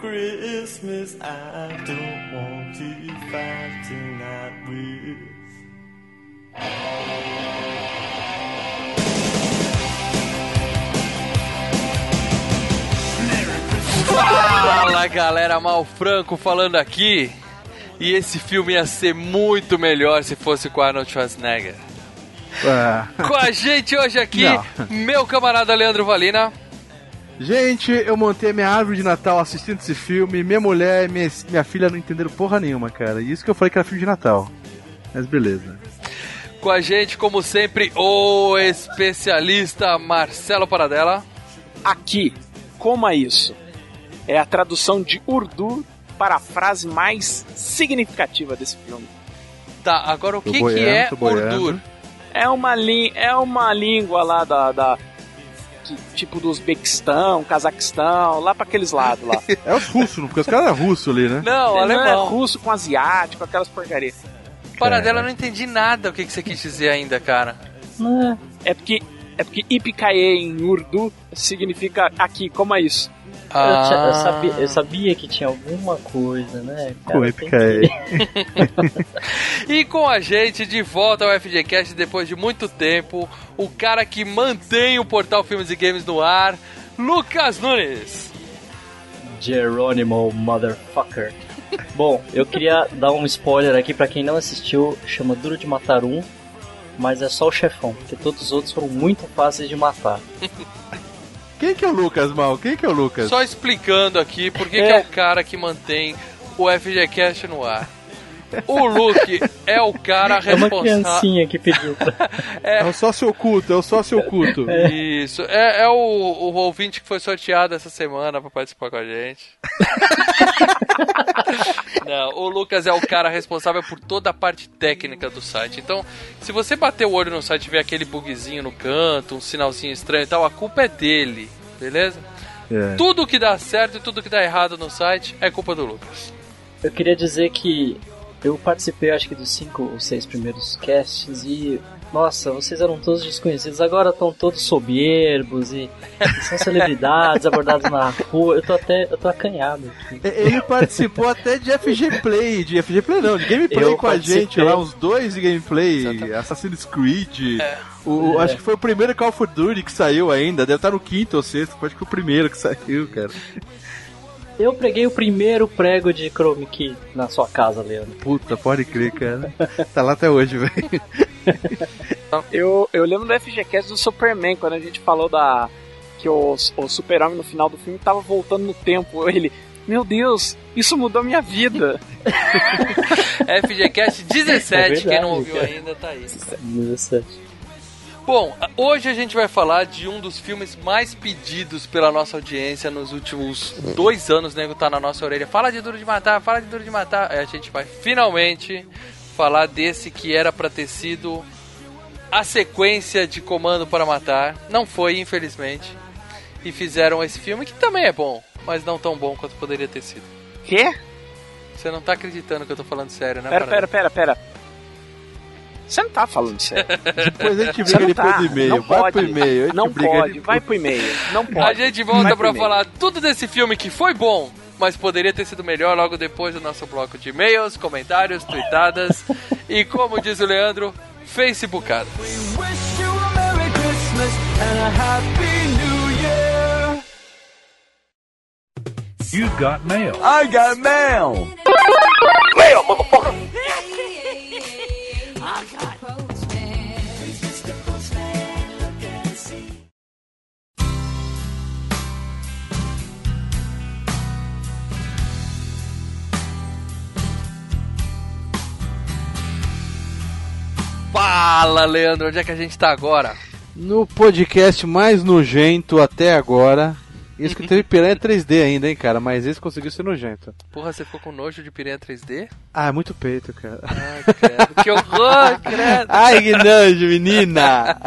Christmas, I don't want to fight tonight with. Fala galera, Mal Franco falando aqui. E esse filme ia ser muito melhor se fosse com Arnold Schwarzenegger. Ah. Com a gente hoje aqui, Não. meu camarada Leandro Valina. Gente, eu montei a minha árvore de Natal assistindo esse filme. Minha mulher e minha, minha filha não entenderam porra nenhuma, cara. E isso que eu falei que era filme de Natal. Mas beleza. Com a gente, como sempre, o especialista Marcelo Paradela. Aqui, coma isso. É a tradução de Urdu para a frase mais significativa desse filme. Tá, agora o que, que boiando, é tô boiando. Urdur? É uma, é uma língua lá da. da que- tipo do Uzbequistão, Cazaquistão, lá para aqueles lados lá. É os russos, porque os caras eram russos ali, né? Não, Não é alemão. russo com asiático, aquelas porcarias. Paradela, eu não entendi nada o que, que você quis dizer ainda, cara. É porque. É porque Ipikaye em Urdu significa aqui, coma isso. Eu, tinha- eu Ah. sabia, eu sabia que tinha alguma coisa, né? Épica que- E com a gente, de volta ao FGCast depois de muito tempo, o cara que mantém o portal Filmes e Games no ar, Lucas Nunes. Geronimo Motherfucker. Bom, eu queria dar um spoiler aqui pra quem não assistiu, chama Duro de Matar um, mas é só o chefão, porque todos os outros foram muito fáceis de matar. Quem que é o Lucas, Mal? Quem que é o Lucas? Só explicando aqui por que que é o cara que mantém o FGCast no ar. O Luke é o cara É uma responsável. criancinha que pediu pra... É o sócio oculto, é o sócio oculto. Isso, é, é o, o ouvinte que foi sorteado essa semana pra participar com a gente. Não, o Lucas é o cara responsável por toda a parte técnica do site. Então, se você bater o olho no site e ver aquele bugzinho no canto, um sinalzinho estranho e tal, a culpa é dele, beleza? É. Tudo que dá certo e tudo que dá errado no site é culpa do Lucas. Eu queria dizer que eu participei, acho que dos cinco ou seis primeiros casts e. Nossa, vocês eram todos desconhecidos, agora estão todos soberbos e, são celebridades abordados na rua. Eu tô até. Eu tô acanhado aqui. Ele participou até de FG Play, de FG Play não, de gameplay Eu com a gente participei. lá, uns dois de gameplay, Assassin's Creed. O, o- É. Acho que foi o primeiro Call of Duty que saiu ainda, deve estar no quinto ou sexto, pode que foi o primeiro que saiu, cara. Eu preguei o primeiro prego de Chrome Key na sua casa, Leandro. Puta, pode crer, cara. Tá lá até hoje, velho. Eu, eu lembro do FGCast do Superman, quando a gente falou da. que o, o Super-Homem no final do filme tava voltando no tempo. Ele. Meu Deus, isso mudou minha vida. FGCast 17, É verdade, quem não ouviu cara. ainda tá aí. 17. Bom, hoje a gente vai falar de um dos filmes mais pedidos pela nossa audiência nos últimos dois anos, nego tá na nossa orelha. Fala de Duro de Matar, fala de Duro de Matar. Aí a gente vai finalmente falar desse que era pra ter sido a sequência de Comando para Matar. Não foi, infelizmente. E fizeram esse filme que também é bom, mas não tão bom quanto poderia ter sido. Quê? Você não tá acreditando que eu tô falando sério, né? Pera, Parada? pera, pera, pera. Você não tá falando sério. Depois a gente briga não tá. e-mail. Não Vai pode. pro e-mail. a Não pode. depois. Vai pro e-mail. Não A pode. gente volta Vai pra falar tudo desse filme que foi bom, mas poderia ter sido melhor logo depois do nosso bloco de e-mails, comentários, tweetadas e, como diz o Leandro, facebookadas. Wish you a Merry Christmas and a Happy New Year. You got mail. I got mail. Fala, Leandro, onde é que a gente tá agora? No podcast mais nojento até agora, Isso que teve piranha 3D ainda, hein, cara. Mas esse conseguiu ser nojento. Porra, você ficou com nojo de piranha 3D? Ah, é muito peito, cara. Ai, credo. que horror, credo. Ai, que nojo, menina!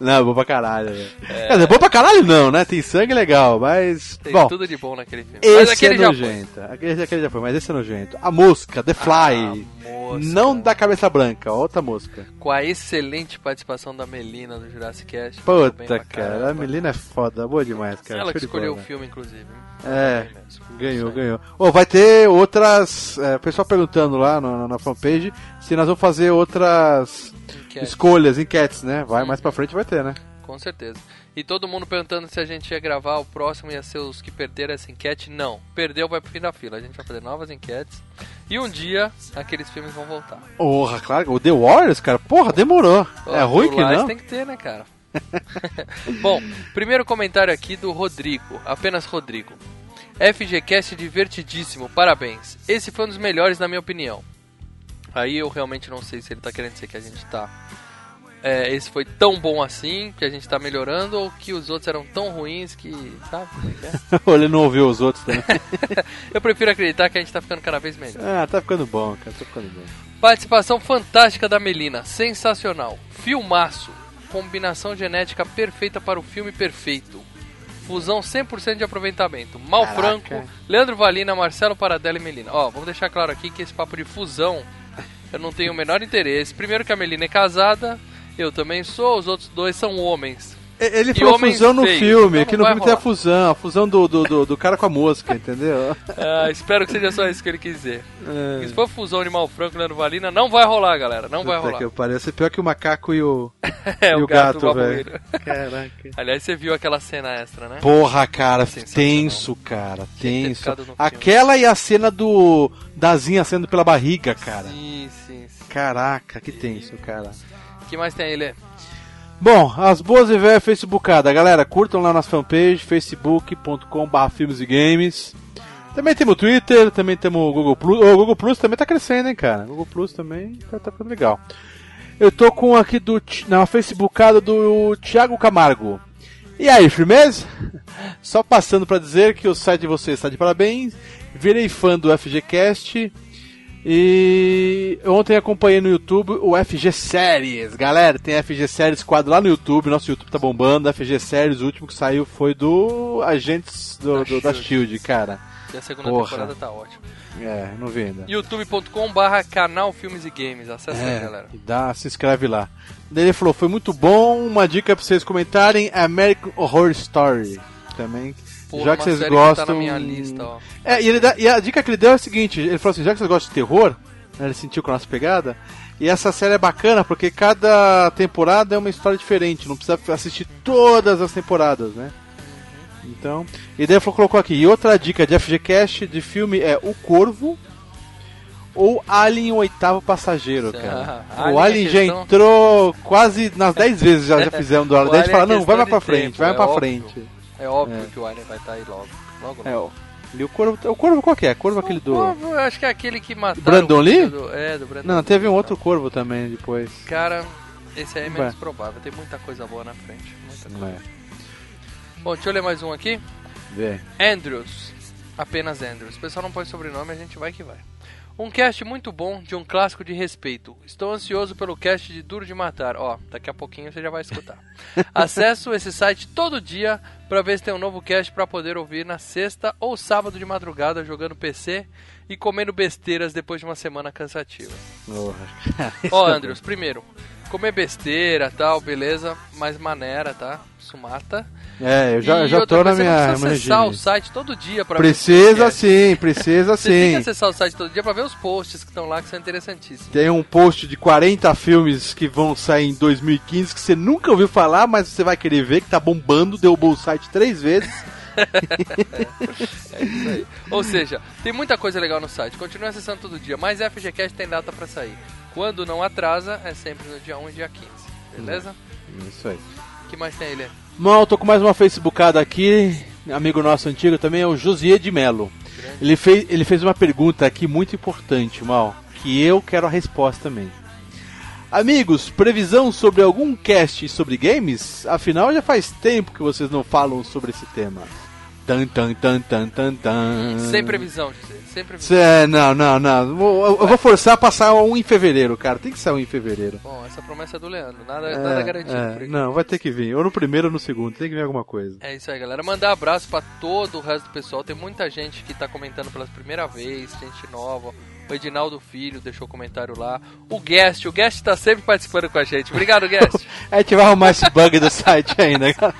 não, é bom pra caralho. velho. Quer dizer, bom pra caralho não, né? Tem sangue legal, mas. Tem bom, tudo de bom naquele filme. Mas esse aquele é já foi. nojento. Aquele, aquele já foi, mas esse é nojento. A mosca, The Fly. Ah, mosca. não da cabeça branca, outra mosca. Com a excelente participação da Melina do Jurassic Cast. Puta, cara, a Melina é foda, boa demais, cara. Ela que show de escolheu o filme, inclusive. É, ganhou, ganhou. Ô, vai ter outras. É, pessoal perguntando lá no- na fanpage se nós vamos fazer outras Enquete. escolhas, enquetes, né? Vai Uhum. mais pra frente vai ter, né? Com certeza. E todo mundo perguntando se a gente ia gravar o próximo ia ser os que perderam essa enquete. Não. Perdeu, vai pro fim da fila. A gente vai fazer novas enquetes. E um dia, aqueles filmes vão voltar. Porra, claro. O The Warriors, cara, porra, demorou. É ruim que não? tem que ter, né, cara? Bom, primeiro comentário aqui do Rodrigo. Apenas Rodrigo. FGCast divertidíssimo, parabéns. Esse foi um dos melhores na minha opinião. Aí eu realmente não sei se ele tá querendo dizer que a gente tá. É, esse foi tão bom assim, que a gente tá melhorando, ou que os outros eram tão ruins que. Sabe como é que é? Ele não ouviu os outros também. Eu prefiro acreditar que a gente tá ficando cada vez melhor. ah, tá ficando bom, cara, tá ficando bom. Participação fantástica da Melina, sensacional. Filmaço, combinação genética perfeita para o filme perfeito. Fusão 100% de aproveitamento. Mal Caraca. Franco, Leandro Valina, Marcelo Paradela e Melina. Ó, vamos deixar claro aqui que esse papo de fusão eu não tenho o menor interesse. Primeiro que a Melina é casada, eu também sou, os outros dois são homens. Ele E falou fusão no feios, filme, então que no vai filme tem a rolar. fusão, a fusão do, do, do, do cara com a mosca, entendeu? Ah, espero que seja só isso que ele quis dizer. É. Se for fusão de Mal Franco e Leandro Valina, não vai rolar, galera. Não vai Puta rolar. que Parece pior que o macaco e o, É, e o o gato, gato, velho. Caraca. Aliás, você viu aquela cena extra, né? Porra, cara, tenso, cara, tenso. Aquela e a cena do Dazinha saindo pela barriga, cara. Sim, sim, sim. Caraca, que tenso, cara. Que mais tem aí, Lê? Bom, as boas e velhas Facebookada. Galera, curtam lá nossa fanpage, facebook.com.br filmes e games. Também temos o Twitter, também temos o Google Plus. O Google Plus também tá crescendo, hein, cara. O Google Plus também tá, tá ficando legal. Eu tô com aqui do, na Facebookada do Thiago Camargo. E aí, firmeza? Só passando pra dizer que o site de vocês está de parabéns. Virei fã do FGCast. E ontem acompanhei no YouTube o FG Series. Galera, tem FG Series quadro lá no YouTube. Nosso YouTube tá bombando. FG Series, o último que saiu foi do Agentes do, Da do- da Shield. Shield, cara. E a segunda Porra. temporada tá ótima. É, não vi ainda. youtube.com barra canal Filmes e Games. Acessa aí, É, galera. e dá, se inscreve lá. Daí ele falou, foi muito bom. Uma dica pra vocês comentarem: American Horror Story. Também. Porra, já que vocês gostam. Que tá na minha lista, ó. É, e, dá- e a dica que ele deu é a seguinte: ele falou assim, já que vocês gostam de terror, né, ele sentiu com a nossa pegada, e essa série é bacana porque cada temporada é uma história diferente, não precisa assistir todas as temporadas, né? Então, e daí colocou aqui, e outra dica de FGCast de filme é O Corvo ou Alien o Oitavo Passageiro, cara. Ah, o Alien é Alien já questão- quase quase nas 10 vezes já, já fizemos do Alien. Daí a gente fala, é não, vai questão mais pra frente, tempo, vai é pra óbvio. frente. É óbvio É. que o Alien vai estar aí logo. Logo, logo. É, ó. E o Corvo, o Corvo qual que é? Corvo aquele do... O Corvo, acho que é aquele que matou. Brandon Lee? É, do Brandon Não, teve um tá. outro corvo também depois. Cara, esse aí é menos provável. Tem muita coisa boa na frente. Muita coisa. Não é. Bom, deixa eu ler mais um aqui. Vê. Andrews. Apenas Andrews. O pessoal não põe sobrenome, a gente vai que vai. Um cast muito bom de um clássico de respeito. Estou ansioso pelo cast de Duro de Matar. Ó, daqui a pouquinho você já vai escutar. Acesso esse site todo dia para ver se tem um novo cast para poder ouvir na sexta ou sábado de madrugada jogando PC e comendo besteiras depois de uma semana cansativa. Ó, Andrews, primeiro, comer besteira tal, beleza, mas maneira, tá? Isso mata. É, eu já, eu já tô na minha Você precisa acessar o regime. site todo dia pra ver os Precisa sim, precisa Você tem que sim. acessar o site todo dia pra ver os posts que estão lá, que são interessantíssimos. Tem um post de 40 filmes que vão sair em 2015 que você nunca ouviu falar, mas você vai querer ver que tá bombando, derrubou o site três vezes. É isso aí. Ou seja, tem muita coisa legal no site. Continue acessando todo dia, mas FGCast tem data pra sair. Quando não atrasa, é sempre no dia 1 e dia 15. Beleza? Isso aí. O que mais tem aí, Lê? Mal, tô com mais uma Facebookada aqui. Amigo nosso antigo também é o Josier de Melo. Ele fez, ele fez uma pergunta aqui muito importante, Mal, que eu quero a resposta também. Amigos, previsão sobre algum cast sobre games? Afinal, já faz tempo que vocês não falam sobre esse tema. Tan, tan, tan, tan, tan, tan. Sem previsão. Sem previsão. Cê, não, não, não. Vou- Eu, eu vou forçar a passar um em fevereiro, cara. Tem que sair um em fevereiro. Bom, essa promessa é do Leandro. Nada, nada garantido é, não, vai ter que vir. Ou no primeiro ou no segundo. Tem que vir alguma coisa. É isso aí, galera. Mandar abraço pra todo o resto do pessoal. Tem muita gente que tá comentando pela primeira vez, gente nova. O Edinaldo Filho deixou comentário lá. O Guest, o Guest tá sempre participando com a gente. Obrigado, Guest. A gente vai arrumar esse bug do site ainda, cara.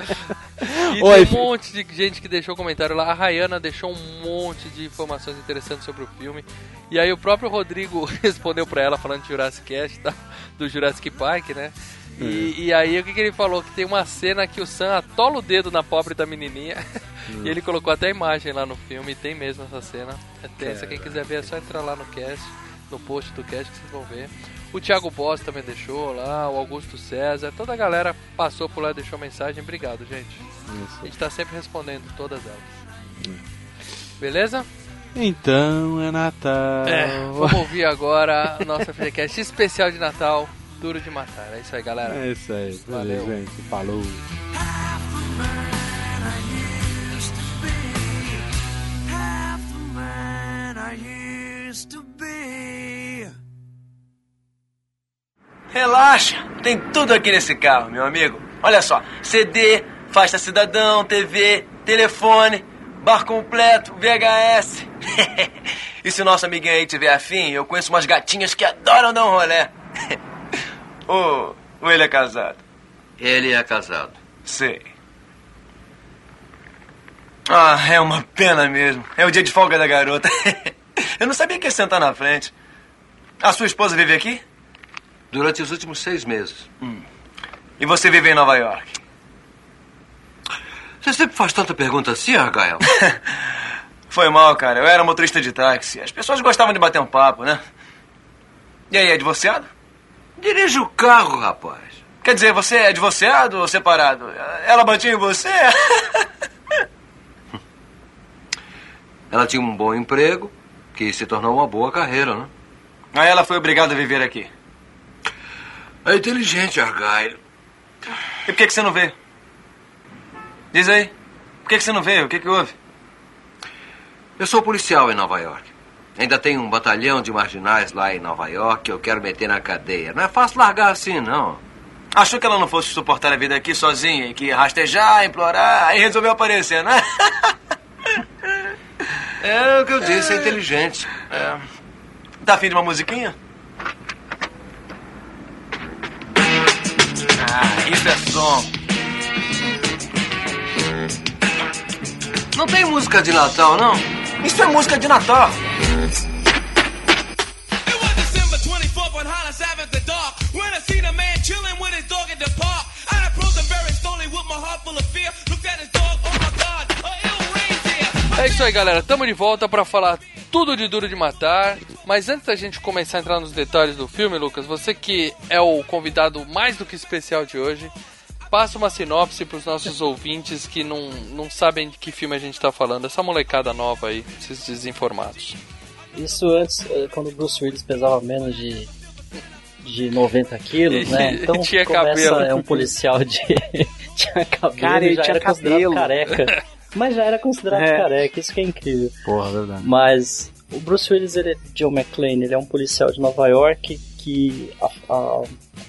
E Oi, tem um monte de gente que deixou comentário lá. A Rayana deixou um monte de informações interessantes sobre o filme. E aí o próprio Rodrigo respondeu pra ela falando de Jurassic Cast, tá? do Jurassic Park, né? E, e aí o que, que ele falou? Que tem uma cena que o Sam atola o dedo na pobre da menininha. e ele colocou até a imagem lá no filme. E tem mesmo essa cena. É tensa. Quem quiser ver é só entrar lá no cast, no post do cast que vocês vão ver. O Thiago Boss também deixou lá, o Augusto César, toda a galera passou por lá e deixou mensagem. Obrigado, gente. A gente tá sempre respondendo todas elas. Beleza? Então é Natal. É, vamos ouvir agora a nossa FreeCast especial de Natal, Duro de Matar. É isso aí, galera. É isso aí. Beleza, Valeu. gente. Falou. Relaxa, tem tudo aqui nesse carro, meu amigo. Olha só, CD, faixa cidadão, TV, telefone, bar completo, VHS. e se o nosso amiguinho aí tiver afim, eu conheço umas gatinhas que adoram dar um rolé. ou, ou ele é casado? Ele é casado. Sei. Ah, é uma pena mesmo. É o dia de folga da garota. eu não sabia que ia sentar na frente. A sua esposa vive aqui? Durante os últimos seis meses. E você vive em Nova York? Você sempre faz tanta pergunta assim, Argyle? Foi mal, cara. Eu era motorista de táxi. As pessoas gostavam de bater um papo, né? E aí, é divorciado? Dirige o carro, rapaz. Quer dizer, você é divorciado ou separado? Ela batia em você? Ela tinha um bom emprego, que se tornou uma boa carreira, né? Aí ela foi obrigada a viver aqui. É inteligente, Argyle. E por que, que você não vê? Diz aí. Por que, que você não vê? O que, que houve? Eu sou policial em Nova York. Ainda tem um batalhão de marginais lá em Nova York que eu quero meter na cadeia. Não é fácil largar assim, não. Achou que ela não fosse suportar a vida aqui sozinha e que rastejar, implorar, aí resolveu aparecer, né? É o que eu disse, é inteligente. É. Tá afim de uma musiquinha? Ah, isso é som. Não tem música de Natal, não? Isso é música de Natal. It was December 24th on Hollis Avenue, the dark. When I seen a man chilling with his dog in the park. I approached him very slowly with my heart full of fear. Looked at his dog, oh. É isso aí, galera. Tamo de volta pra falar tudo de Duro de Matar. Mas antes da gente começar a entrar nos detalhes do filme, Lucas, você que é o convidado mais do que especial de hoje, passa uma sinopse pros nossos ouvintes que não, não sabem de que filme a gente tá falando. Essa molecada nova aí, esses desinformados. Isso antes, eh, quando o Bruce Willis pesava menos de, de 90 quilos, né? Então Tinha começa, cabelo. é um policial de. tinha cabelo, Cara, ele já tinha era considerado cabelo. careca. Mas já era considerado É. careca, isso que é incrível. Porra, verdade. Mas o Bruce Willis, ele é John McClane, ele é um policial de Nova York que a, a-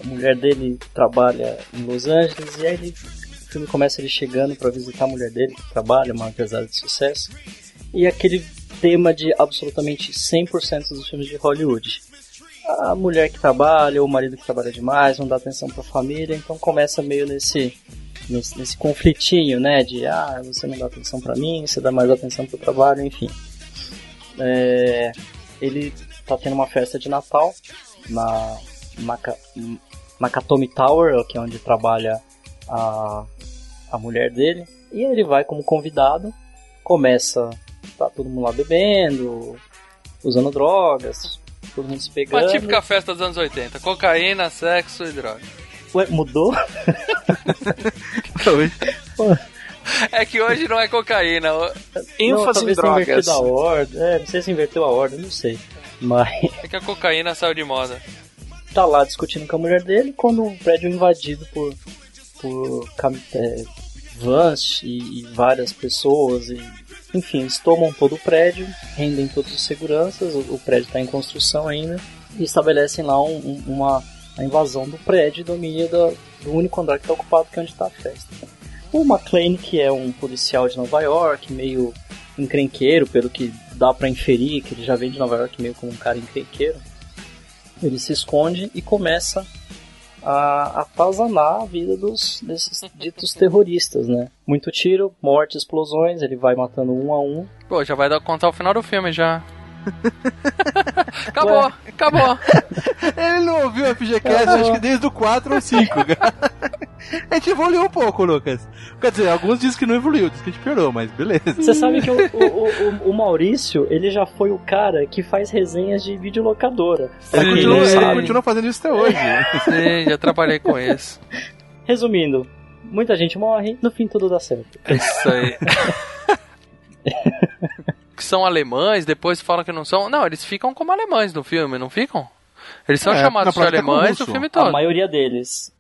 a mulher dele trabalha em Los Angeles e aí ele, o filme começa ele chegando para visitar a mulher dele que trabalha, uma empresária de sucesso. E aquele tema de absolutamente 100% dos filmes de Hollywood. A mulher que trabalha, o marido que trabalha demais, não dá atenção para a família, então começa meio nesse nesse, nesse conflitinho, né? De ah, você não dá atenção pra mim, você dá mais atenção pro trabalho, enfim. É, ele tá tendo uma festa de Natal na Naka, Nakatomi Tower, que é onde trabalha a, a mulher dele. E ele vai como convidado, começa, tá todo mundo lá bebendo, usando drogas, todo mundo se Uma pegando. típica festa dos anos 80. Cocaína, sexo e droga. Ué, mudou? É que hoje não é cocaína. o- Não, ênfase em drogas. invertido a ordem. É, não sei se inverteu a ordem, não sei. Mas É que a cocaína saiu de moda. Tá lá discutindo com a mulher dele quando o prédio é invadido por, por é, vans e, e várias pessoas e enfim, eles tomam todo o prédio, rendem todos os seguranças, o, o prédio está em construção ainda e estabelecem lá um- um- uma a invasão do prédio e domínio do único andar que está ocupado, que é onde está a festa. O McClane, que é um policial de Nova York, meio encrenqueiro, pelo que dá pra inferir, que ele já vem de Nova York meio como um cara encrenqueiro, ele se esconde e começa a atazanar a vida dos desses ditos terroristas, né? Muito tiro, morte, explosões, ele vai matando um a um. Pô, já vai dar contar o final do filme já. acabou, Ué. acabou. Ele não ouviu o FGCast, acho que desde o 4 ou 5, cara. A gente evoluiu um pouco, Lucas. Quer dizer, alguns dizem que não evoluiu, dizem que a gente piorou, mas beleza. Você sabe que o, o, o, o Maurício, ele já foi o cara que faz resenhas de videolocadora. Ele continua, ele continua fazendo isso até hoje. Sim, já trabalhei com isso. Resumindo, muita gente morre, no fim tudo dá certo. Isso aí. que são alemães, depois falam que não são. Não, eles ficam como alemães no filme, não ficam? Eles são É, chamados de é alemães o filme A todo. maioria deles.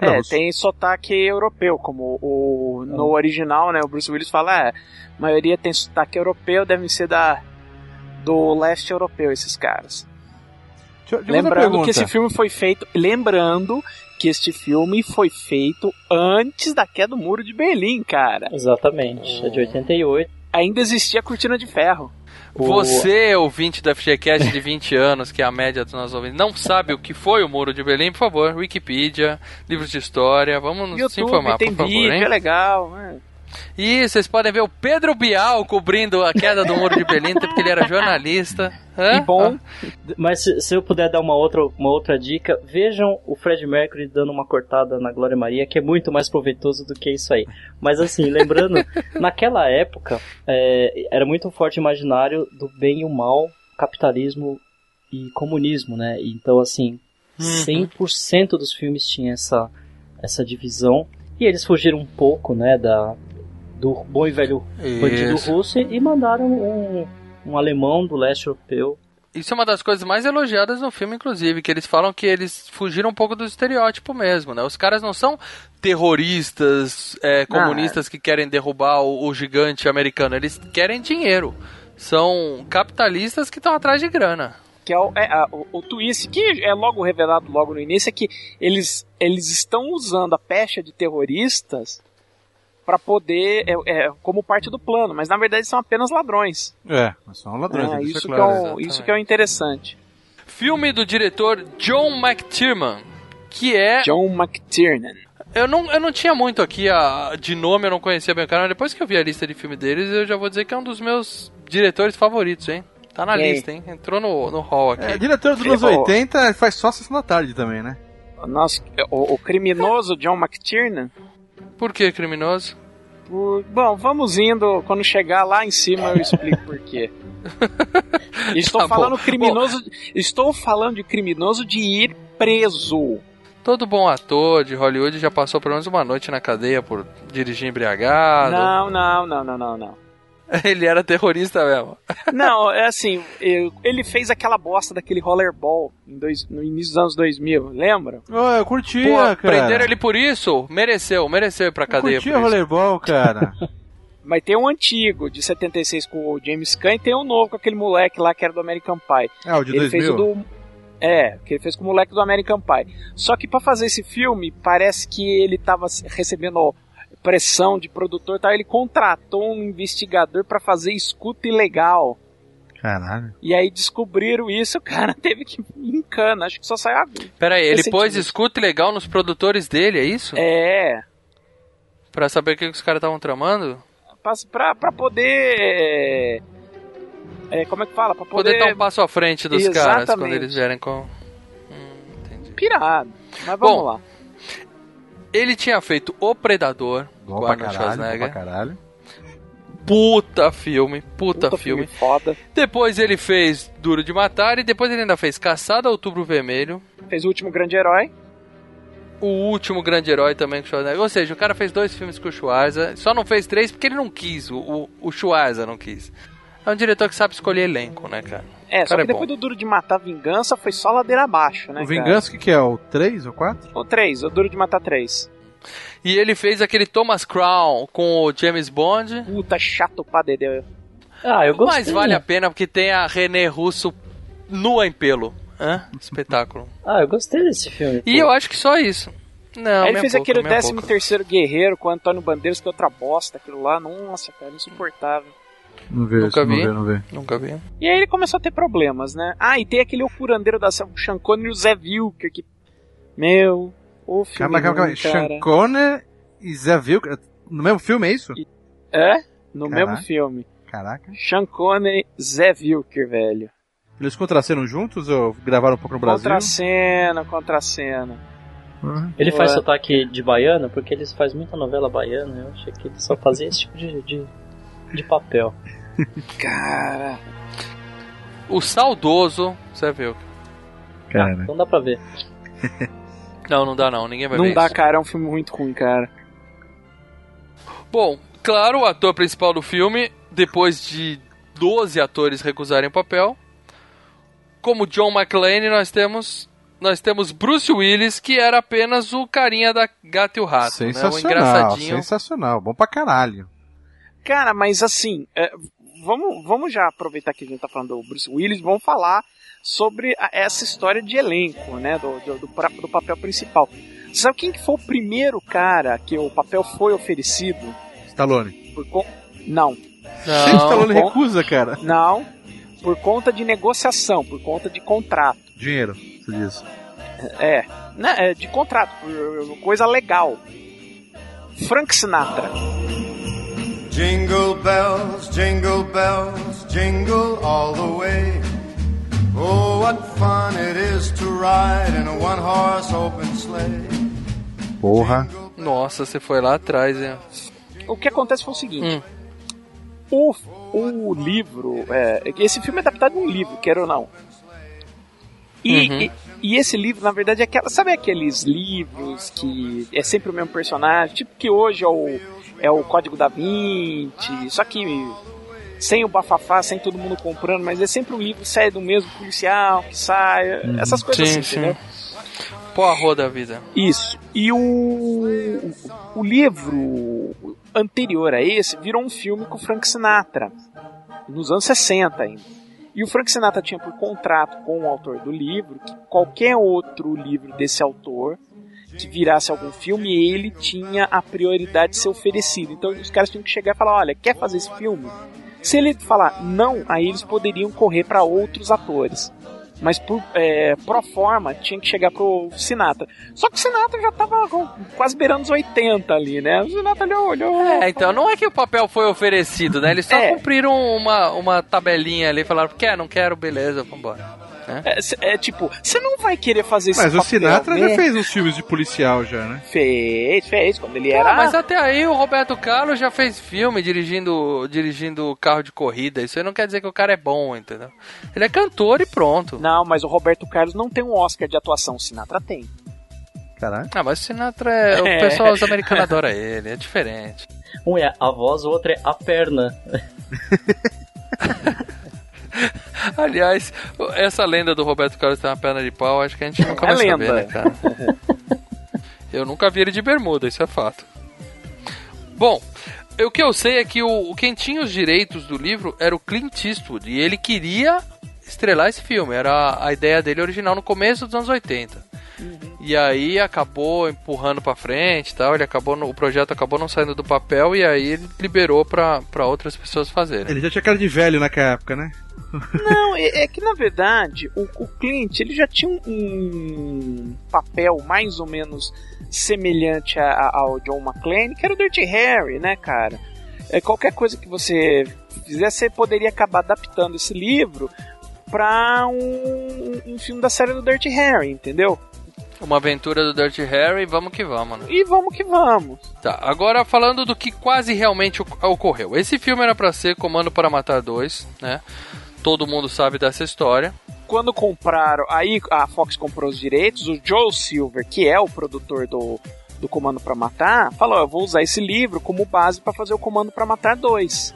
É, tem sotaque europeu, como o no original, né? O Bruce Willis fala, é, a maioria tem sotaque europeu, devem ser da do leste europeu esses caras. Deixa deixa Lembrando que esse filme foi feito, lembrando que este filme foi feito antes da queda do Muro de Berlim, cara. Exatamente. É de 88. Ainda existia a cortina de ferro. O- Você, ouvinte do FGCast de 20 anos, que é a média dos nossos ouvintes, não sabe o que foi o Muro de Berlim, por favor, Wikipedia, livros de história, vamos nos YouTube informar, tem por favor, vídeo, hein? é legal. né? E vocês podem ver o Pedro Bial cobrindo a queda do Muro de Berlim, porque ele era jornalista. Hã? E bom, Mas se, se eu puder dar uma outra, uma outra dica, vejam o Fred Mercury dando uma cortada na Glória Maria, que é muito mais proveitoso do que isso aí. Mas assim, lembrando, naquela época é, era muito forte o imaginário do bem e o mal, capitalismo e comunismo, né? Então assim, 100% dos filmes tinha essa, essa divisão. E eles fugiram um pouco, né, da, do bom e velho bandido russo e mandaram um, um alemão do leste europeu Isso é uma das coisas mais elogiadas no filme, inclusive, que eles falam que eles fugiram um pouco do estereótipo mesmo, né? Os caras não são terroristas, é, comunistas que querem derrubar o, o gigante americano, eles querem dinheiro. São capitalistas que estão atrás de grana. que é, o, é, a- o, o twist, que é logo revelado logo no início, é que eles, eles estão usando a pecha de terroristas para poder, é, é, como parte do plano, mas na verdade são apenas ladrões. É, mas são ladrões, que isso, ser que é claro. o, isso que é o interessante. Filme do diretor John McTiernan, que é John McTiernan. Eu não, eu não tinha muito aqui a, de nome, eu não conhecia bem o cara, mas depois que eu vi a lista de filme deles, eu já vou dizer que é um dos meus diretores favoritos, hein? Tá na lista, hein? Entrou no, no hall aqui. É, diretor dos anos Oh. 80 faz só sessão da tarde também, né? O, nosso, o, o criminoso John McTiernan. Por que criminoso? Por- bom, vamos indo. Quando chegar lá em cima eu explico por quê. Estou Tá bom. falando criminoso. Estou falando de criminoso de ir preso. Todo bom ator de Hollywood já passou pelo menos uma noite na cadeia por dirigir embriagado. Não, não, não, não, não, não. Ele era terrorista mesmo. Não, é assim, eu- ele fez aquela bosta daquele rollerball em dois, no início dos anos 2000, lembra? Ô, eu curtia, Pô, cara. prenderam ele por isso? Mereceu, mereceu ir pra eu cadeia por curtia rollerball, cara. Mas tem um antigo, de 76 com o James Caan, e tem um novo com aquele moleque lá que era do American Pie. É, o de ele fez 2000. o do. É, que ele fez com o moleque do American Pie. Só que pra fazer esse filme, parece que ele tava recebendo pressão de produtor tal. Ele contratou um investigador pra fazer escuta ilegal. Caralho. E aí descobriram isso, o cara teve que ir em cana. Acho que só saiu agora. Pera aí, ele pôs escuta legal nos produtores dele, é isso? É, Pra saber o que que os caras estavam tramando? pra, pra, pra poder. é, como é que fala? Pra Poder poder. dar um passo à frente dos caras quando Exatamente. eles vierem com. Hum, entendi. pirado. Mas vamos Bom, lá. Ele tinha feito O Predador Bom com pra Arnold caralho, bom pra Schwarzenegger. caralho. Puta filme, puta, Puta filme. foda. Depois ele fez Duro de Matar e depois ele ainda fez Caçada ao Outubro Vermelho. Fez o último grande herói. O último grande herói também com o Schwarzenegger. Ou seja, o cara fez dois filmes com o Schwarza. Só não fez três porque ele não quis. O, o, o Schwarza não quis. É um diretor que sabe escolher elenco, né, cara? É, só que é depois bom. do Duro de Matar Vingança foi só ladeira abaixo, né? o Vingança, o que, que é? O 3 ou 4? Cara? O 3, o Duro de Matar 3. E ele fez aquele Thomas Crown com o James Bond. Puta, chato pra dedéu. Ah, eu gostei. Mas vale a pena porque tem a René Russo nua em pelo. Hã? Espetáculo. Ah, eu gostei desse filme. E eu acho que só isso. Não, Aí ele fez boca, aquele minha 13 boca. terceiro Guerreiro com o Antônio Bandeiras, que é outra bosta, aquilo lá. Nossa, cara, insuportável. Não vejo, Nunca não vi. vê, não vê. Nunca vi. E aí ele começou a ter problemas, né? Ah, e tem aquele o curandeiro da Sean Connery e o Zé Vilker, que... Meu... O filme Calma, calma, calma. Sean Connery e Zé Vilker. No mesmo filme, é isso? É? No Caraca. mesmo filme. Caraca. Sean Connery, Zé Vilker, velho. Eles contracenam juntos ou gravaram um pouco no Brasil? Contracena, contracena. Uhum. Ele faz Ué. sotaque de baiano porque eles fazem muita novela baiana. Eu achei que ele só fazia esse tipo de, de, de papel. Cara... O saudoso. Você viu? Cara. Não dá pra ver. Não, não dá não. Ninguém vai Não ver dá, isso. cara, é um filme muito ruim, cara. Bom, claro, o ator principal do filme, depois de 12 atores recusarem o papel, como John McClane, nós temos nós temos Bruce Willis, que era apenas o carinha da Gata e o Rato, né? O Sensacional, engraçadinho. sensacional. Bom pra caralho. Cara, mas assim, é, vamos, vamos já aproveitar que a gente tá falando do Bruce Willis, vamos falar sobre a- essa história de elenco, né, do, do, do pra- do papel principal. Sabe quem que foi o primeiro cara que o papel foi oferecido? Stallone. Por con... Não, Sempre Stallone bom. recusa, cara. não, por conta de negociação, por conta de contrato. Dinheiro, você diz. É, né, é de contrato, por coisa legal. Frank Sinatra. Jingle bells, jingle bells, jingle all the way. Oh, what fun it is to ride in a one horse open sleigh. Porra. Nossa, você foi lá atrás, hein? O que acontece foi o seguinte: Hum. o, o livro. É, esse filme é adaptado de um livro, quer ou não. E, Uhum. e, e esse livro, na verdade, é aquela. Sabe aqueles livros que é sempre o mesmo personagem? Tipo que hoje é o, é o Código da Vinci, só que sem o bafafá, sem todo mundo comprando, mas é sempre um livro que sai do mesmo policial, que sai. Essas coisas Sim, assim, sim. entendeu? Pô, a roda da vida. Isso. E o, o livro anterior a esse virou um filme com o Frank Sinatra, nos anos 60 ainda. E o Frank Sinatra tinha por contrato com o autor do livro que qualquer outro livro desse autor que virasse algum filme, ele tinha a prioridade de ser oferecido. Então os caras tinham que chegar e falar: olha, quer fazer esse filme? Se ele falar não, aí eles poderiam correr para outros atores. Mas por é, pro forma tinha que chegar pro Sinatra. Só que o Sinatra já tava quase beirando os 80 ali, né? O Sinatra olhou, olhou. É, então não é que o papel foi oferecido, né? Eles só É. cumpriram uma, uma tabelinha ali, falaram, quer, não quero, beleza, vambora. É, cê- é tipo, você não vai querer fazer esse Mas o Sinatra né? já fez uns filmes de policial já, né? Fez, fez, quando ele Ah, era. mas até aí o Roberto Carlos já fez filme dirigindo, dirigindo carro de corrida. Isso aí não quer dizer que o cara é bom, entendeu? Ele é cantor e pronto. Não, mas o Roberto Carlos não tem um Oscar de atuação, o Sinatra tem. Caralho. Ah, mas o Sinatra é. O É. pessoal, os americanos adoram ele, é diferente. Um é a voz, o outro é a perna. Aliás, essa lenda do Roberto Carlos ter uma perna de pau, acho que a gente nunca É vai lenda. saber, né, cara? Eu nunca vi ele de bermuda, isso é fato. Bom, o que eu sei é que o, quem tinha os direitos do livro era o Clint Eastwood, e ele queria estrelar esse filme, era a ideia dele original no começo dos anos 80. E aí acabou empurrando pra frente e tal, ele acabou no- o projeto acabou não saindo do papel e aí ele liberou pra, pra outras pessoas fazerem. Ele já tinha cara de velho naquela época, né? Não, é, é que na verdade o, o Clint ele já tinha um, um papel mais ou menos semelhante a- a- ao John McClane, que era o Dirty Harry, né, cara? É, qualquer coisa que você fizesse, você poderia acabar adaptando esse livro pra um, um filme da série do Dirty Harry, entendeu? Uma aventura do Dirty Harry, vamos que vamos, né? E vamos que vamos. Tá, agora falando do que quase realmente oc- ocorreu. Esse filme era pra ser Comando para Matar 2, né? Todo mundo sabe dessa história. Quando compraram, aí a Fox comprou os direitos, o Joe Silver, que é o produtor do, do Comando pra Matar, falou: eu vou usar esse livro como base pra fazer o Comando pra Matar 2.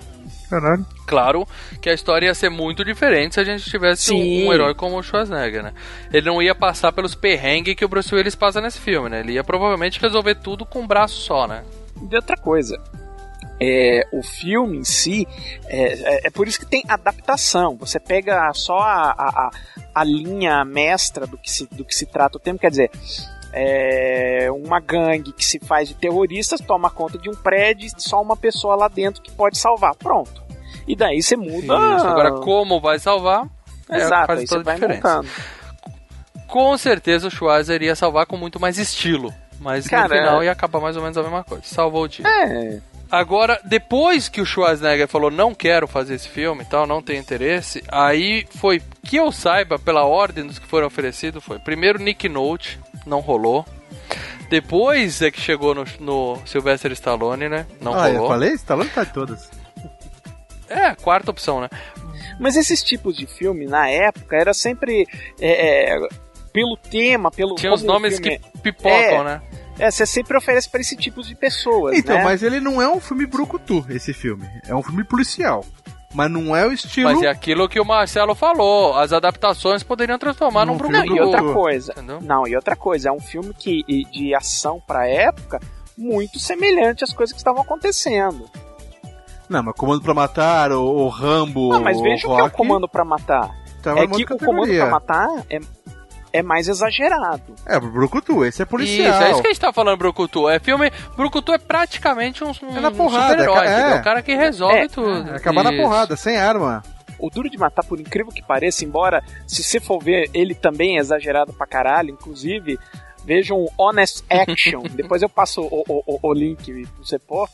Caralho. Claro que a história ia ser muito diferente se a gente tivesse um, um herói como o Schwarzenegger, né? Ele não ia passar pelos perrengues que o Bruce Willis passa nesse filme, né? Ele ia provavelmente resolver tudo com um braço só, né? E outra coisa, é, o filme em si, é, é- é por isso que tem adaptação. Você pega só a, a, a- linha mestra do que, se, do que se trata o tema, quer dizer, é, uma gangue que se faz de terroristas toma conta de um prédio e só uma pessoa lá dentro que pode salvar. Pronto. E daí você muda. Isso. Agora, como vai salvar? é, Exato, faz toda a diferença. montando. Com certeza o Schwarzer iria salvar com muito mais estilo. Mas Cara, no final é- ia acabar mais ou menos a mesma coisa. Salvou o dia. É. Agora, depois que o Schwarzenegger falou não quero fazer esse filme e tal, não tenho interesse, aí foi, que eu saiba, pela ordem dos que foram oferecidos, foi primeiro Nick Note, não rolou. Depois é que chegou no, no Sylvester Stallone, né? Não ah, eu rolou. falei? Stallone tá de todas. É, a quarta opção, né? Mas esses tipos de filme, na época, era sempre é, é, pelo tema, pelo. Tinha os nomes filme que pipocam, É. né? É, você sempre oferece pra esse tipo de pessoas. Então, né? mas ele não é um filme brucutu, esse filme. É um filme policial. Mas não é o estilo... Mas é aquilo que o Marcelo falou, as adaptações poderiam transformar num filme Não, e outra coisa. entendeu? Não, e outra coisa, é um filme que de ação pra época muito semelhante às coisas que estavam acontecendo. Não, mas Comando pra Matar, o, o Rambo, Não, mas veja o que é o Comando pra Matar. tava é numa que o Comando pra Matar é, é mais exagerado. É, o Brucutu, esse é policial. Isso, é isso que a gente tá falando, Brucutu. É filme. Brucutu é praticamente um, um, É na um porrada, super-herói, é. entendeu? O cara que resolve É, tudo. É acabar na Isso. porrada, sem arma. O Duro de Matar, por incrível que pareça, embora se você for ver, ele também é exagerado pra caralho, inclusive, vejam o Honest Action. Depois eu passo o, o, o, o link pra você pôr.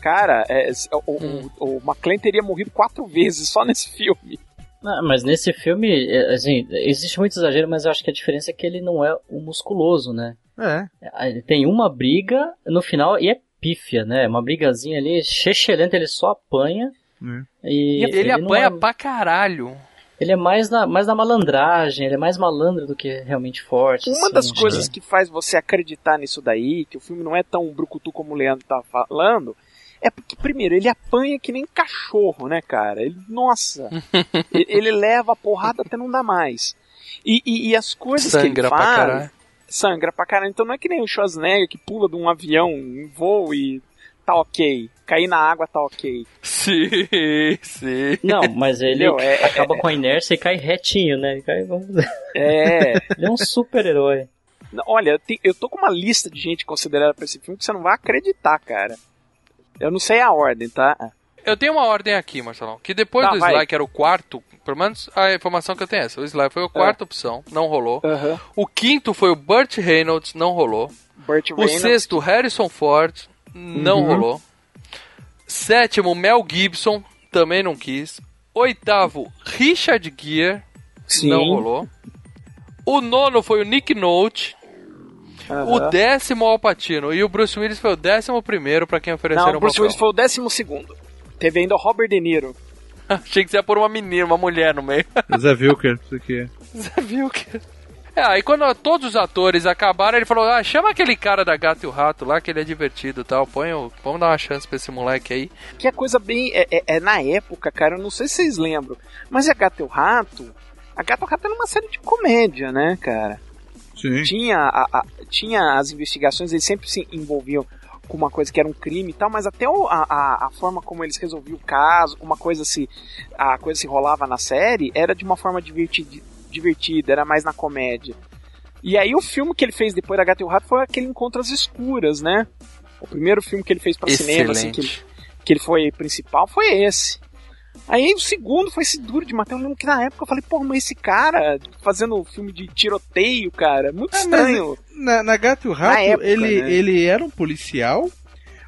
Cara, é, o, o, o McClane teria morrido quatro vezes só nesse filme. Não, mas nesse filme, é, assim, existe muito exagero, mas eu acho que a diferença é que ele não é o musculoso, né? É. Ele tem uma briga no final e é pífia, né? Uma brigazinha ali, chechelenta, ele só apanha. Hum. E Ele, não apanha é- pra caralho. Ele é mais na, mais na malandragem, ele é mais malandro do que realmente forte. Uma assim, das coisas que- que faz você acreditar nisso daí, que o filme não é tão brucutu como o Leandro tá falando, é porque, primeiro, ele apanha que nem cachorro, né, cara? Ele, nossa, ele, ele leva a porrada até não dá mais. E, e- e as coisas que Sangra ele pra faz, caralho. sangra pra caralho. Então não é que nem o Schwarzenegger que pula de um avião em voo e tá ok. Cair na água tá ok. Sim, sim. Não, mas ele Entendeu? É- acaba com a inércia e cai retinho, né? Ele, cai, vamos dizer, É. ele é um super-herói. Olha, eu tô com uma lista de gente considerada pra esse filme que você não vai acreditar, cara. Eu não sei a ordem, tá? Eu tenho uma ordem aqui, Marcelão. Que depois Tá, do vai. Sly, que era o quarto, pelo menos a informação que eu tenho é essa. O Sly foi a quarta opção, não rolou. O quinto foi o Burt Reynolds, não rolou. Burt O Reynolds. sexto, Harrison Ford, não Uhum. rolou. Sétimo, Mel Gibson, também não quis. Oitavo, Richard Gere, Sim. não rolou. O nono foi o Nick Note. O Aham. décimo, Al Pacino. E o Bruce Willis foi o décimo primeiro pra quem ofereceram Não, o o Bruce papel. Willis foi o décimo segundo. Teve ainda o Robert De Niro. Achei que você ia pôr uma menina, uma mulher no meio. Zé Wilker, isso aqui. Viu que... É, aí quando todos os atores acabaram, ele falou, ah, chama aquele cara da Gato e o Rato lá, que ele é divertido e tal, põe o... vamos dar uma chance pra esse moleque aí. Que é coisa bem. É, é- é na época, cara, eu não sei se vocês lembram. Mas a Gato e o Rato. A Gato e o Rato era uma série de comédia, né, cara? Sim. Tinha, a- a- tinha as investigações, eles sempre se envolviam com uma coisa que era um crime e tal, mas até o- a, a, forma como eles resolviam o caso, como a coisa se. a coisa se rolava na série, era de uma forma divertida, divertida era mais na comédia. E aí o filme que ele fez depois da Gato e o Rato foi aquele Encontro às Escuras, né? O primeiro filme que ele fez pra cinema, assim, que ele, que ele foi principal, foi esse. Aí o segundo foi esse duro de matar. Eu lembro que na época eu falei, pô, mas esse cara fazendo filme de tiroteio, cara, muito É, mas estranho. Na, na Gato e o Rato, Na época, ele, né? ele era um policial?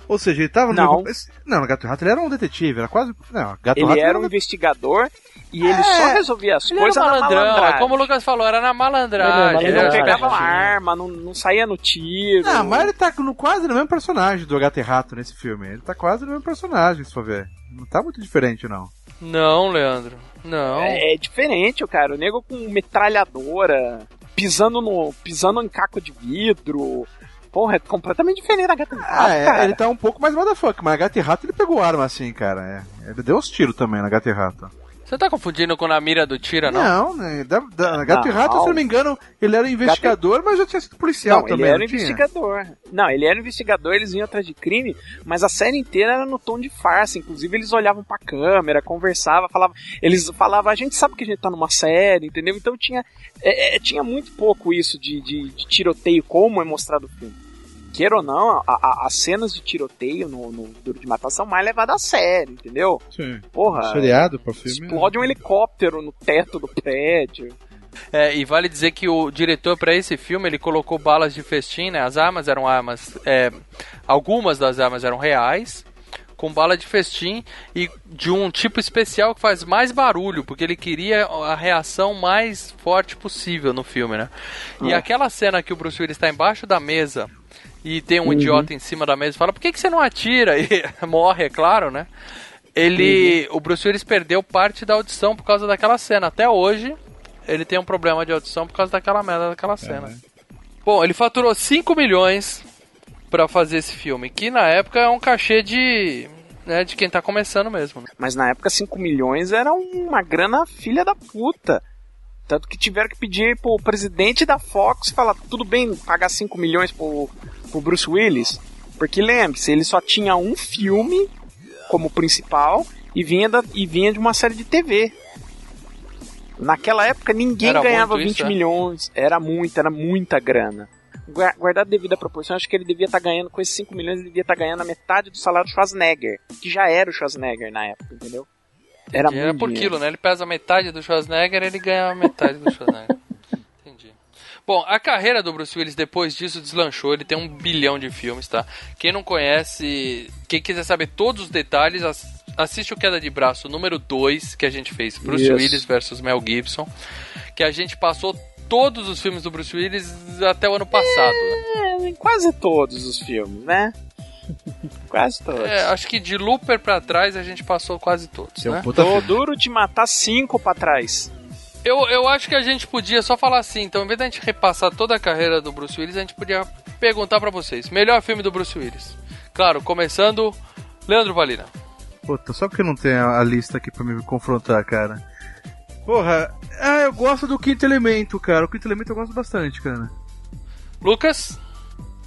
Ou seja, ele tava no. Não. Não, no Gato e o Rato ele era um detetive, era quase. Não, Gato e o Ele Rato era um investigador e ele É, só resolvia as coisas na malandrão, malandragem. como o Lucas falou, era na malandragem. Ele Ele não pegava uma arma, não, não saía no tiro. Ah, mas ele tá no, quase no mesmo personagem do Gato e Rato nesse filme. Ele tá quase no mesmo personagem, se for ver. Não tá muito diferente, não. Não, Leandro, não. É, é diferente, o cara. O nego com metralhadora, pisando no. pisando em caco de vidro. Porra, é completamente diferente da gata e rato, Ah, é, cara. ele tá um pouco mais motherfucker, mas Gato e Rato ele pegou arma assim, cara. É. Ele deu uns tiros também na Gato e Rato. Você tá confundindo com na mira do tira, não? Não, né, da, da, Gato e Rato, Não. se eu não me engano, ele era investigador, mas já tinha sido policial Não, também. ele era não tinha? investigador. Não, ele era investigador, eles iam atrás de crime, mas a série inteira era no tom de farsa. Inclusive, eles olhavam pra câmera, conversavam, falavam. Eles falavam, a gente sabe que a gente tá numa série, entendeu? Então tinha, é, é, tinha muito pouco isso de, de, de tiroteio, como é mostrado no filme. Queira ou não, a- a- as cenas de tiroteio no, no Duro de Matar são mais levadas a sério, entendeu? Sim. Porra, Seriado pra filme. explode um helicóptero no teto do prédio. É, e vale dizer que o diretor para esse filme ele colocou balas de festim, né? As armas eram armas, é, algumas das armas eram reais, com bala de festim e de um tipo especial que faz mais barulho, porque ele queria a reação mais forte possível no filme, né? E aquela cena que o Bruce Willis está embaixo da mesa e tem um idiota em cima da mesa e fala: "Por que, que você não atira?" E morre, é claro, né? Ele, o Bruce Willis perdeu parte da audição por causa daquela cena. Até hoje, ele tem um problema de audição por causa daquela merda daquela cena. Bom, ele faturou 5 milhões pra fazer esse filme, que na época é um cachê de, né, de quem tá começando mesmo. né? Mas na época 5 milhões era uma grana filha da puta. Tanto que tiveram que pedir pro presidente da Fox falar, tudo bem pagar 5 milhões pro, pro Bruce Willis? Porque lembre-se, ele só tinha um filme como principal e vinha, da, e vinha de uma série de TV. Naquela época ninguém Era ganhava muito 20 isso, é? milhões. Era muito, era muita grana. Gua- Guardado devida proporção, acho que ele devia estar ganhando, com esses 5 milhões, ele devia estar ganhando a metade do salário do Schwarzenegger. Que já era o Schwarzenegger na época, entendeu? Era muito por dinheiro. quilo, né? Ele pesa metade do Schwarzenegger, ele ganha metade do Schwarzenegger. Bom, a carreira do Bruce Willis depois disso deslanchou. Ele tem um bilhão de filmes, tá? Quem não conhece, quem quiser saber todos os detalhes, ass- assiste o Queda de Braço número 2 que a gente fez. Bruce Isso. Willis versus Mel Gibson. Que a gente passou todos os filmes do Bruce Willis até o ano passado. né? É, em quase todos os filmes, né? quase todos. É, acho que de Looper pra trás a gente passou quase todos, né? Tô duro de matar cinco pra trás. Eu, eu acho que a gente podia só falar assim, então, em vez da gente repassar toda a carreira do Bruce Willis, a gente podia perguntar pra vocês: melhor filme do Bruce Willis? Claro, começando, Leandro Valina. Puta, só porque não tem a, lista aqui pra me confrontar, cara. Porra, ah, eu gosto do Quinto Elemento, cara. O Quinto Elemento eu gosto bastante, cara. Lucas?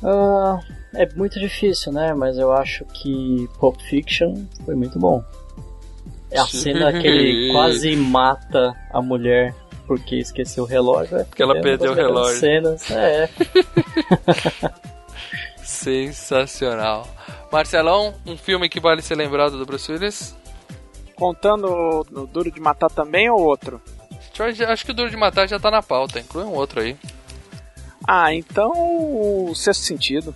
Ah, é muito difícil, né? Mas eu acho que Pulp Fiction foi muito bom. É a cena que ele quase mata a mulher porque esqueceu o relógio. É Porque ela é perdeu o relógio. Cenas. É, Sensacional. Marcelão, um filme que vale ser lembrado do Bruce Willis? Contando no Duro de Matar também ou outro? Acho que o Duro de Matar já tá na pauta, inclui um outro aí. Ah, então o Sexto Sentido.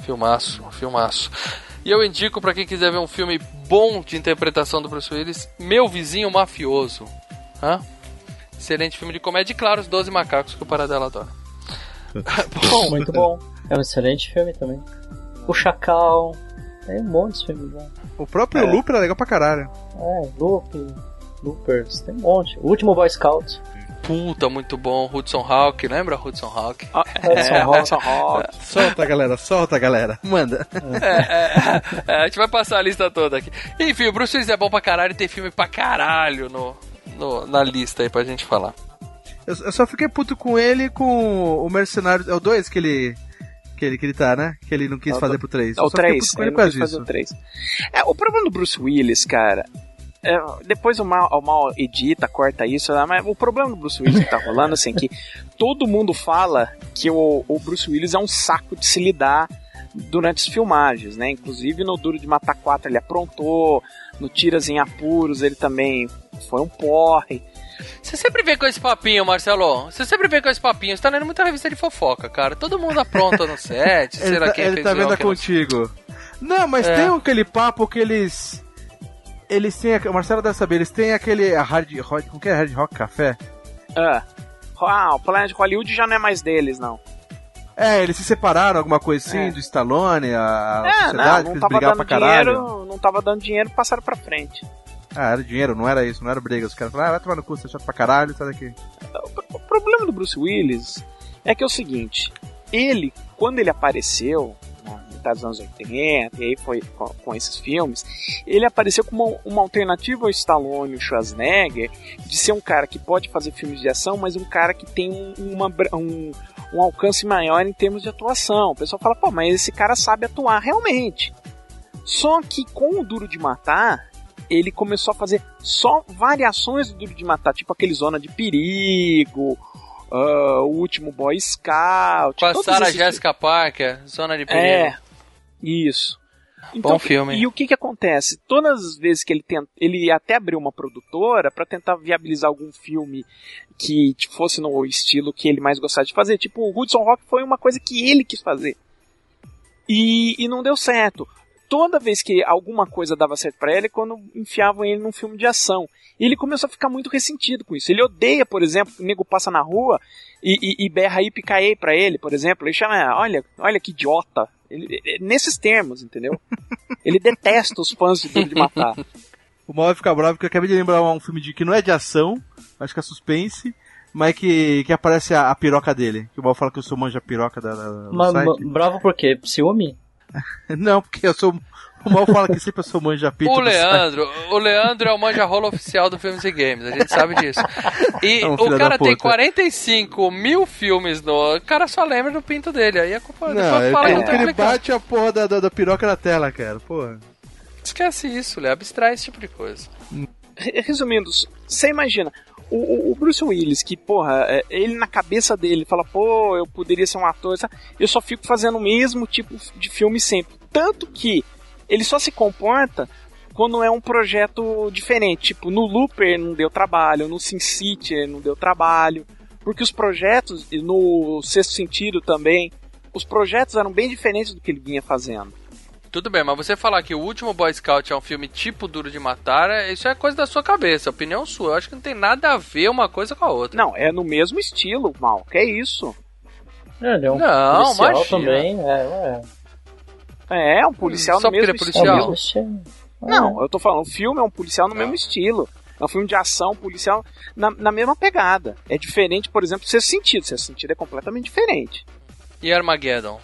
Filmaço, filmaço. E eu indico pra quem quiser ver um filme bom de interpretação do Bruce Willis, Meu Vizinho Mafioso. Hã? Excelente filme de comédia e, claro, Os Doze Macacos que o Paradela adora. bom, muito bom. É um excelente filme também. O Chacal. Tem um monte de filme bom. O próprio Looper é legal pra caralho. É, Loop, Loopers, tem um monte. O último Boy Scout. Puta, muito bom. Hudson Hawk, lembra Hudson Hawk? Ah, é, Hudson Hawk. Solta, galera, solta, galera. Manda. É, é, a gente vai passar a lista toda aqui. Enfim, o Bruce Willis é bom pra caralho e tem filme pra caralho no, no- na lista aí pra gente falar. Eu, eu só fiquei puto com ele e com o Mercenário. É o 2 que ele. Que ele, que ele tá, né? Que ele não quis É fazer pro 3. É o 3. Com ele não quis fazer o 3. É, o problema do Bruce Willis, cara. É, depois o mal, o mal edita, corta isso, né, mas o problema do Bruce Willis que tá rolando, assim, que todo mundo fala que o, o Bruce Willis é um saco de se lidar durante as filmagens, né? Inclusive no Duro de Matar 4 ele aprontou, no Tiras em Apuros ele também foi um porre. Você sempre vem com esse papinho, Marcelo. Você sempre vem com esse papinho. Você tá lendo muita revista de fofoca, cara. Todo mundo apronta no set. Ele será tá, que ele tá vendo contigo. Não, mas É. tem aquele papo que eles. Eles têm. O Marcelo deve saber, eles têm aquele. Hard rock. Como que é? Hard Rock Café? Ah, ah, o Planet Hollywood já não é mais deles, não. É, eles se separaram, alguma coisa assim, É. do Stallone, a É, sociedade, não, não tava dando pra caralho. dinheiro, não tava dando dinheiro, passaram pra frente. Ah, era dinheiro, não era isso, não era briga. Os caras falaram, ah, vai tomar no cu, você é chato pra caralho, sai daqui. O problema do Bruce Willis é que é o seguinte: ele, quando ele apareceu, dos anos 80, e aí foi com, com esses filmes, ele apareceu como uma, uma alternativa ao Stallone o Schwarzenegger, de ser um cara que pode fazer filmes de ação, mas um cara que tem um, uma, um, um alcance maior em termos de atuação. O pessoal fala, pô, mas esse cara sabe atuar realmente. Só que com o Duro de Matar, ele começou a fazer só variações do Duro de Matar, tipo aquele Zona de Perigo, uh, o último Boy Scout. Com a Sarah esses Jessica Parker, Zona de Perigo. É, isso. Bom filme. E o que que acontece? Todas as vezes que ele tenta, ele até abriu uma produtora para tentar viabilizar algum filme que tipo, fosse no estilo que ele mais gostasse de fazer. Tipo, o Hudson Rock foi uma coisa que ele quis fazer. E, e não deu certo. Toda vez que alguma coisa dava certo para ele, é quando enfiavam ele num filme de ação. E ele começou a ficar muito ressentido com isso. Ele odeia, por exemplo, que o nego passa na rua e, e, e berra aí picaei pra ele, por exemplo. Ele chama, olha, olha que idiota. Ele- ele- nesses termos, entendeu? Ele detesta os fãs de Duro de Matar. O mal vai ficar bravo porque eu acabei de lembrar um filme de que não é de ação, acho que é suspense, mas que, que aparece a, a piroca dele. Que o mal fala que eu sou manja piroca da, da, do Ma- site. bravo por quê? Ciúme? Não, porque eu sou. O mal fala que sempre eu sou manja pita O. Leandro, o Leandro é o manja-rola oficial do Filmes e Games, a gente sabe disso. E É um o cara tem puta. 45 mil filmes no. O cara só lembra do pinto dele. Aí a culpa Não, depois ele, fala que ele, não ele implicando. bate a porra da, da, da piroca na tela, cara. Porra. Esquece isso, Léo. Abstrai esse tipo de coisa. Re- Resumindo, você imagina, o, o- Bruce Willis, que, porra, é, ele na cabeça dele fala, pô, eu poderia ser um ator, eu só fico fazendo o mesmo tipo de filme sempre. Tanto que ele só se comporta quando é um projeto diferente. Tipo, no Looper não deu trabalho, no Sin City não deu trabalho. Porque os projetos, no Sexto Sentido também, os projetos eram bem diferentes do que ele vinha fazendo. Tudo bem, mas você falar que o último Boy Scout é um filme tipo Duro de Matar, é- isso é coisa da sua cabeça, opinião sua. Eu acho que não tem nada a ver uma coisa com a outra. Não, é no mesmo estilo, mal. Que é isso? É, ele é um Não, policial imagina. também. É, é. É, é um policial Só no mesmo é policial? estilo. É, Não, eu tô falando, o filme é um policial no mesmo estilo. É um filme de ação, policial, na, na mesma pegada. É diferente, por exemplo, do Sexto Sentido. Sexto Sentido é completamente diferente. E Armageddon?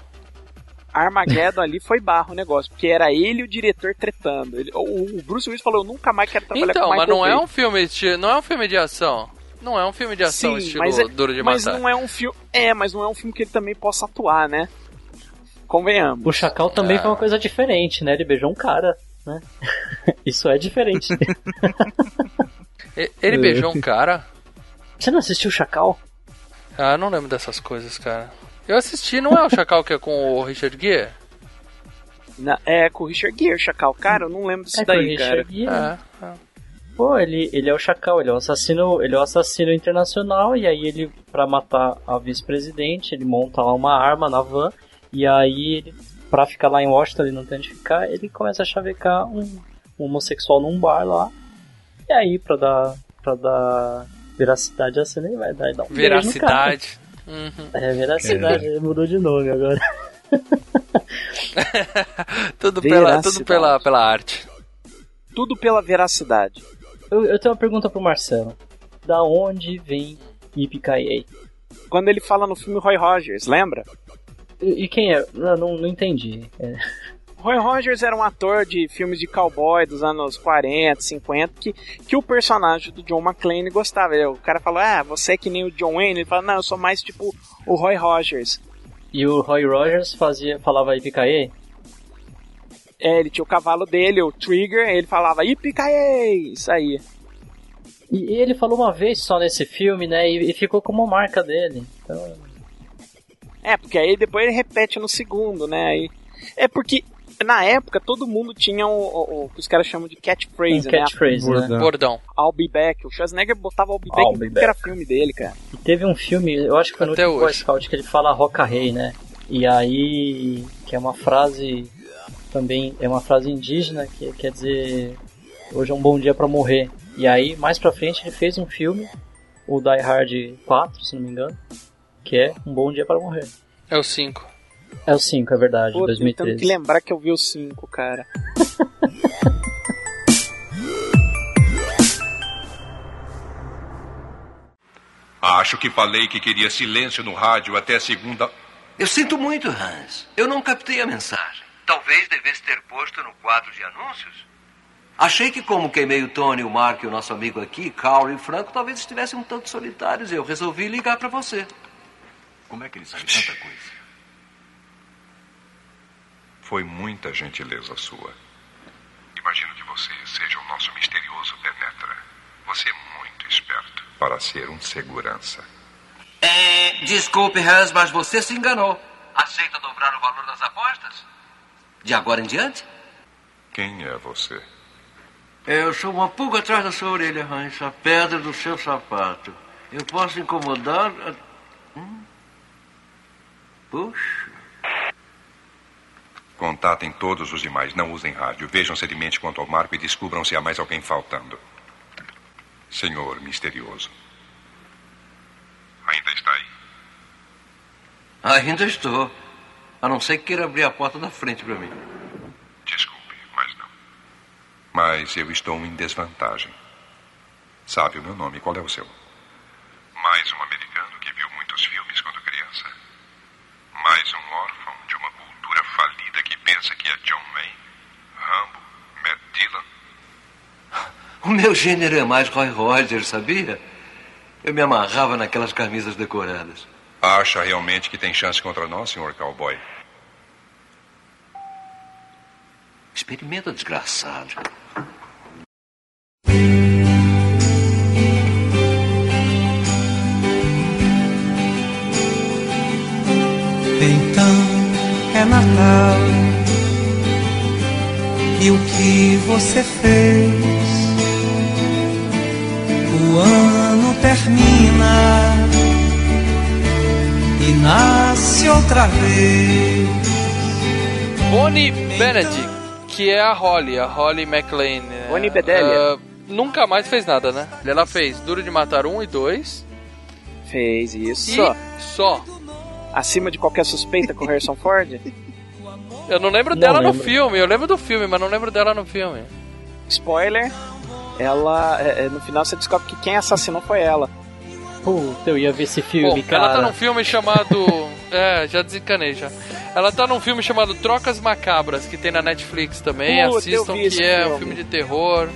Armageddon ali foi barro o negócio, porque era ele e o diretor tretando. Ele- o, o Bruce Willis falou, eu nunca mais quero trabalhar Então, com mas Michael não é um filme esti- não é um filme de ação. Não é um filme de ação Sim, estilo mas, é- Duro de mas Matar. não é um filme... É, mas não é um filme que ele também possa atuar, né? Convenhamos. O Chacal também Ah. foi uma coisa diferente, né? Ele beijou um cara, né? Isso é diferente. Ele beijou um cara? Você não assistiu o Chacal? Ah, eu não lembro dessas coisas, cara. Eu assisti, não é o Chacal que é com o Richard Gere? Na- é, com o Richard Gere, Chacal. Cara, eu não lembro disso É com o daí, cara. Richard Gere. É. é. Pô, ele, ele é o Chacal, ele é o assassino, ele é o assassino internacional e aí ele pra matar a vice-presidente, ele monta lá uma arma na van e aí ele para ficar lá em Washington, ele não tem onde ficar, ele começa a chavecar um, um homossexual num bar lá. E aí pra dar para dar veracidade à cena, ele vai dar, dar um beijo no cara. Veracidade. Uhum. É, veracidade, ele mudou de nome agora. tudo pela, tudo pela, pela arte. Tudo pela veracidade. Eu, eu tenho uma pergunta pro Marcelo. Da onde vem Yippee Quando ele fala no filme Roy Rogers, lembra? E, e quem é? Não, não, não entendi. É. Roy Rogers era um ator de filmes de cowboy dos anos 40, 50, que, que o personagem do John McClane gostava. O cara falou, ah, você é que nem o John Wayne. Ele fala, não, eu sou mais tipo o Roy Rogers. E o Roy Rogers fazia, falava Yippee É, ele tinha o cavalo dele, o Trigger, ele falava, Yippee Isso aí. E ele falou uma vez só nesse filme, né? E, e ficou como marca dele. Então, É, porque aí depois ele repete no segundo, né? Aí, é porque na época todo mundo tinha o, o- o que os caras chamam de catchphrase, um né? catchphrase, né? Bordão. Bordão. I'll be back. O Schwarzenegger botava I'll be back I'll be era filme dele, cara. E teve um filme, eu acho que foi no Até último Boy hoje. Scout que ele fala Roca Rei, né? E aí, que é uma frase também, é uma frase indígena que quer dizer hoje é um bom dia pra morrer. E aí, mais pra frente, ele fez um filme, o Die Hard 4, se não me engano, que é um bom dia pra morrer. É o 5. É o 5, é verdade, Pô, tentando 2013. que lembrar que eu vi o 5, cara. Acho que falei que queria silêncio no rádio até segunda. Eu sinto muito, Hans. Eu não captei a mensagem. Talvez devesse ter posto no quadro de anúncios. Achei que, como queimei o Tony, o Mark e o nosso amigo aqui, Carl e o Franco, talvez estivessem um tanto solitários e eu resolvi ligar para você. Como é que ele sabe tanta coisa? Foi muita gentileza sua. Imagino que você seja o nosso misterioso penetra. Você é muito esperto para ser um segurança. É, desculpe, Hans, mas você se enganou. Aceita dobrar o valor das apostas? De agora em diante? Quem é você? Eu sou uma pulga atrás da sua orelha, Hans. A pedra do seu sapato. Eu posso incomodar. Hum? Puxa. Contatem todos os demais, não usem rádio. Vejam se ele mente quanto ao Marco e descubram se há mais alguém faltando. Senhor misterioso. Ainda está aí? Ainda estou. A não ser que queira abrir a porta da frente para mim. Desculpe, mas não. Mas eu estou em desvantagem. Sabe o meu nome, qual é o seu? Mais um americano que viu muitos filmes quando criança. Mais um órfão de uma cultura falida que pensa que é John Wayne, Rambo, Matt Dillon. O meu gênero é mais Roy Rogers, sabia? Eu me amarrava naquelas camisas decoradas. Acha realmente que tem chance contra nós, senhor cowboy? Experimenta, desgraçado. O que você fez? O ano termina e nasce outra vez. Bonnie Benedict, que é a Holly, a Holly McLean. né? Bonnie Bedelia. Ah, nunca mais fez nada, né? Ela fez Duro de Matar 1 e 2. Fez isso. E só. Acima de qualquer suspeita com o Harrison Ford? Eu não lembro Não dela no lembro. filme, eu lembro do filme, mas não lembro dela no filme. Spoiler. Ela. é, é, no final você descobre que quem assassinou foi ela. Puta, eu ia ver esse filme, Bom, cara. ela tá num filme chamado. é, já desencanei já. Ela tá num filme chamado Trocas Macabras, que tem na Netflix também. Puta, Assistam que é um filme. filme de terror.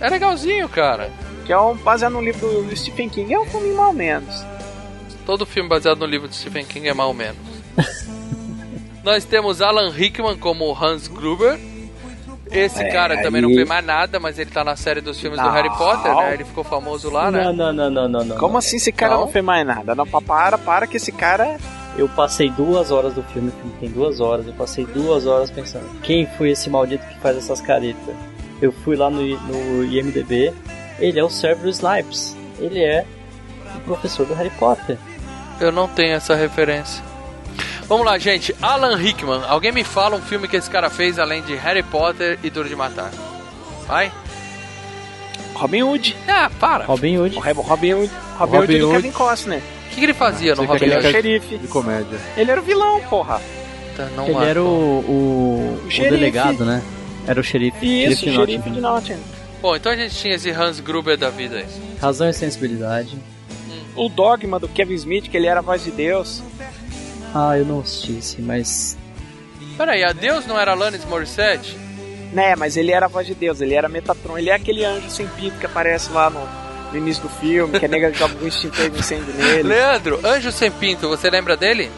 É legalzinho, cara. Que é um, baseado no livro do Stephen King. É um filme mal menos. Todo filme baseado no livro de Stephen King é mal ou menos. Nós temos Alan Rickman como Hans Gruber. Esse É, cara também não aí- fez mais nada, mas ele tá na série dos filmes do Não. Harry Potter, né? Ele ficou famoso lá, né? Não, não, não, não, não, não. Como assim esse cara não, fez mais nada? Não, pa- para, para que esse cara. Eu passei duas horas do filme, o filme tem duas horas, eu passei duas horas pensando, quem foi esse maldito que faz essas caretas? Eu fui lá no, no IMDB, ele é o Severus Snipes, ele é o professor do Harry Potter. Eu não tenho essa referência. Vamos lá, gente. Alan Rickman. Alguém me fala um filme que esse cara fez além de Harry Potter e Duro de Matar. Vai. Robin Hood. Ah, para. Robin Hood. O Robin, Robin Hood. Robin, Hood do Kevin Costner. O que, que ele fazia no Você Robin quer Ele era o Hood? xerife. De comédia. Ele era o vilão, porra. Não ele era o, o, o xerife. delegado, né? Era o xerife. Isso, xerife Nottingham. de Nottingham. Bom, então a gente tinha esse Hans Gruber da vida aí. Razão e sensibilidade. O dogma do Kevin Smith, que ele era a voz de Deus. Ah, eu não assisti esse, mas Peraí, a Deus não era Alanis Morissette? Né, mas ele era a voz de Deus, ele era Metatron. Ele é aquele anjo sem pinto que aparece lá no, no início do filme, que a nega joga um extintor de incêndio nele. Leandro, Anjo Sem Pinto, você lembra dele?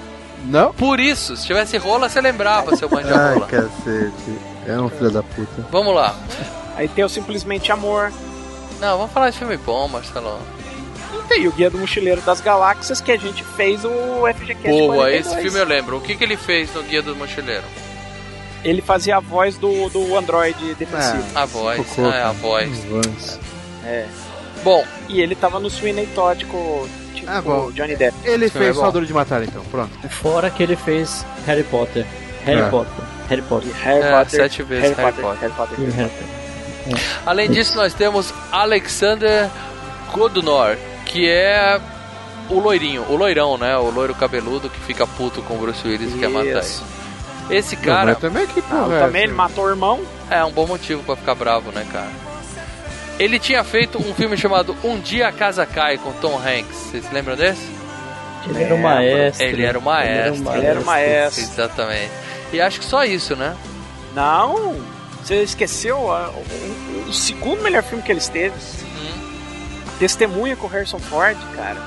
Não? Por isso, se tivesse rola, você lembrava, seu manja Ai, rola. cacete. É um filho da puta. Vamos lá. Aí tem o Simplesmente Amor. Não, vamos falar de filme bom, Marcelo. E tem o Guia do Mochileiro das Galáxias, que a gente fez o FGCast Boa, 42. esse filme eu lembro. O que, que ele fez no Guia do Mochileiro? Ele fazia a voz do, do Android defensivo. A voz, Cocô, ah, é a voz. Vans. É. Bom, E ele tava no Sweeney Todd com tipo, Ah, bom. o Johnny Depp. Ele Esse filme fez é Duro de Matar, então. Pronto. fora que ele fez Harry Potter. Harry É. Potter. Harry Potter. Harry É, Potter. sete vezes Harry Potter. Harry Potter. Harry Potter. além disso, nós temos Alexander Godunor, que é o loirinho, o loirão, né? O loiro cabeludo que fica puto com o Bruce Willis e quer matar ele. Isso. Esse Não, cara mas também que Ah, porra é também ele matou o irmão. é um bom motivo pra ficar bravo, né, cara? Ele tinha feito um filme chamado Um Dia a Casa Cai com Tom Hanks. Vocês lembram desse? Ele era o maestro. Ele era o maestro. Ele era o maestro. Exatamente. E acho que só isso, né? Não, você esqueceu o, o segundo melhor filme que ele esteve. Testemunha com o Harrison Ford, cara.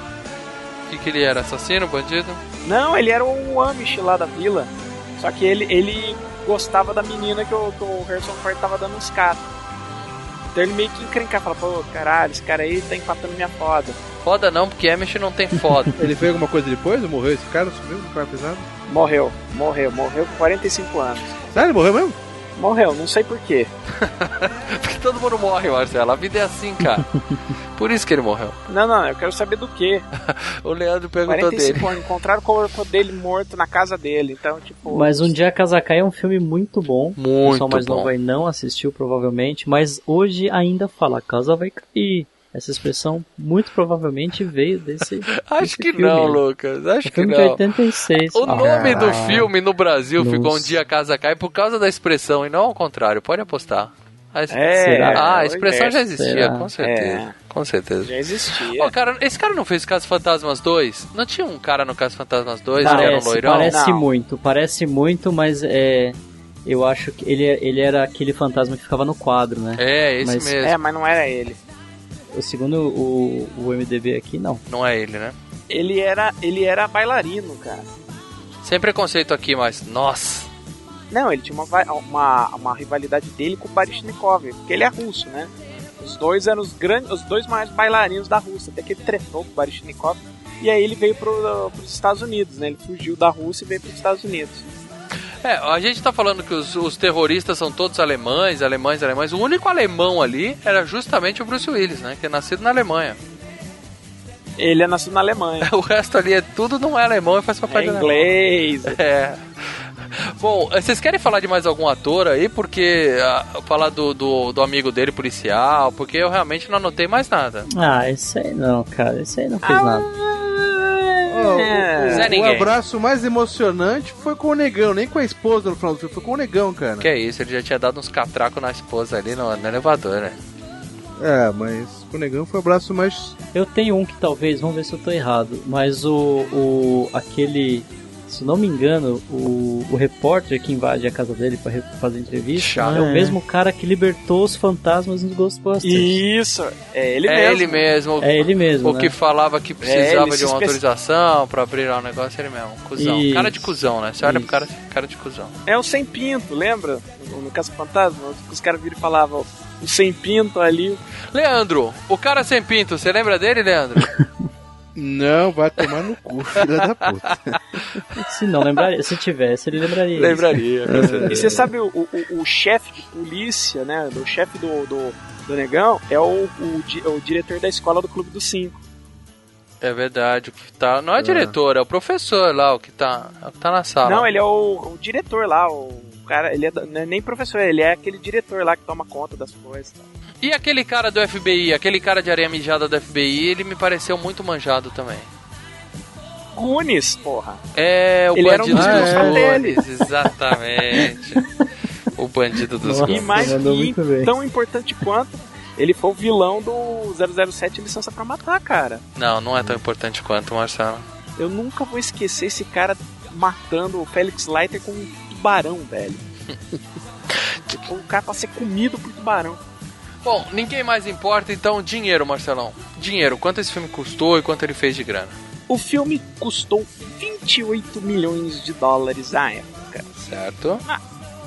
O que, que ele era? Assassino, bandido? Não, ele era o Amish lá da vila. Só que ele, ele gostava da menina que o, que o Harrison Ford tava dando uns caras. Então ele meio que encrencar, fala, pô, caralho, esse cara aí tá empatando minha foda. Foda não, porque Amish não tem foda. Ele fez alguma coisa depois? Ou morreu esse cara? Sumiu no quarto pesado? Morreu, morreu, morreu com 45 anos. Sério, morreu mesmo? Morreu, não sei porquê. porque todo mundo morre, Marcelo. A vida é assim, cara. Por isso que ele morreu. Não, não, eu quero saber do que. O Leandro perguntou 45 dele. anos, encontraram o corpo dele morto na casa dele. Então, tipo. Mas Um Dia a Casa Cai é um filme muito bom. O Muito pessoal mais bom. novo aí não assistiu, provavelmente. Mas hoje ainda fala, a casa vai cair. Essa expressão muito provavelmente veio desse. Acho desse que filme. não, Lucas. Acho É que filme não. de 86. O nome do Ah. filme no Brasil Nossa. ficou Um Dia a Casa Cai por causa da expressão e não ao contrário. Pode apostar. A É, Será? Ah, a expressão já existia, Será? com certeza. É. Com certeza. Já existia. Ô, cara, esse cara não fez Caso Fantasmas 2? Não tinha um cara no Caso Fantasmas 2 que era um Parece, loirão? parece Não. muito, parece muito, mas é. Eu acho que ele, ele era aquele fantasma que ficava no quadro, né? É, esse Mas- mesmo. É, mas não era ele. O segundo o, o MDB aqui, não. Não é ele, né? Ele era, ele era bailarino, cara. Sem preconceito aqui, mas. Nossa! Não, ele tinha uma, uma, uma rivalidade dele com o Baryshnikov, porque ele é russo, né? Os dois eram os, grandes, os dois maiores bailarinos da Rússia, até que ele tretou com o Baryshnikov. E aí ele veio pro, pros Estados Unidos, né? Ele fugiu da Rússia e veio pros Estados Unidos. É, a gente tá falando que os, os terroristas são todos alemães, alemães, alemães. O único alemão ali era justamente o Bruce Willis, né? Que é nascido na Alemanha. Ele é nascido na Alemanha. O resto ali é tudo não é alemão e faz papel É de alemão. inglês. É. Bom, vocês querem falar de mais algum ator aí? Porque. ah, falar do, do, do amigo dele policial, porque eu realmente não anotei mais nada. Ah, esse aí não, cara. Esse aí não Ah, fez nada. É. O, o Ninguém. abraço mais emocionante foi com o negão, nem com a esposa no final do filme, foi com o negão, cara. Que é isso, ele já tinha dado uns catracos na esposa ali no, no elevador, né? É, mas com o negão foi o abraço mais. Eu tenho um que talvez, vamos ver se eu tô errado, mas o, o aquele, se não me engano, o, o repórter que invade a casa dele pra re- fazer entrevista Chato. é o É. mesmo cara que libertou os fantasmas nos Ghostbusters. Isso, é ele é mesmo. ele mesmo. É ele mesmo, O né? que falava que É, precisava ele de uma autorização pra abrir lá o negócio, ele mesmo. Cusão. Isso. Cara de cuzão, né? Você olha pro cara, cara de cuzão. É o Sem Pinto, lembra? No, no Caso Fantasma, os caras viram e falavam o Sem Pinto ali. Leandro, o cara sem pinto, você lembra dele, Leandro? Não, vai tomar no cu, filha da puta. Se não lembraria, se tivesse, ele lembraria. Lembraria. certeza. E você sabe, o, o, o chefe de polícia, né? O chefe do, do, do Negão é o, o, o diretor da escola do Clube dos Cinco. É verdade, o que tá. Não é diretor, é o professor lá, o que tá, é o que tá na sala. Não, ele é o, o diretor lá, o cara, ele é, não é nem professor, ele é aquele diretor lá que toma conta das coisas. tá? E aquele cara do FBI, aquele cara de areia mijada do FBI, ele me pareceu muito manjado também. Gunis, porra. É, o Ele era um bandido dos dos satélites. Gones, exatamente. o bandido dos Nossa. E mais mandou e muito bem. tão importante quanto, ele foi o vilão do 007 Licença pra Matar, cara. Não, não é tão importante quanto, Marcelo. Eu nunca vou esquecer esse cara matando o Felix Leiter com um tubarão, velho. tipo, o cara pra ser comido por tubarão. Bom, ninguém mais importa, então dinheiro, Marcelão. Dinheiro, quanto esse filme custou e quanto ele fez de grana? O filme custou 28 milhões de dólares à época. Certo?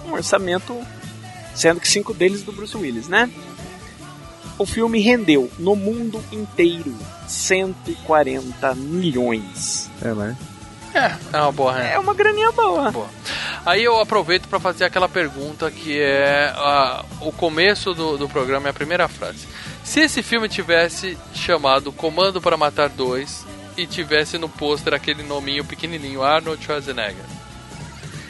Um orçamento, sendo que cinco deles do Bruce Willis, né? O filme rendeu no mundo inteiro 140 milhões. É, mas. É, é uma boa renda. É uma graninha boa. Boa. Aí eu aproveito para fazer aquela pergunta que é ah, o começo do, do programa, é a primeira frase. Se esse filme tivesse chamado Comando para Matar 2 e tivesse no pôster aquele nominho pequenininho, Arnold Schwarzenegger,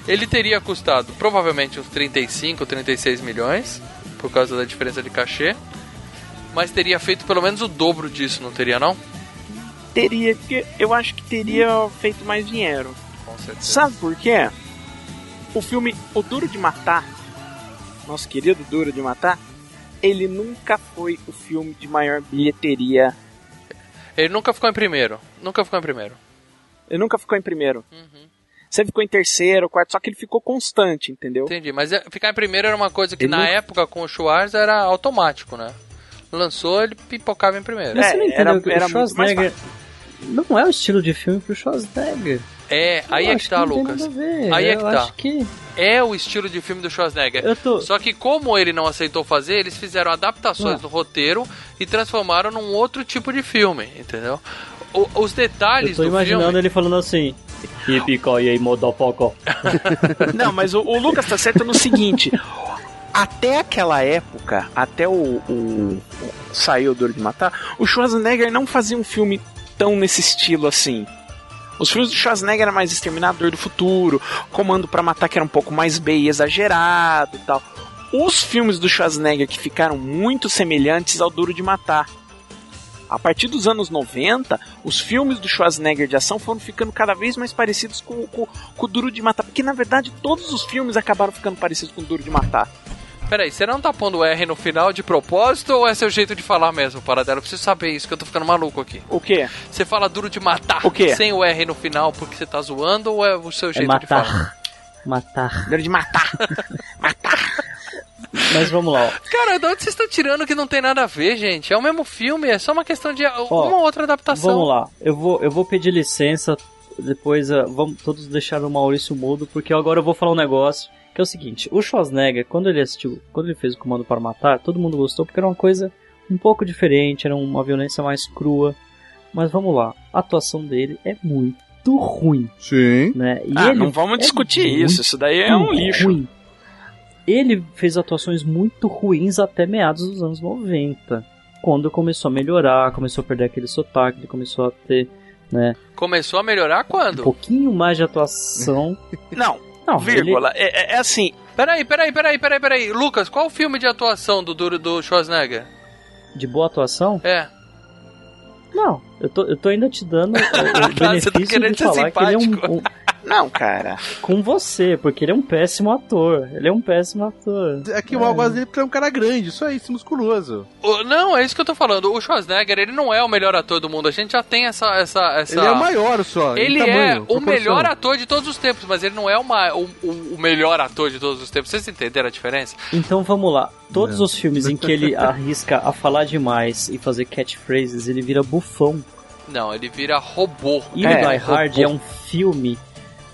ele teria custado provavelmente uns 35, 36 milhões, por causa da diferença de cachê, mas teria feito pelo menos o dobro disso, não teria não? Teria que. Eu acho que teria feito mais dinheiro. Com certeza. Sabe por quê? O filme O Duro de Matar, nosso querido Duro de Matar, ele nunca foi o filme de maior bilheteria. Ele nunca ficou em primeiro, nunca ficou em primeiro. Ele nunca ficou em primeiro. Uhum. Sempre ficou em terceiro, quarto, só que ele ficou constante, entendeu? Entendi, mas é- ficar em primeiro era uma coisa que Ele na não- época com o Schwarz era automático, né? Lançou, ele pipocava em primeiro. Mas você não entendeu era- que era o muito mais Schwarzenegger não é o estilo de filme pro Schwarzenegger. É, aí Eu é acho que tá, tem Lucas. Aí é Eu que tá. que É o estilo de filme do Schwarzenegger. Eu tô- Só que como ele não aceitou fazer, eles fizeram adaptações Ah. do roteiro e transformaram num outro tipo de filme, entendeu? O- os eu detalhes tô do imaginando filme... ele falando assim. Yippee aí, motherfucker. Não, mas o, o Lucas tá certo no seguinte. Até aquela época, até o, o, o saiu Duro de Matar, o Schwarzenegger não fazia um filme tão nesse estilo assim. Os filmes do Schwarzenegger eram mais Exterminador do Futuro, Comando pra Matar, que era um pouco mais bem exagerado e tal. Os filmes do Schwarzenegger que ficaram muito semelhantes ao Duro de Matar. A partir dos anos 90, os filmes do Schwarzenegger de ação foram ficando cada vez mais parecidos com, com, com o Duro de Matar. Porque na verdade todos os filmes acabaram ficando parecidos com o Duro de Matar. Peraí, você não tá pondo R no final de propósito ou é seu jeito de falar mesmo, Paradelo? Eu preciso saber isso, que eu tô ficando maluco aqui. O quê? Você fala duro de matar O quê? sem o R no final porque você tá zoando ou é o seu É jeito de falar? matar. Matar. Duro de Matar. Mas vamos lá, ó. Cara, de onde vocês estão tirando que não tem nada a ver, gente? É o mesmo filme, é só uma questão de uma Ó, outra adaptação. Vamos lá, eu vou, eu vou pedir licença, depois ah, vamos todos deixar o Maurício mudo, porque agora eu vou falar um negócio, que é o seguinte, o Schwarzenegger, quando ele assistiu, quando ele fez o Comando para Matar, todo mundo gostou, porque era uma coisa um pouco diferente, era uma violência mais crua, mas vamos lá, a atuação dele é muito ruim, Sim. né? E Ah, ele não vamos é discutir isso, isso daí é um lixo. ruim. Ele fez atuações muito ruins até meados dos anos 90. Quando começou a melhorar, começou a perder aquele sotaque, ele começou a ter, né, Começou a melhorar um quando? pouquinho mais de atuação. Não, Não, vírgula. É, é- é assim, Peraí, peraí, peraí, peraí, peraí. Lucas, qual o filme de atuação do duro do Schwarzenegger? ele de boa atuação? É. Não, eu tô, eu tô ainda te dando o, o benefício tá querendo de falar que ele é um, um- não, cara. com você, porque ele é um péssimo ator. Ele é um péssimo ator. Aqui o mal gosta dele é um cara grande, só isso, musculoso. O- não, é isso que eu tô falando. O Schwarzenegger, ele não é o melhor ator do mundo. A gente já tem essa. essa, essa... Ele é o maior só. Ele tamanho, é o proporção. melhor ator de todos os tempos, mas ele não é uma, o, o- o melhor ator de todos os tempos. Vocês entenderam a diferença? Então vamos lá. Todos Não. os filmes em que ele arrisca a falar demais e fazer catchphrases, ele vira bufão. Não, ele vira robô. E É, o Die Hard robô. é um filme.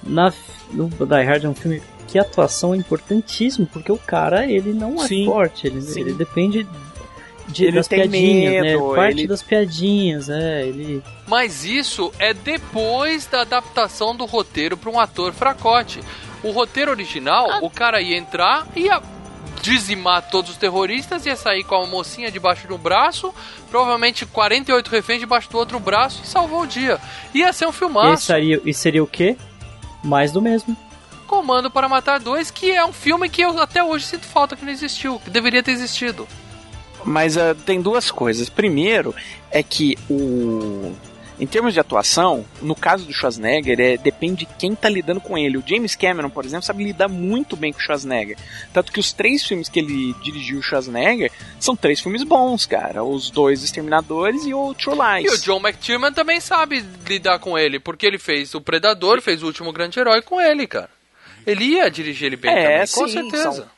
Na, no Die Hard é um filme que a atuação é importantíssimo, porque o cara ele não é Sim, forte, ele, ele depende de, Ele das tem piadinhas, medo, né? Parte ele- das piadinhas, é, ele. Mas isso é depois da adaptação do roteiro para um ator fracote. O roteiro original, o cara ia entrar, ia dizimar todos os terroristas, ia sair com a mocinha debaixo do braço, provavelmente 48 reféns debaixo do outro braço e salvou o dia. Ia ser um E, filmaço. seria, e seria o quê? Mais do mesmo. Comando para Matar 2, que é um filme que eu até hoje sinto falta que não existiu, que deveria ter existido. Mas ah, tem duas coisas. Primeiro é que o. Em termos de atuação, no caso do Schwarzenegger, é, depende de quem tá lidando com ele. O James Cameron, por exemplo, sabe lidar muito bem com o Schwarzenegger. Tanto que os três filmes que ele dirigiu o Schwarzenegger são três filmes bons, cara. Os dois Exterminadores e o True Lies. E o John McTiernan também sabe lidar com ele, porque ele fez o Predador, fez o Último Grande Herói com ele, cara. Ele ia dirigir ele bem É, também, com sim, certeza. são-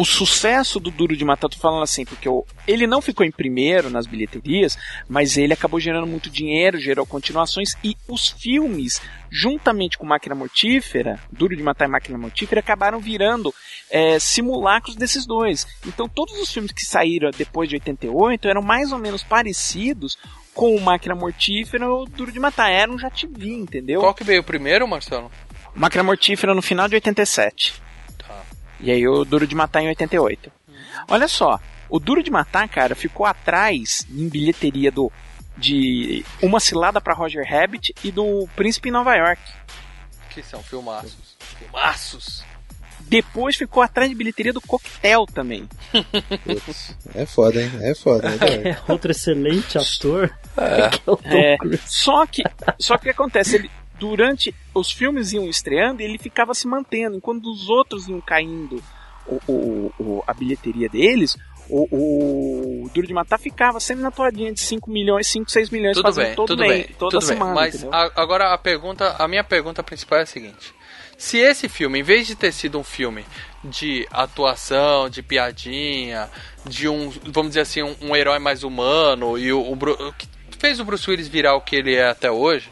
o sucesso do Duro de Matar, tô falando assim, porque o- ele não ficou em primeiro nas bilheterias, mas ele acabou gerando muito dinheiro, gerou continuações e os filmes, juntamente com Máquina Mortífera, Duro de Matar e Máquina Mortífera, acabaram virando é, simulacros desses dois. Então todos os filmes que saíram depois de 88 eram mais ou menos parecidos com o Máquina Mortífera ou Duro de Matar. Era um já te vi, entendeu? Qual que veio primeiro, Marcelo? Máquina Mortífera no final de 87. E aí o Duro de Matar em 88. Olha só, o Duro de Matar, cara, ficou atrás em bilheteria do de Uma Cilada pra Roger Rabbit e do Príncipe em Nova York. Que são filmaços. Filmaços. Depois ficou atrás de bilheteria do Coquetel também. Putz, é foda, hein? É foda. É. É outro excelente ator. que é o Tom É, só que só que o que acontece, ele durante os filmes iam estreando, ele ficava se mantendo, enquanto os outros iam caindo o, o- o- a bilheteria deles, O, o Duro de Matar ficava sempre na toadinha de 5 milhões, 5, 6 milhões, Tudo fazendo bem, todo tudo bem, bem, toda tudo bem. semana. Mas entendeu? a- agora a pergunta, a minha pergunta principal é a seguinte: se esse filme, em vez de ter sido um filme de atuação, de piadinha, de um, vamos dizer assim, um, um herói mais humano e o, o que fez o Bruce Willis virar o que ele é até hoje,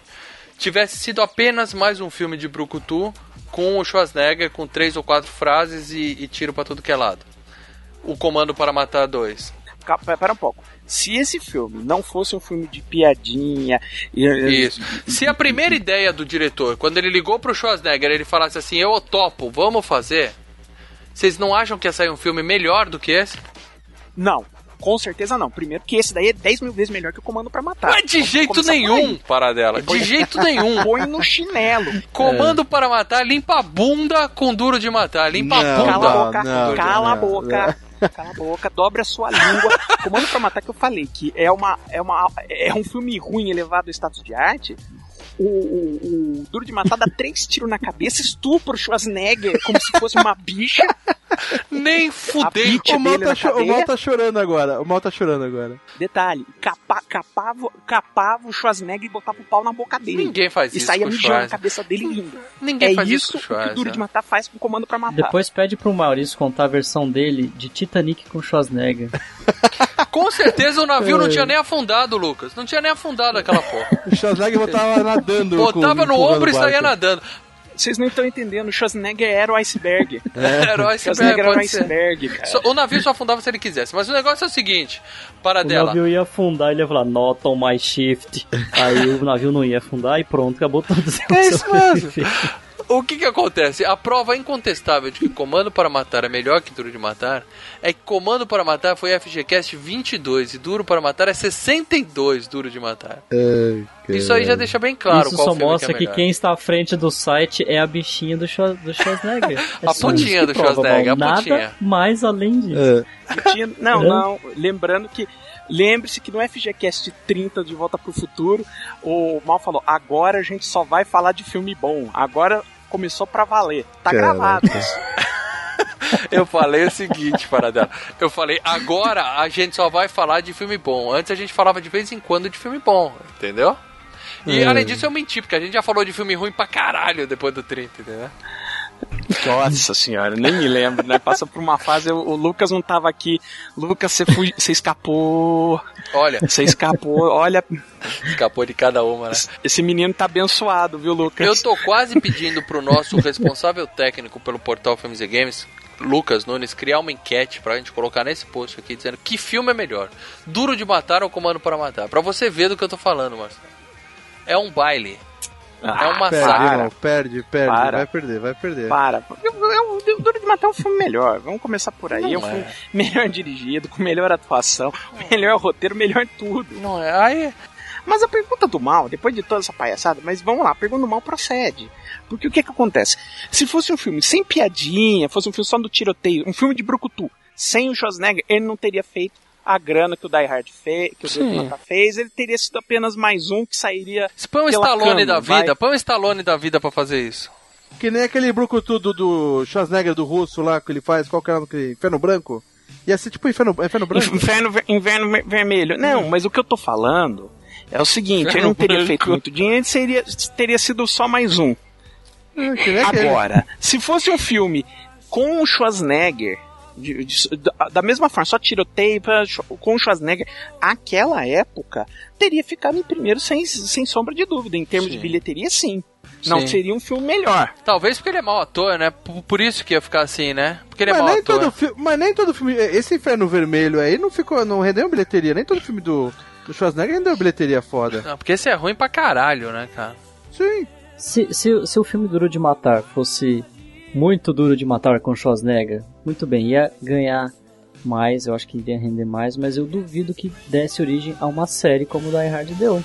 tivesse sido apenas mais um filme de brucutu com o Schwarzenegger com três ou quatro frases e, e tiro pra tudo que é lado. O Comando para Matar 2. Ca- Pera um pouco. Se esse filme não fosse um filme de piadinha. e- Isso. Se a primeira ideia do diretor, quando ele ligou pro Schwarzenegger, ele falasse assim: Eu topo, vamos fazer. Vocês não acham que ia sair um filme melhor do que esse? Não, com certeza não. Primeiro que esse daí é 10 mil vezes melhor que o Comando pra Matar. Mas de jeito nenhum, paradela. De jeito nenhum. Põe no chinelo. Comando para matar, limpa a bunda com duro de matar. Limpa a Não, bunda. cala a boca, com duro de cala a matar. boca. Cala a boca, dobre a sua língua. Comando pra Matar que eu falei que é uma é uma é um filme ruim elevado ao status de arte. O, o- o Duro de Matar dá três tiros na cabeça, estupra o Schwarzenegger como se fosse uma bicha. Nem fudei. O mal, tá o mal tá chorando agora. O mal tá chorando agora. Detalhe, capa, capava, capava o Schwarzenegger e botava o pau na boca dele. Ninguém faz e isso saía com o mijando na Schwarzenegger. cabeça dele rindo. Ninguém é faz isso o que o Duro de Schwarzenegger. Matar faz com o Comando pra Matar. Depois pede pro Maurício contar a versão dele de Titanic com Schwarzenegger. Com certeza o navio não É. tinha nem afundado, Lucas. Não tinha nem afundado aquela porra. O Schwarzenegger botava nadando. Botava com- no ombro e o saía nadando. Vocês não estão entendendo, o Schwarzenegger era o iceberg. Era o iceberg, era o iceberg, cara. Só- o navio só afundava se ele quisesse. Mas o negócio é o seguinte: para O dela. navio ia afundar, ele ia falar, not on my shift. Aí o navio não ia afundar e pronto, acabou todo o seu É isso mesmo. O que que acontece? A prova incontestável de que Comando para Matar é melhor que Duro de Matar é que Comando para Matar foi FGCast 22 e Duro para Matar é 62 Duro de Matar. Isso aí já deixa bem claro Isso qual só filme mostra que, que, é melhor. quem está à frente do site é a bichinha do, Schwar- do Schwarzenegger. É A isso do que prova, Schwarzenegger, Mal. a putinha. Nada mais além disso. É. Tinha- não, não. Lembrando que. Lembre-se que no FGCast 30 de Volta pro Futuro, o Mal falou: agora a gente só vai falar de filme bom. Agora começou pra valer. Tá Caraca. gravado. Eu falei o seguinte, Paradela. Eu falei, agora a gente só vai falar de filme bom. Antes a gente falava de vez em quando de filme bom, entendeu? E É. além disso eu menti, porque a gente já falou de filme ruim pra caralho depois do 30, entendeu? Nossa senhora, nem me lembro, né? Passa por uma fase, o, Lucas não tava aqui. Lucas, você, você escapou. Olha. Você escapou, olha. Escapou de cada uma, né? Esse menino tá abençoado, viu, Lucas? Eu tô quase pedindo pro nosso responsável técnico pelo portal Filmes e Games, Lucas Nunes, criar uma enquete pra gente colocar nesse post aqui dizendo que filme é melhor, Duro de Matar ou Comando para Matar? Pra você ver do que eu tô falando, Marcelo. É um baile. É um Perde, irmão, perde, perde. Para. Vai perder, vai perder. Para. Eu- eu- eu- Duro de Matar é um filme melhor. Vamos começar por aí. Não é um é. filme melhor dirigido, com melhor atuação, melhor roteiro, melhor tudo. Não é? Aí. Mas a pergunta do mal, depois de toda essa palhaçada, mas vamos lá, a pergunta do mal procede. Porque o que que acontece? Se fosse um filme sem piadinha, fosse um filme só do tiroteio, um filme de brucutu, sem o Schwarzenegger, ele não teria feito a grana que o Die Hard fez, que o Sim. Fez, ele teria sido apenas mais um que sairia Se põe um Stallone cama, da vai. vida, põe um Stallone da vida pra fazer isso. Que nem aquele brucutu do, do Schwarzenegger do russo lá que ele faz, qual que era aquele Inferno Branco? Ia ser tipo Inferno, Inferno Branco? Inverno ver- vermelho. Não, mas o que eu tô falando é o seguinte, ele não teria Branco. feito muito dinheiro, ele seria, teria sido só mais um. É, que nem aquele. Agora, se fosse um filme com o Schwarzenegger, de- de- da- mesma forma, só tiroteio pra- com o Schwarzenegger, aquela época, teria ficado em primeiro sem, sem sombra de dúvida. Em termos Sim. de bilheteria, sim. Não Sim. seria um filme melhor. Talvez porque ele é mau ator, né? Por, por isso que ia ficar assim, né? Porque ele é mas, mau nem ator. todo fi- mas nem todo filme. Esse Inferno Vermelho aí não ficou. não rendeu bilheteria. Nem todo filme do, do Schwarzenegger rendeu bilheteria foda. Não, porque esse é ruim pra caralho, né, cara? Sim. Se, se, se o filme Duro de Matar fosse muito duro de matar com Schwarzenegger, muito bem, ia ganhar mais, eu acho que iria render mais, mas eu duvido que desse origem a uma série como o Die Hard deu.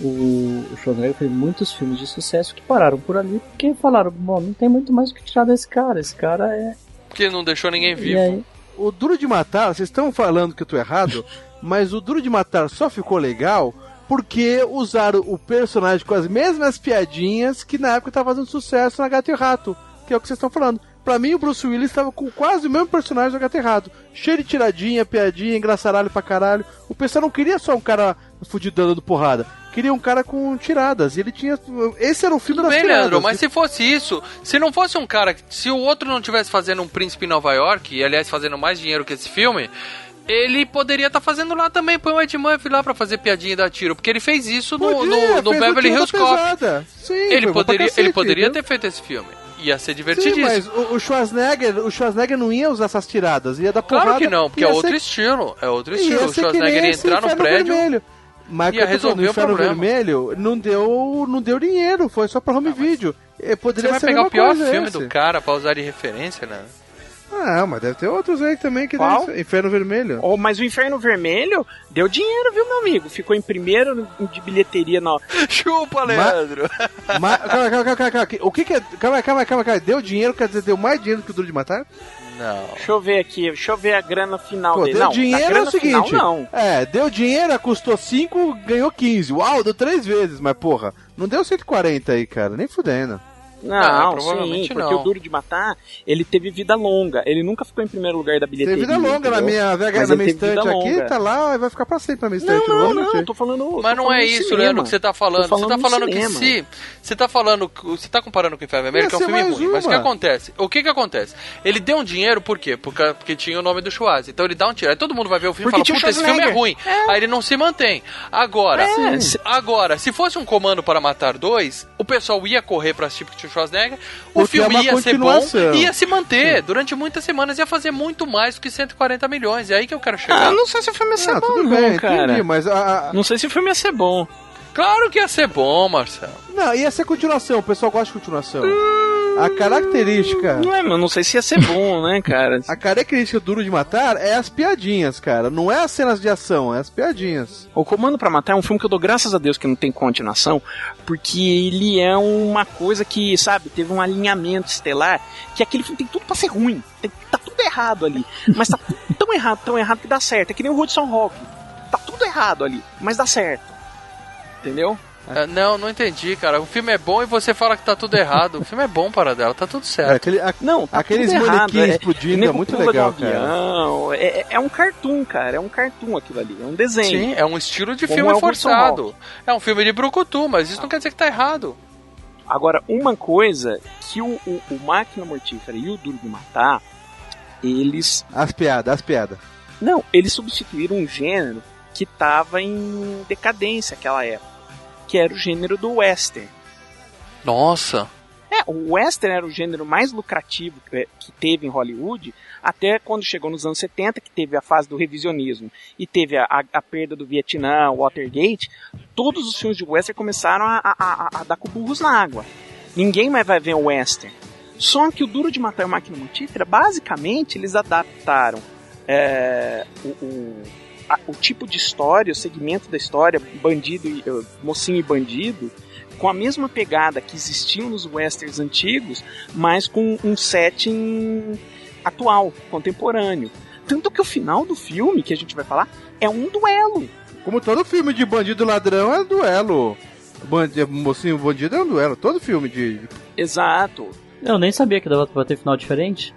O, o Schwarzenegger fez muitos filmes de sucesso que pararam por ali porque falaram, bom, não tem muito mais o que tirar desse cara, esse cara é... Porque não deixou ninguém vivo. aí, O Duro de Matar, vocês estão falando que eu tô errado, mas o Duro de Matar só ficou legal porque usaram o personagem com as mesmas piadinhas que na época tava fazendo sucesso na Gato e Rato, que é o que vocês estão falando. pra mim o Bruce Willis tava com quase o mesmo personagem do Gato Errado. Cheio de tiradinha, piadinha, engraçaralho pra caralho. O pessoal não queria só um cara fudido dando porrada. Queria um cara com tiradas. E ele tinha. Esse era o filme Tudo das bem, tiradas. Leandro, mas se fosse isso, se não fosse um cara, se o outro não tivesse fazendo um príncipe em Nova York, e aliás fazendo mais dinheiro que esse filme, ele poderia estar fazendo lá também, põe o Ed Murphy lá pra fazer piadinha e dar tiro, porque ele fez isso no, Podia, no, no fez Beverly Hills Cop. Sim, Ele poderia, cacete, ele poderia viu? ter feito esse filme. Ia ser Sim, divertidíssimo. mas o, o Schwarzenegger, o Schwarzenegger não ia usar essas tiradas, ia dar Claro porrada. que não, porque é outro ser- estilo. É outro estilo. O Schwarzenegger ia entrar no prédio. Vermelho. Mas ia resolver o Inferno problema. Vermelho não deu, não deu dinheiro, foi só pra home video. Eh, Você Poderia vai pegar o pior filme esse. do cara pra usar de referência, né? Ah, mas deve ter outros aí também que Qual? deve ser- Inferno Vermelho. Oh, mas o Inferno Vermelho deu dinheiro, viu, meu amigo? Ficou em primeiro de bilheteria no. Chupa, Leandro! Ma- calma, calma, calma, calma, calma. O que que é. Calma, calma, calma, calma. Deu dinheiro, quer dizer, deu mais dinheiro que o Duro de Matar? Não. Deixa eu ver aqui, deixa eu ver a grana final Pô, dele. deu não, dinheiro é o seguinte. Final, não. É, deu dinheiro, custou 5, ganhou 15. Uau, deu três vezes, mas porra, não deu 140 aí, cara, nem fudendo. Não, Ah, provavelmente sim, porque não. o Duro de Matar, ele teve vida longa. Ele nunca ficou em primeiro lugar da bilheteria. vida longa na entendeu? minha, VH, Mas na minha teve vida estante aqui, longa. tá lá e vai ficar pra sempre na minha estante. Não, não, não, mentir. tô falando. Mas tô não falando é no isso, cinema. Leandro, que você tá falando. Falando você tá falando que cinema. se. Você tá falando. que- Você tá comparando com o Inferno que é um filme ruim. Mas o que uma. acontece? O que que acontece? Ele deu um dinheiro por quê? Porque, porque tinha o nome do Schwarz. Então ele dá um tiro. Aí todo mundo vai ver o filme e Porque fala, tinha o puta, esse filme é ruim. Schwarzenegger. Aí ele não se mantém. Agora, É. se- agora, se fosse um comando para matar dois, o pessoal ia correr pra assistir porque o Schwarzenegger, o Porque é filme uma ia ser bom e ia se manter durante muitas semanas, ia fazer muito mais do que 140 milhões. É aí que eu quero chegar. Ah, não sei se o filme ia ser Ah, bom, tudo não, bem, cara. entendi, mas a, Não sei se o filme ia ser bom. Claro que ia ser bom, Marcelo. Não, ia ser continuação, o pessoal gosta de continuação. A característica. Não é, mas não sei se ia ser bom, né, cara? A característica do Duro de Matar é as piadinhas, cara. Não é as cenas de ação, é as piadinhas. O Comando pra Matar é um filme que eu dou graças a Deus que não tem continuação, porque ele é uma coisa que, sabe, teve um alinhamento estelar, que aquele filme tem tudo pra ser ruim. Tem- tá tudo errado ali. Mas tá tão errado, tão errado que dá certo. É que nem o Hudson Hawk. Tá tudo errado ali, mas dá certo. Entendeu? Ah, não, não entendi, cara. O filme é bom e você fala que tá tudo errado. O filme é bom para dela, tá tudo É, certo. aquele, a- Não, tá Aqueles manequins é, explodindo é muito legal, um avião. É, é- é um cartoon, cara. É um cartoon aquilo ali. É um desenho. Sim, é um estilo de Como filme é forçado. É um filme de brucutu, mas isso não quer dizer que tá errado. Agora, uma coisa que o, o, o Máquina Mortífera e o Duro de Matar, eles. As piadas, as piadas. Não, eles substituíram um gênero que tava em decadência naquela época. Que era o gênero do western. Nossa. É, o western era o gênero mais lucrativo que, teve em Hollywood, até quando chegou nos anos 70, que teve a fase do revisionismo e teve a, a- a perda do Vietnã, o Watergate, todos os filmes de western começaram a, a- a- dar com burros na água. Ninguém mais vai ver o western. Só que o Duro de Matar e a Máquina Mortífera, basicamente, eles adaptaram é, o, o- a- o tipo de história, o segmento da história, bandido, e, eh, mocinho e bandido, com a mesma pegada que existiam nos westerns antigos, mas com um setting atual, contemporâneo. Tanto que o final do filme, que a gente vai falar, é um duelo. Como todo filme de bandido ladrão é duelo. Bandi, mocinho bandido é um duelo. Todo filme de. Exato. Eu nem sabia que dava pra ter final diferente.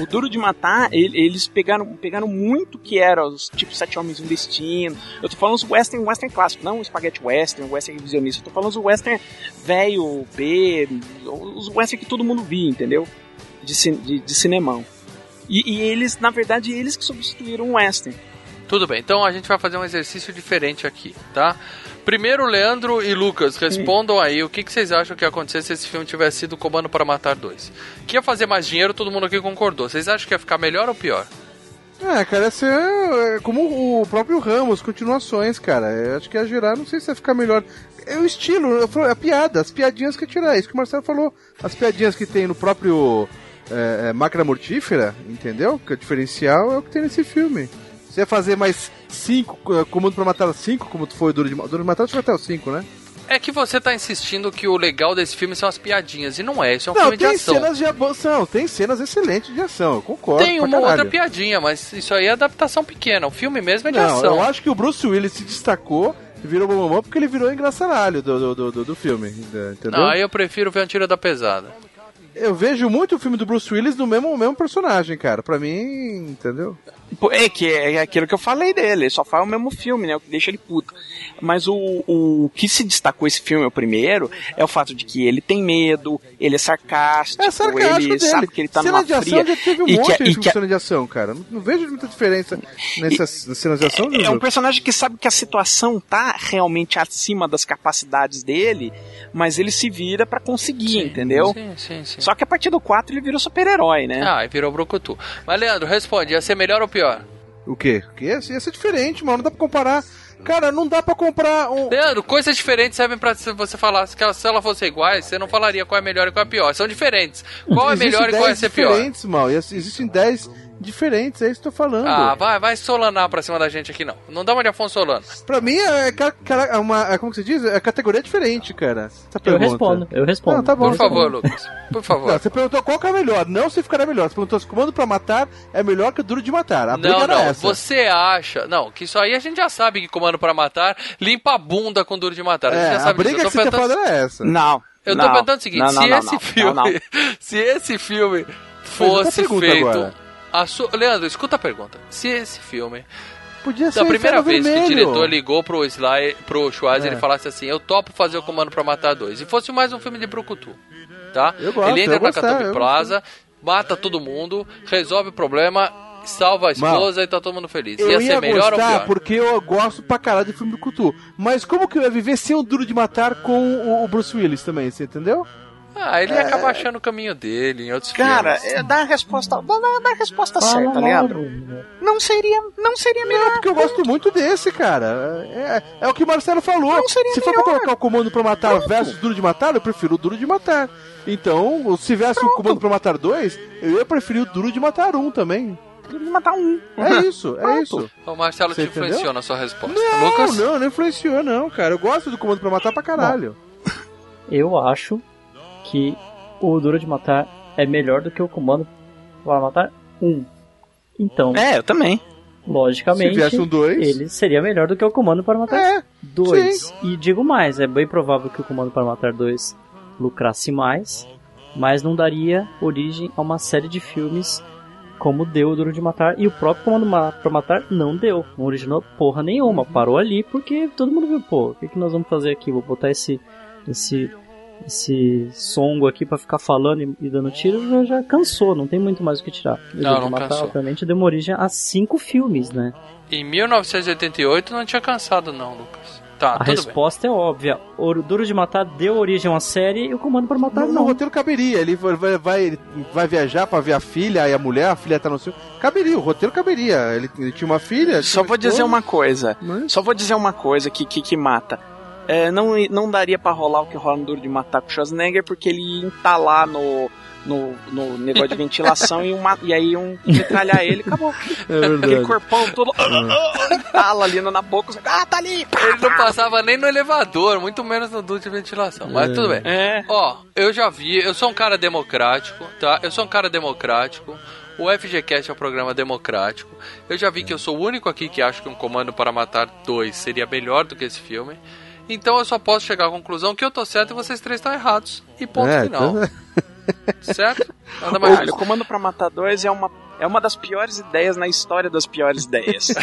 O Duro de Matar, ele- eles pegaram, pegaram muito que era os tipo Sete Homens e um Destino. Eu tô falando os western, western clássico, não o Spaghetti Western, o western revisionista. Eu tô falando os western velho, B, os western que todo mundo via, entendeu? De, de, de cinemão. E, e eles, na verdade, eles que substituíram o western. Tudo bem, então a gente vai fazer um exercício diferente aqui, tá? Primeiro, Leandro e Lucas, respondam aí o que, que vocês acham que ia acontecer se esse filme tivesse sido Comando para Matar 2. Que ia fazer mais dinheiro, todo mundo aqui concordou. Vocês acham que ia ficar melhor ou pior? É, cara, ia ser é, como o próprio Ramos, continuações, cara. Eu acho que ia girar, não sei se ia ficar melhor. É o estilo, falo, a piada, as piadinhas que ia tirar. Isso que o Marcelo falou. As piadinhas que tem no próprio é, é, Máquina Mortífera, entendeu? Que o diferencial é o que tem nesse filme. Você ia fazer mais cinco, é, comando pra matar cinco, como foi o Duro de, Duro de Matar, acho que até os cinco, né? É que você tá insistindo que o legal desse filme são as piadinhas, e não é, isso é um não, filme de tem ação. cenas de ação, tem cenas excelentes de ação, eu concordo. Tem uma outra piadinha, mas isso aí é adaptação pequena. O filme mesmo é de Não, ação. eu acho que o Bruce Willis se destacou e virou bom porque ele virou engraçaralho do, do, do, do, filme, entendeu? Não, aí eu prefiro ver um tiro da pesada. Eu vejo muito o filme do Bruce Willis no mesmo, mesmo personagem, cara. Pra mim, entendeu? É que é aquilo que eu falei dele, ele só faz o mesmo filme, né? O que deixa ele puto. Mas o, o que se destacou esse filme, o primeiro, é o fato de que ele tem medo, ele é sarcástico, É sarcástico ele dele. sabe que ele tá cena numa de ação fria. já teve um e monte que, de e filme que de cena de ação, cara. Não, não vejo muita diferença nessas cenas de ação, é um Juju. personagem que sabe que a situação tá realmente acima das capacidades dele, mas ele se vira pra conseguir, entendeu? Sim, sim, sim. Só que a partir do 4 ele virou super-herói, né? Ah, e virou Brucutu. Mas, Leandro, responde, ia ser melhor ou pior? O quê? O quê? Ia ser diferente, mano. Não dá pra comparar. Cara, não dá pra comprar um. Leandro, coisas diferentes servem pra se você falar. Se ela, se ela fosse iguais, você não falaria qual é melhor e qual é pior. São diferentes. Qual é Existem melhor e qual é 10 ser pior? diferentes, mal. E assim, Existem 10 diferentes, é isso que eu tô falando. Ah, vai, vai solanar pra cima da gente aqui, não. Não dá uma de Afonso Solano. Pra mim é, ca- cara, é uma. é como que se diz? É categoria diferente, cara. Essa Eu respondo, eu respondo. Não, tá bom. Por favor, Lucas. Por favor. Não, você perguntou qual que é melhor, não se ficará melhor. Você perguntou se comando pra matar é melhor que o duro de matar. A Não, não. essa. Você acha. Não, que isso aí a gente já sabe que comando pra matar limpa a bunda com duro de matar. A gente É, já a sabe disso. briga Eu que tô você perguntando- falado era essa. Não. Eu tô não, perguntando o seguinte: não, não, se não, esse não, filme. não, não. Se esse filme fosse feito. agora. A su- Leandro, escuta a pergunta. Se esse filme Podia ser Da primeira vez que o Vermelho. diretor ligou pro Sly, pro Schwarzer, É. ele falasse assim: Eu topo fazer o comando pra matar dois. E fosse mais um filme de Brucutu. Tá? Eu gosto, ele entra na eu Plaza, mata todo mundo, resolve o problema, salva a esposa e tá todo mundo feliz. Eu ia ia ser melhor ou gostar pior? porque eu gosto pra caralho de filme do Cutu. Mas como que eu ia viver sem o Duro de Matar com o Bruce Willis também, você entendeu? Ah, ele ia acabar achando o caminho dele em outros Cara, filmes. é, dá a resposta, dá, dá- a resposta certa. Leandro. Não seria, não seria Não, melhor. porque eu gosto muito desse, cara. É, é o que o Marcelo falou. Não seria Se for pra colocar o comando pra matar versus Duro de Matar, eu prefiro o Duro de Matar. Então, se tivesse o comando pra matar dois, eu ia preferir o Duro de Matar um também. Que matar um. É isso, é isso. O Marcelo Você te influenciou entendeu? na sua resposta. Não, Lucas? não, não influenciou, não, cara. Eu gosto do comando pra matar pra caralho. Eu acho que o Duro de Matar é melhor do que o Comando para Matar 1. Então, É, eu também. logicamente, Se um dois. ele seria melhor do que o Comando para Matar É, 2. E digo mais, é bem provável que o Comando para Matar 2 lucrasse mais, mas não daria origem a uma série de filmes como deu o Duro de Matar, e o próprio Comando Ma- para Matar não deu, não originou porra nenhuma, parou ali porque todo mundo viu, pô, o que, que nós vamos fazer aqui? Vou botar esse esse esse songo aqui pra ficar falando e, e dando tiro, já, já cansou, não tem muito mais o que tirar. O Não, Duro de não Matar, cansou. obviamente, deu uma origem a cinco filmes, né? Em 1988 não tinha cansado, não, Lucas. Tá, A tudo bem. resposta é óbvia. O Duro de Matar deu origem a uma série e o Comando para Matar No, no não. roteiro caberia, ele vai, vai, vai, viajar pra ver a filha e a mulher, a filha tá no seu. Caberia, o roteiro caberia. Ele, ele tinha uma filha. Só vou dizer uma coisa. Mas- Só vou dizer uma coisa que, que, que mata. É, não, não daria pra rolar o que rola no Duro de Matar com o Schwarzenegger, porque ele ia entalar no, no, no negócio de ventilação e, uma, e aí um metralhar ele acabou. É verdade. Aquele corpão todo entala ali na boca. você- Ah, tá ali! Ele não passava nem no elevador, muito menos no duto de ventilação. Mas tudo bem. É. Ó, eu já vi, eu sou um cara democrático, tá? Eu sou um cara democrático. O FGCast é um programa democrático. Eu já vi que eu sou o único aqui que acha que um Comando para Matar 2 seria melhor do que esse filme. Então eu só posso chegar à conclusão que eu tô certo e vocês três estão errados. E ponto É, final. então- Certo? Nada mais. Olha, o Comando pra Matar 2 é uma, é uma das piores ideias na história das piores ideias.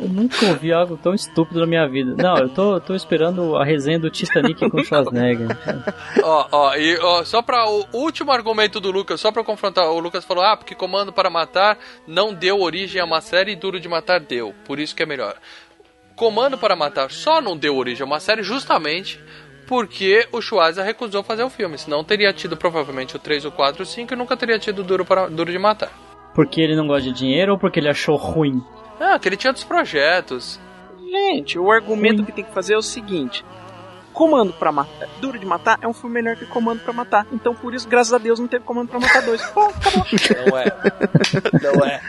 Eu nunca ouvi algo tão estúpido na minha vida. Não, eu tô, tô esperando a resenha do Titanic com o Schwarzenegger. Ó, ó, e ó, só pra o último argumento do Lucas, só pra confrontar, o Lucas falou: ah, porque Comando para Matar não deu origem a uma série e Duro de Matar deu, por isso que é melhor. Comando para Matar só não deu origem a uma série justamente porque o Schwarzer recusou fazer o filme, senão teria tido provavelmente o 3, o 4, o 5 e nunca teria tido Duro, para, Duro de Matar. Porque ele não gosta de dinheiro ou porque ele achou ruim? Ah, que ele tinha outros projetos. Gente, o argumento que tem que fazer é o seguinte: Comando pra Matar, Duro de Matar é um filme melhor que Comando pra Matar. Então, por isso, graças a Deus, não teve Comando pra Matar 2. Pô, acabou. Não é. Não é.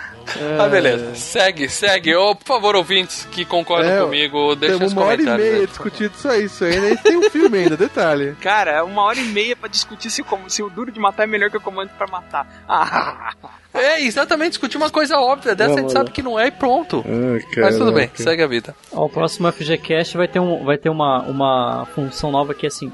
Ah, beleza. Segue, segue. Ô, por favor, ouvintes que concordam É, comigo, deixem Temos os uma hora e comentários. meia discutindo isso aí, isso aí. né? E tem um filme ainda, detalhe. Cara, é uma hora e meia pra discutir se, como, se o Duro de Matar é melhor que o Comando pra Matar. Ah, É, exatamente, discutir uma coisa óbvia dessa, a gente Vamos sabe que não é e pronto. Ah, Mas tudo bem, segue a vida. Ó, o próximo FGCast vai ter, um, vai ter uma, uma função nova que é assim.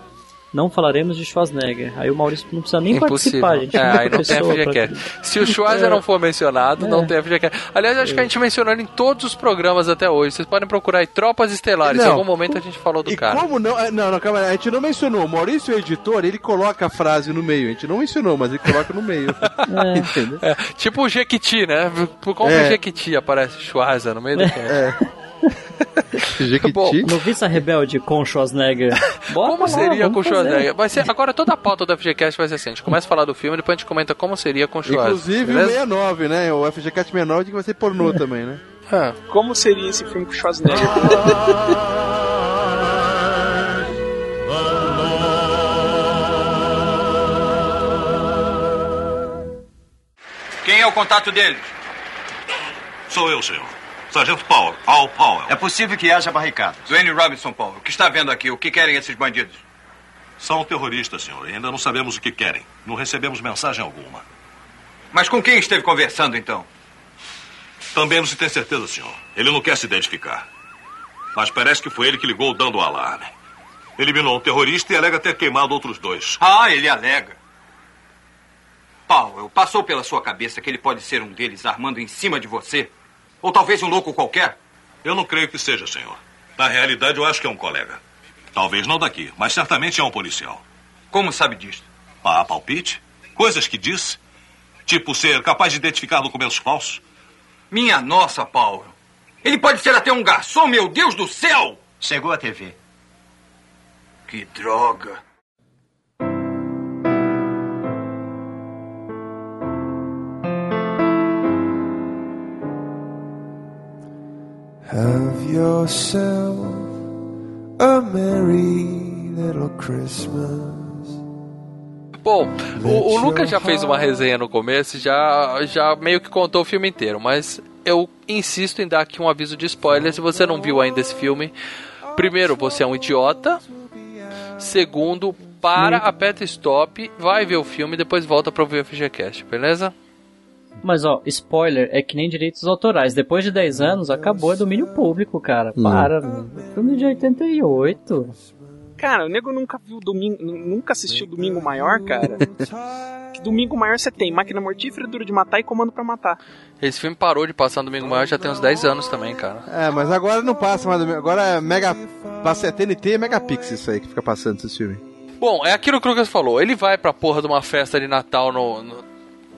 Não falaremos de Schwarzenegger. Aí o Maurício não precisa nem Impossível. participar, gente. É, aí não tem pra- FGCast. Se o Schwarzer não for mencionado, não tem FGCast. Aliás, acho que a gente mencionou ele em todos os programas até hoje. Vocês podem procurar aí Tropas Estelares. Em Não. algum momento a gente falou do E cara. como não. ah, Não, não, calma aí. A gente não mencionou. O Maurício, o editor, ele coloca a frase no meio. A gente não mencionou, mas ele coloca no meio. Entendeu? É, tipo o Jequiti, né? Como É. o Jequiti aparece Schwarzer no meio do cast. É. Bom, Noviça Rebelde com Schwarzenegger. Bora Como lá, seria com o. Schwarzenegger? Vai ser, agora toda a pauta do FGCast vai ser assim. A gente começa a falar do filme, depois a gente comenta como seria com o Schwarzenegger. Inclusive o beleza? 69, né? O FGCast 69 que vai ser pornô também, né? Como seria esse filme com o Schwarzenegger? Quem é o contato dele? Sou eu, senhor. Sargento Powell, Al Powell. É possível que haja barricadas. Dwayne Robinson, Paulo. O que está vendo aqui? O que querem esses bandidos? São terroristas, senhor. E ainda não sabemos o que querem. Não recebemos mensagem alguma. Mas com quem esteve conversando, então? Também não se tem certeza, senhor. Ele não quer se identificar. Mas parece que foi ele que ligou dando o alarme. Eliminou um terrorista e alega ter queimado outros dois. Ah, ele alega. Powell, passou pela sua cabeça que ele pode ser um deles armando em cima de você? Ou talvez um louco qualquer? Eu não creio que seja, senhor. Na realidade, eu acho que é um colega. Talvez não daqui, mas certamente é um policial. Como sabe disso? Ah, palpite? Coisas que disse? Tipo ser capaz de identificar documentos falsos? Minha nossa, Paulo. Ele pode ser até um garçom, meu Deus do céu! Chegou a TV. Que droga. Yourself a merry little Christmas. Bom, o, o Lucas já fez uma resenha no começo já, já meio que contou o filme inteiro, mas eu insisto em dar aqui um aviso de spoiler se você não viu ainda esse filme. Primeiro, você é um idiota. Segundo, para, aperta stop, vai ver o filme e depois volta pra ouvir o FGCast, beleza? Mas ó, spoiler é que nem direitos autorais. Depois de 10 anos, acabou, é domínio público, cara. Hum. Para, meu. Filme de 88. Cara, o nego nunca viu domingo, nunca assistiu Domingo Maior, cara. Que Domingo Maior você tem máquina mortífera, duro de matar e comando pra matar. Esse filme parou de passar no Domingo Maior já tem uns 10 anos também, cara. É, mas agora não passa mais. Agora é Mega. Passa é TNT e Megapix isso aí que fica passando esse filme. Bom, é aquilo que o Lucas falou. Ele vai pra porra de uma festa de Natal no. no-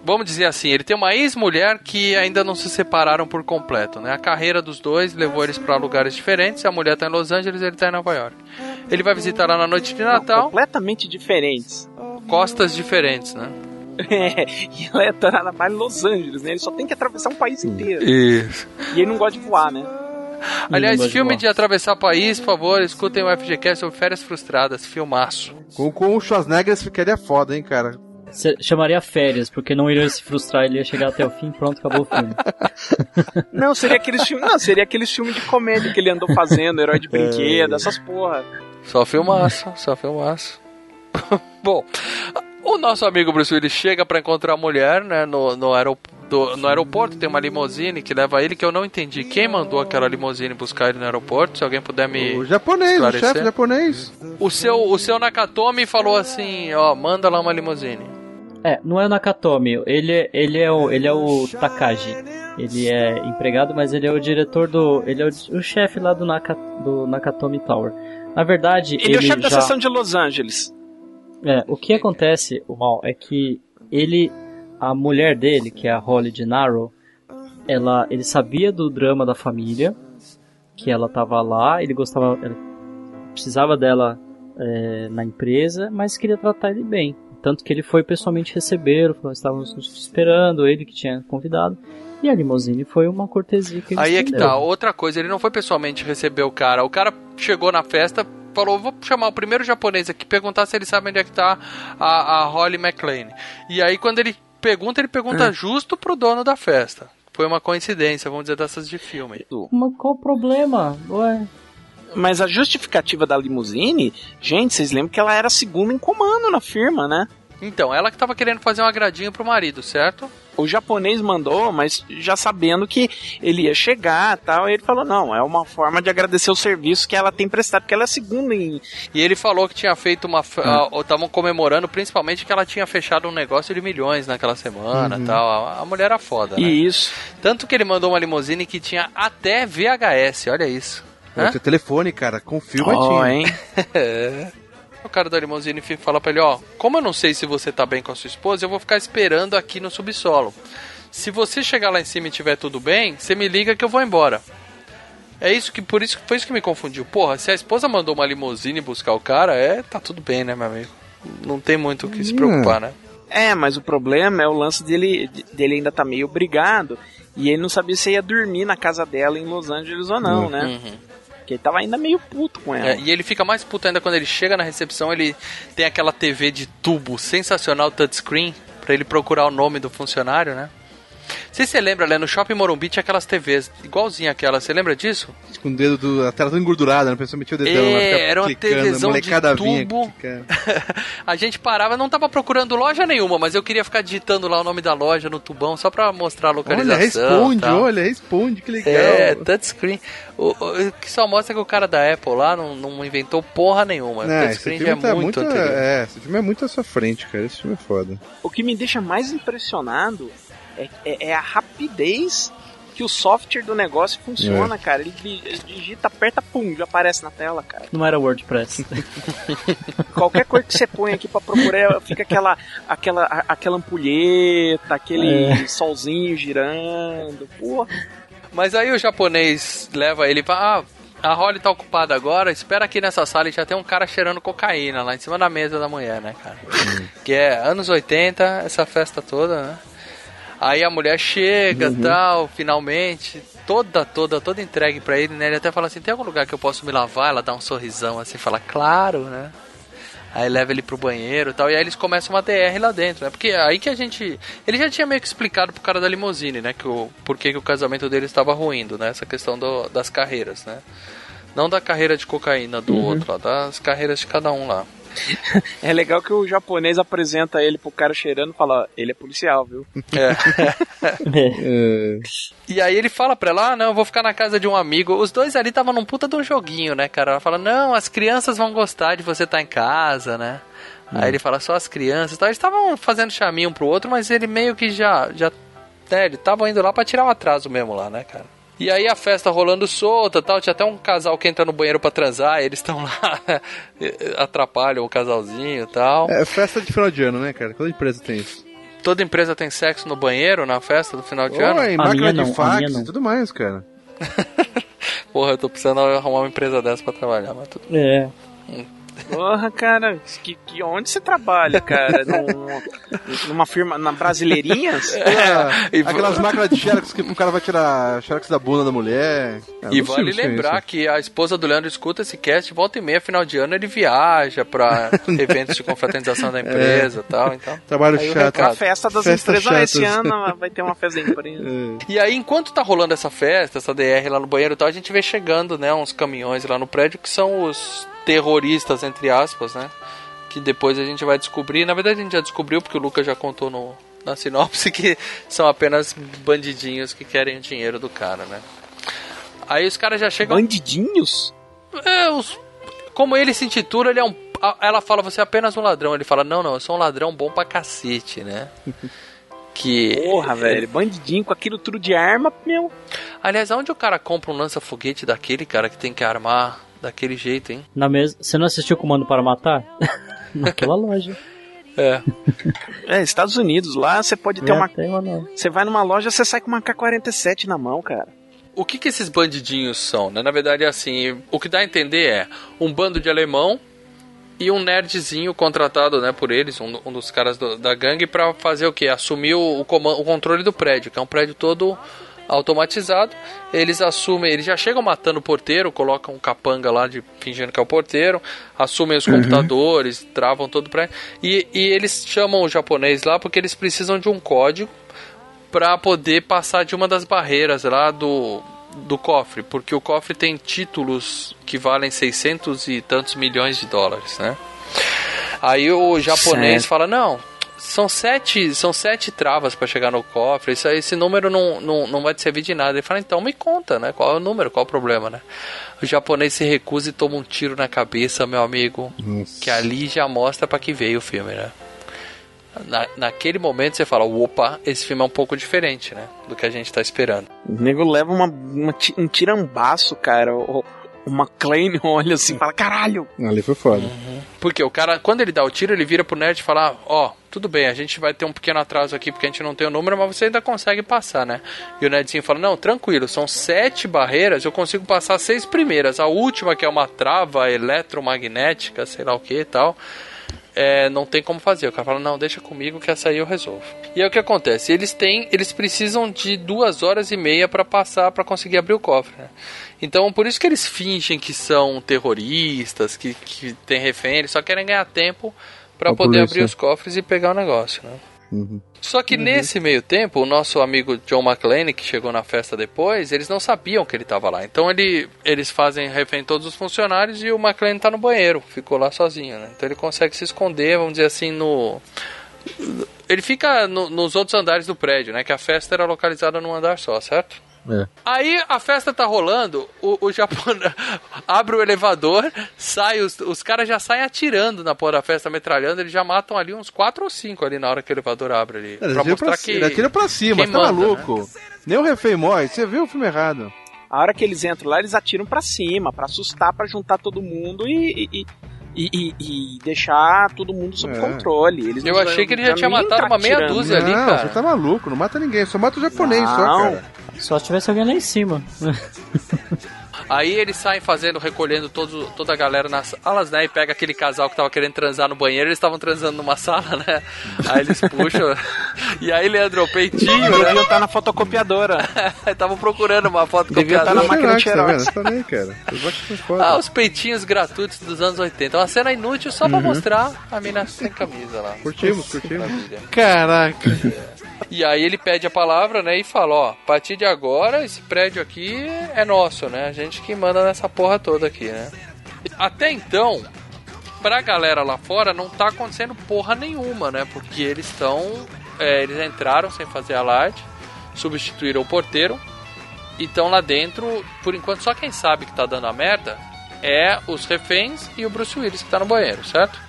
Vamos dizer assim, ele tem uma ex-mulher que ainda não se separaram por completo, né? A carreira dos dois levou eles pra lugares diferentes. A mulher tá em Los Angeles, ele tá em Nova York. Ele vai visitar lá na noite de Natal. completamente diferentes. Costas diferentes, né? É, e ela tá lá em Los Angeles, né? Ele só tem que atravessar um país inteiro. Isso. E ele não gosta de voar, né? Aliás, filme de atravessar país, por favor, escutem o FGCast sobre Férias Frustradas, filmaço. Com, com o Schwarzenegger ficaria foda, hein, cara. Chamaria férias, porque não iria se frustrar, ele ia chegar até o fim, pronto, acabou o filme. Não, seria aqueles filmes. Não, seria aqueles filmes de comédia que ele andou fazendo, herói de brinquedo, essas porra. Só filmaço, só filmaço. Bom, o nosso amigo Bruce Willis chega pra encontrar a mulher, né, no, no, aerop- do- no aeroporto, tem uma limusine que leva ele, que eu não entendi quem mandou aquela limusine buscar ele no aeroporto, se alguém puder me O japonês, o esclarecer. chefe japonês. O seu, o seu Nakatomi falou assim, ó, manda lá uma limusine. É, não é o Nakatomi, ele, é- ele, é, o, ele é o Takagi. Ele é empregado, mas ele é o diretor do. Ele é o, o chefe lá do, Naka, do Nakatomi Tower. Na verdade, Ele, é o chefe da já- seção de Los Angeles. É, o que acontece, o mal, é que ele, a mulher dele, que é a Holly de Narrow, ela, ele sabia do drama da família, que ela tava lá, ele gostava, ele precisava dela é, na empresa, mas queria tratar ele bem. Tanto que ele foi pessoalmente receber, falou, estávamos nos esperando, ele que tinha convidado, e a limusine foi uma cortesia que ele Aí é que estendeu. tá, outra coisa, ele não foi pessoalmente receber o cara. O cara chegou na festa, falou: vou chamar o primeiro japonês aqui, perguntar se ele sabe onde é que tá a, a Holly McLean. E aí, quando ele pergunta, ele pergunta É. justo pro dono da festa. Foi uma coincidência, vamos dizer, dessas de filme. Mas qual o problema? Ué, Mas a justificativa da limusine, gente, vocês lembram que ela era segunda em comando na firma, né? Então, ela que tava querendo fazer um agradinho pro marido, certo? O japonês mandou, mas já sabendo que ele ia chegar tal. Ele falou: não, é uma forma de agradecer o serviço que ela tem prestado, porque ela é segunda em. E ele falou que tinha feito uma. Estavam comemorando principalmente que ela tinha fechado um negócio de milhões naquela semana Uhum. tal. A, a mulher era foda. Né? Isso. Tanto que ele mandou uma limusine que tinha até VHS, olha isso. Hã? teu telefone, cara, com fio vai Ó, tinha. hein? É. O cara da limusine fi- fala pra ele, ó, como eu não sei se você tá bem com a sua esposa, eu vou ficar esperando aqui no subsolo. Se você chegar lá em cima e tiver tudo bem, você me liga que eu vou embora. É isso que por isso foi isso que me confundiu. Porra, se a esposa mandou uma limusine buscar o cara, é, tá tudo bem, né, meu amigo? Não tem muito o que se preocupar, né? É, mas o problema é o lance dele, dele ainda tá meio brigado. E ele não sabia se ia dormir na casa dela em Los Angeles ou não, né? Uhum. Porque ele tava ainda meio puto com ela. É, e ele fica mais puto ainda quando ele chega na recepção, ele tem aquela TV de tubo sensacional touchscreen pra ele procurar o nome do funcionário, né? Se você lembra, né? No Shopping Morumbi tinha aquelas TVs igualzinha aquela, você lembra disso? Com o dedo do. A tela toda engordurada, né? A pessoa metia o dedão lá, É, ficava era uma clicando, a TVzão de tubo. A gente parava, não tava procurando loja nenhuma, mas eu queria ficar digitando lá o nome da loja no tubão só pra mostrar a localização. Olha, responde, tal. olha, responde, que legal. É, touchscreen. O, o- o que só mostra que o cara da Apple lá não, não inventou porra nenhuma. Não, esse touchscreen filme já é tá muito, muito. anterior. É, esse filme é muito à sua frente, cara. Esse filme é foda. O que me deixa mais impressionado é, é- é a rapidez que o software do negócio funciona, cara. Ele, ele digita, aperta, pum, já aparece na tela, cara. Não era WordPress. Qualquer coisa que você põe aqui pra procurar, fica aquela, aquela, aquela ampulheta, aquele É. solzinho girando. Porra. Mas aí o japonês leva ele pra. Ah, a Holly tá ocupada agora, espera aqui nessa sala e já tem um cara cheirando cocaína lá em cima da mesa da mulher, né, cara? que é anos 80, essa festa toda, né? Aí a mulher chega Uhum. tal, finalmente, toda, toda, toda entregue pra ele, né? Ele até fala assim: tem algum lugar que eu posso me lavar? Ela dá um sorrisão assim, fala, claro, né? Aí leva ele pro banheiro e tal, e aí eles começam uma DR lá dentro, né? Porque aí que a gente. Ele já tinha meio que explicado pro cara da limusine, né? Que o, por que, que o casamento dele estava ruindo, né? Essa questão do- das carreiras, né? Não da carreira de cocaína do Uhum. outro, lá, das carreiras de cada um lá. É legal que o japonês apresenta ele pro cara cheirando e fala, ele é policial, viu? É. E aí ele fala pra ela, ah, não, eu vou ficar na casa de um amigo. Os dois ali estavam num puta de um joguinho, né, cara? Ela fala, não, as crianças vão gostar de você estar em casa, né? Aí ele fala, só as crianças. Eles estavam fazendo chaminho um pro outro, mas ele meio que já, já né, ele tava indo lá pra tirar um atraso mesmo lá, né, cara? E aí a festa rolando solta tal, tinha até um casal que entra no banheiro pra transar, eles estão lá, atrapalham o casalzinho e tal. É festa de final de ano, né, cara? Toda empresa tem isso. Toda empresa tem sexo no banheiro na festa do final de Oi, ano? máquina de fax e tudo mais, cara. Porra, eu tô precisando arrumar uma empresa dessa pra trabalhar, mas tudo. É. Porra, cara, que, que onde você trabalha, cara? Num- numa firma, na Brasileirinhas? É, aquelas máquinas de xerox que o cara vai tirar xerox da bunda da mulher. Ah, E vale lembrar que a esposa do Leandro escuta esse cast, volta e meia, final de ano, ele viaja pra eventos de confraternização da empresa e tal, então. Trabalho aí chato. A festa das Festas empresas, ah, esse chatas. ano vai ter uma festa da empresa. E aí, enquanto tá rolando essa festa, essa DR lá no banheiro e tal, a gente vê chegando, né, uns caminhões lá no prédio que são os terroristas, entre aspas, né? Que depois a gente vai descobrir. Na verdade, a gente já descobriu, porque o Lucas já contou no, na sinopse, que são apenas bandidinhos que querem o dinheiro do cara, né? Aí os caras já chegam. Bandidinhos? É, os. Como ele se intitula, ele é um. Ela fala, você é apenas um ladrão. Ele fala, não, não, eu sou um ladrão bom pra cacete, né? Que. Porra, velho, bandidinho com aquilo tudo de arma, meu. Aliás, aonde o cara compra um lança-foguete daquele, cara, que tem que armar daquele jeito, hein? Na mesa. Você não assistiu Comando para Matar? Naquela loja. É. É, Estados Unidos, lá você pode ter É, uma. tem uma não. Você vai numa loja, você sai com uma K-47 na mão, cara. O que, que esses bandidinhos são, né? Na verdade, é assim, o que dá a entender é um bando de alemão e um nerdzinho contratado, né, por eles, um, um dos caras do- da gangue, pra fazer o quê? Assumir o, o, o controle do prédio, que é um prédio todo automatizado. Eles assumem, eles já chegam matando o porteiro, colocam um capanga lá de fingindo que é o porteiro, assumem os computadores, travam todo prédio. E, e eles chamam o japonês lá porque eles precisam de um código para poder passar de uma das barreiras lá do, do cofre, porque o cofre tem títulos que valem 600 e tantos milhões de dólares, né? Aí o japonês Certo. fala: Não, são sete, são sete travas pra chegar no cofre. Isso, aí- esse número não, não, não vai te servir de nada. Ele fala, então me conta, né? Qual é o número, qual é o problema, né? O japonês se recusa e toma um tiro na cabeça, meu amigo. Que ali já mostra pra que veio o filme, né? Na, naquele momento você fala, opa, esse filme é um pouco diferente, né? Do que a gente tá esperando. O nego leva uma, uma um tirambaço, cara. O, o McLean olha assim e fala: caralho! Ali foi foda. Porque o cara, quando ele dá o tiro, ele vira pro nerd e fala: Ó, tudo bem, a gente vai ter um pequeno atraso aqui porque a gente não tem o número, mas você ainda consegue passar, né? E o nerdzinho fala: Não, tranquilo, são sete barreiras, eu consigo passar as seis primeiras. A última, que é uma trava eletromagnética, sei lá o que e tal. É, não tem como fazer. O cara fala, não, deixa comigo que essa aí eu resolvo. E aí o que acontece? Eles têm, eles precisam de duas horas e meia para passar para conseguir abrir o cofre. né? Então por isso que eles fingem que são terroristas, que, que tem refém, eles só querem ganhar tempo para poder polícia. abrir os cofres e pegar o negócio, né? Uhum. Só que nesse meio tempo, o nosso amigo John McClane, que chegou na festa depois, eles não sabiam que ele estava lá. Então ele, eles fazem refém todos os funcionários e o McClane tá no banheiro, ficou lá sozinho, né? Então ele consegue se esconder, vamos dizer assim, no. Ele fica no- nos outros andares do prédio, né? Que a festa era localizada num andar só, certo? É. Aí a festa tá rolando, o, o japonês abre o elevador, sai, os, os caras já saem atirando na porra da festa, metralhando, eles já matam ali uns 4 ou 5 ali na hora que o elevador abre ali. Eles pra mostrar pra, que. Ele atira pra cima, tá manda, maluco? né? Nem o refém morre, você viu o filme errado. A hora que eles entram lá, eles atiram pra cima, pra assustar, pra juntar todo mundo e. e, e, e- e deixar todo mundo sob É. controle. Eles Eu achei que ele já tinha matado tá uma meia atirando. dúzia ali, não, cara. você tá maluco, não mata ninguém, só mata o japonês só, Não. cara. Só se tivesse alguém lá em cima. Aí eles saem fazendo, recolhendo todo, toda a galera nas salas, né? E pega aquele casal que tava querendo transar no banheiro, eles estavam transando numa sala, né? Aí eles puxam. e aí, Leandro, o peitinho, né? Devia estar na fotocopiadora. Estavam procurando uma foto Devia estar na máquina de Xerox, tá vendo? xerox. Tá cara. Ah, os peitinhos gratuitos dos anos 80. Uma cena inútil só pra mostrar a mina sem camisa lá. Curtimos, curtimos. Maravilha. Caraca. E aí ele pede a palavra, né, e fala, ó, a partir de agora esse prédio aqui é nosso, né? A gente que manda nessa porra toda aqui, né? Até então, pra galera lá fora não tá acontecendo porra nenhuma, né? Porque eles estão, é, eles entraram sem fazer alarde, substituíram o porteiro e estão lá dentro, por enquanto só quem sabe que tá dando a merda é os reféns e o Bruce Willis que tá no banheiro, certo?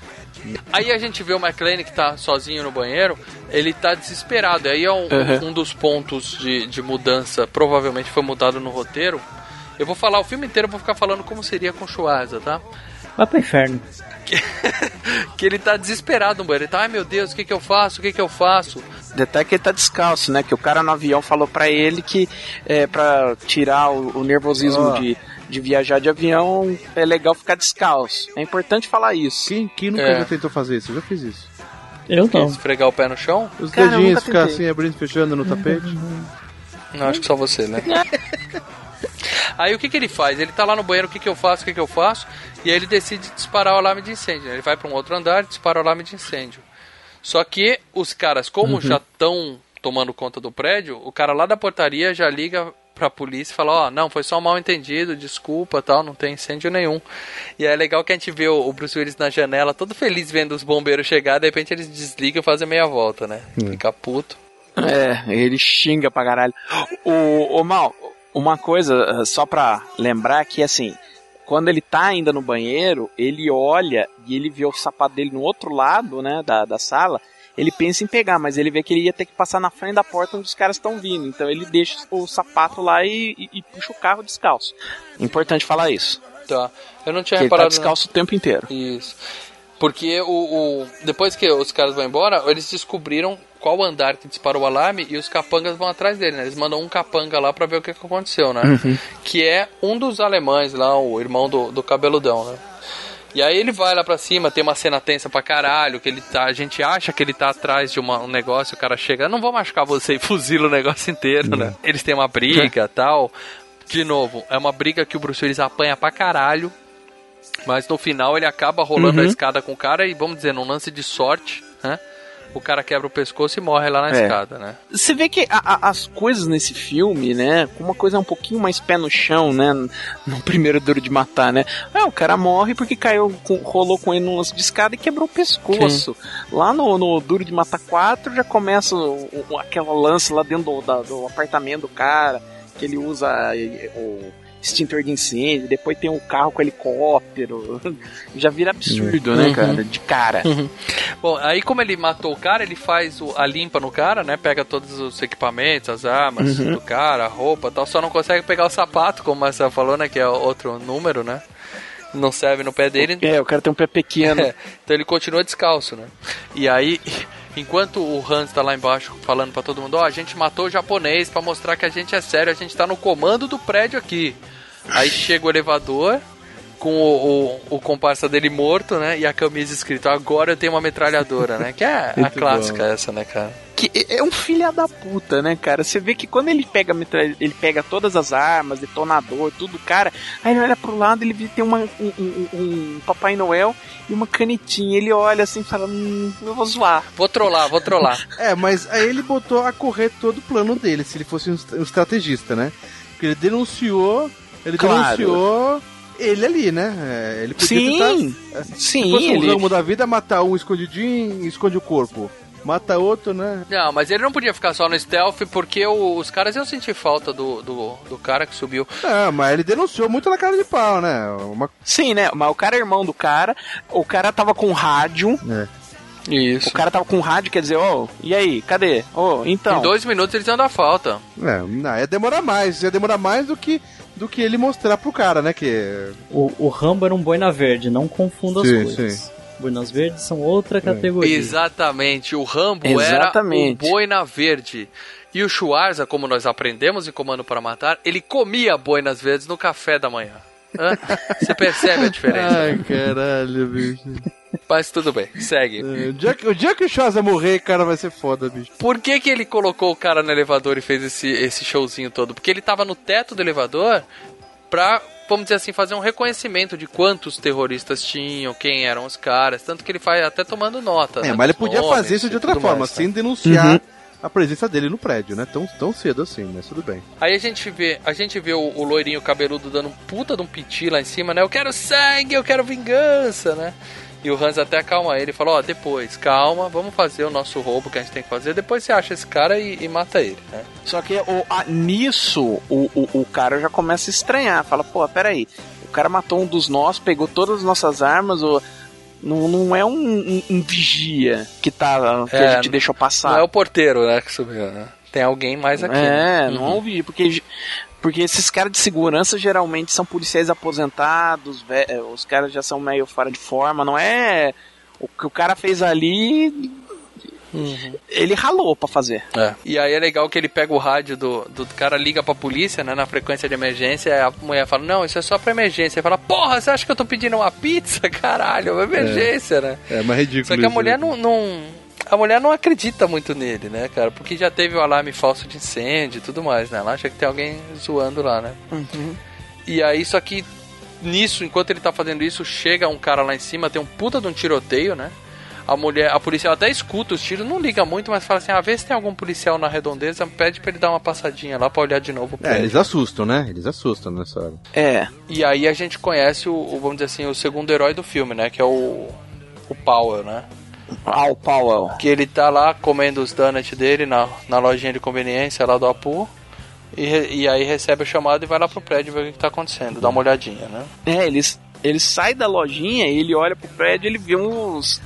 Aí a gente vê o McLean que tá sozinho no banheiro, ele tá desesperado. Aí é um, Uhum. um dos pontos de, de mudança, provavelmente foi mudado no roteiro. Eu vou falar o filme inteiro, eu vou ficar falando como seria com Schwarza, tá? Vai pro inferno. Que ele tá desesperado no banheiro. Ele tá, ai meu Deus, o que que eu faço? O que que eu faço? Detalhe que ele tá descalço, né? Que o cara no avião falou pra ele que é, pra tirar o, o nervosismo Ó. de, de viajar de avião é legal ficar descalço. É importante falar isso. Quem, quem nunca É. já tentou fazer isso? Eu já fiz isso. Eu Que não. esfregar o pé no chão? Os Cara, dedinhos ficar assim, abrindo e fechando no tapete. Não, acho que só você, né? Aí o que que ele faz? Ele tá lá no banheiro, o que que eu faço, o que que eu faço? E aí ele decide disparar o alarme de incêndio. Ele vai pra um outro andar e dispara o alarme de incêndio. Só que os caras, como já estão tomando conta do prédio, o cara lá da portaria já liga pra polícia e ó, não, foi só um mal entendido, desculpa, tal, não tem incêndio nenhum. E é legal que a gente vê o, Bruce Willis na janela, todo feliz vendo os bombeiros chegar, de repente eles desligam e fazem meia volta, né? Fica puto. É, ele xinga pra caralho. O, o Mal, uma coisa eh, só pra lembrar que assim, quando ele tá ainda no banheiro, ele olha e ele vê o sapato dele no outro lado, né, da, da sala. Ele pensa em pegar, mas ele vê que ele ia ter que passar na frente da porta onde os caras estão vindo. Então ele deixa o sapato lá e, e- e puxa o carro descalço. Importante falar isso. Tá. Eu não tinha Que ele tá reparado. descalço o tempo inteiro. Isso. Porque o, o- depois que os caras vão embora, eles descobriram qual andar que disparou o alarme e os capangas vão atrás dele, né? Eles mandam um capanga lá pra ver o que, que aconteceu, né? Uhum. Que é um dos alemães lá, o irmão do, do cabeludão, né? E aí ele vai lá pra cima, tem uma cena tensa pra caralho, que ele tá, a gente acha que ele tá atrás de uma- um negócio, o cara chega, não vou machucar você e fuzila o negócio inteiro, né? Eles têm uma briga tal. De novo, é uma briga que o Bruce Willis apanha pra caralho. Mas no final ele acaba rolando Uhum. a escada com o cara e vamos dizer, num lance de sorte, né? O cara quebra o pescoço e morre lá na É. escada, né? Você vê que a- a- as coisas nesse filme, né, uma coisa um pouquinho mais pé no chão, né, no primeiro Duro de Matar, né? É, o cara morre porque caiu, com- rolou com ele num lance de escada e quebrou o pescoço. Lá no, no Duro de Matar 4 já começa o, o- aquela lance lá dentro do, da- do apartamento do cara, que ele usa eh, o extintor de incêndio, depois tem o carro com helicóptero. Já vira absurdo, né, Uhum. cara? De cara. Bom, aí como ele matou o cara, ele faz o- a limpa no cara, né? Pega todos os equipamentos, as armas Uhum. do cara, a roupa e tal. Só não consegue pegar o sapato, como Marcelo falou, né? Que é outro número, né? Não serve no pé dele. É, o cara tem um pé pequeno. É, então ele continua descalço, né? E aí, enquanto o Hans tá lá embaixo falando pra todo mundo, ó, a gente matou o japonês pra mostrar que a gente é sério, a gente tá no comando do prédio aqui. Aí chega o elevador com o, o, o comparsa dele morto, né? E a camisa escrito, agora eu tenho uma metralhadora, né? Que é a clássica bom. essa, né, cara? Que é- é um filho da puta, né, cara? Você vê que quando ele pega ele pega todas as armas, detonador, tudo, cara, aí ele olha pro lado, ele vê tem uma, um, um- um Papai Noel e uma canetinha. Ele olha assim e fala, hum, eu vou zoar. Vou trollar, vou trollar. É, mas aí ele botou a correr todo o plano dele, se ele fosse um um estrategista, né? Porque ele denunciou, ele Claro. denunciou ele ali, né? É, ele podia Sim, tentar, sim, se fosse um ele- ramo da vida, matar um escondidinho e esconde o corpo. Mata outro, né? Não, mas ele não podia ficar só no stealth porque o- os caras iam sentir falta do, do, do cara que subiu. Não, mas ele denunciou muito na cara de pau, né? Uma... Sim, né? Mas o cara é irmão do cara, o cara tava com rádio. É. Isso. O cara tava com rádio, quer dizer, ô, e aí, cadê? Ô, então. Em dois minutos eles iam dar falta. É, não, ia demorar mais, ia demorar mais do que, do que ele mostrar pro cara, né? Que O, o Rambo era um boina verde, não confunda as Sim, coisas. sim. Boinas verdes são outra categoria. Exatamente, o Rambo Exatamente. era o boina verde. E o Schwarza, como nós aprendemos em Comando para Matar, ele comia boinas verdes no café da manhã. Hã? Você percebe a diferença? Ai, caralho, bicho. Mas tudo bem, segue. O dia, que, o dia que o Shaza morrer, cara, vai ser foda, bicho. Por que, que ele colocou o cara no elevador e fez esse, esse showzinho todo? Porque ele tava no teto do elevador pra, vamos dizer assim, fazer um reconhecimento de quantos terroristas tinham, quem eram os caras. Tanto que ele faz até tomando nota. É, né, mas ele podia nomes fazer isso de outra forma, mais, tá? sem denunciar Uhum. a presença dele no prédio, né? Tão, tão cedo assim, mas tudo bem. Aí a gente vê, a gente vê o, o loirinho cabeludo dando um puta de um piti lá em cima, né? Eu quero sangue, eu quero vingança, né? E o Hans até acalma ele e fala, ó, depois, calma, vamos fazer o nosso roubo que a gente tem que fazer, depois você acha esse cara e, e mata ele, né? Só que o, a- nisso o, o, o cara já começa a estranhar. Fala, pô, peraí. O cara matou um dos nossos, pegou todas as nossas armas. O, não, não é um, um- um vigia que, tá, que É, a gente deixou passar. Não é o porteiro, né, que subiu, né? Tem alguém mais aqui. É, né? não Uhum. ouvi, porque, porque esses caras de segurança geralmente são policiais aposentados, eh, os caras já são meio fora de forma, não é. O que o cara fez ali. Ele ralou pra fazer. É. E aí é legal que ele pega o rádio do, do cara, liga pra polícia, né, na frequência de emergência, a mulher fala, não, isso é só pra emergência. Ele fala, porra, você acha que eu tô pedindo uma pizza? Caralho, é uma emergência, né? É, mas ridículo. Só que a mulher não, não- A mulher não acredita muito nele, né, cara? Porque já teve o alarme falso de incêndio e tudo mais, né? Ela acha que tem alguém zoando lá, né? E aí, só que nisso, enquanto ele tá fazendo isso, chega um cara lá em cima, tem um puta de um tiroteio, né? A mulher, a policial até escuta os tiros, não liga muito, mas fala assim: ah, vê se tem algum policial na redondeza, pede pra ele dar uma passadinha lá pra olhar de novo o É, eles assustam, né? Eles assustam nessa hora. É. E aí a gente conhece o, o, vamos dizer assim, o segundo herói do filme, né? Que é o, o Powell, né? O Powell. Que ele tá lá comendo os donuts dele na, na lojinha de conveniência lá do Apu. E, e aí recebe o chamado e vai lá pro prédio ver o que, que tá acontecendo, dá uma olhadinha, né? É, eles, ele sai da lojinha e ele olha pro prédio e ele vê uns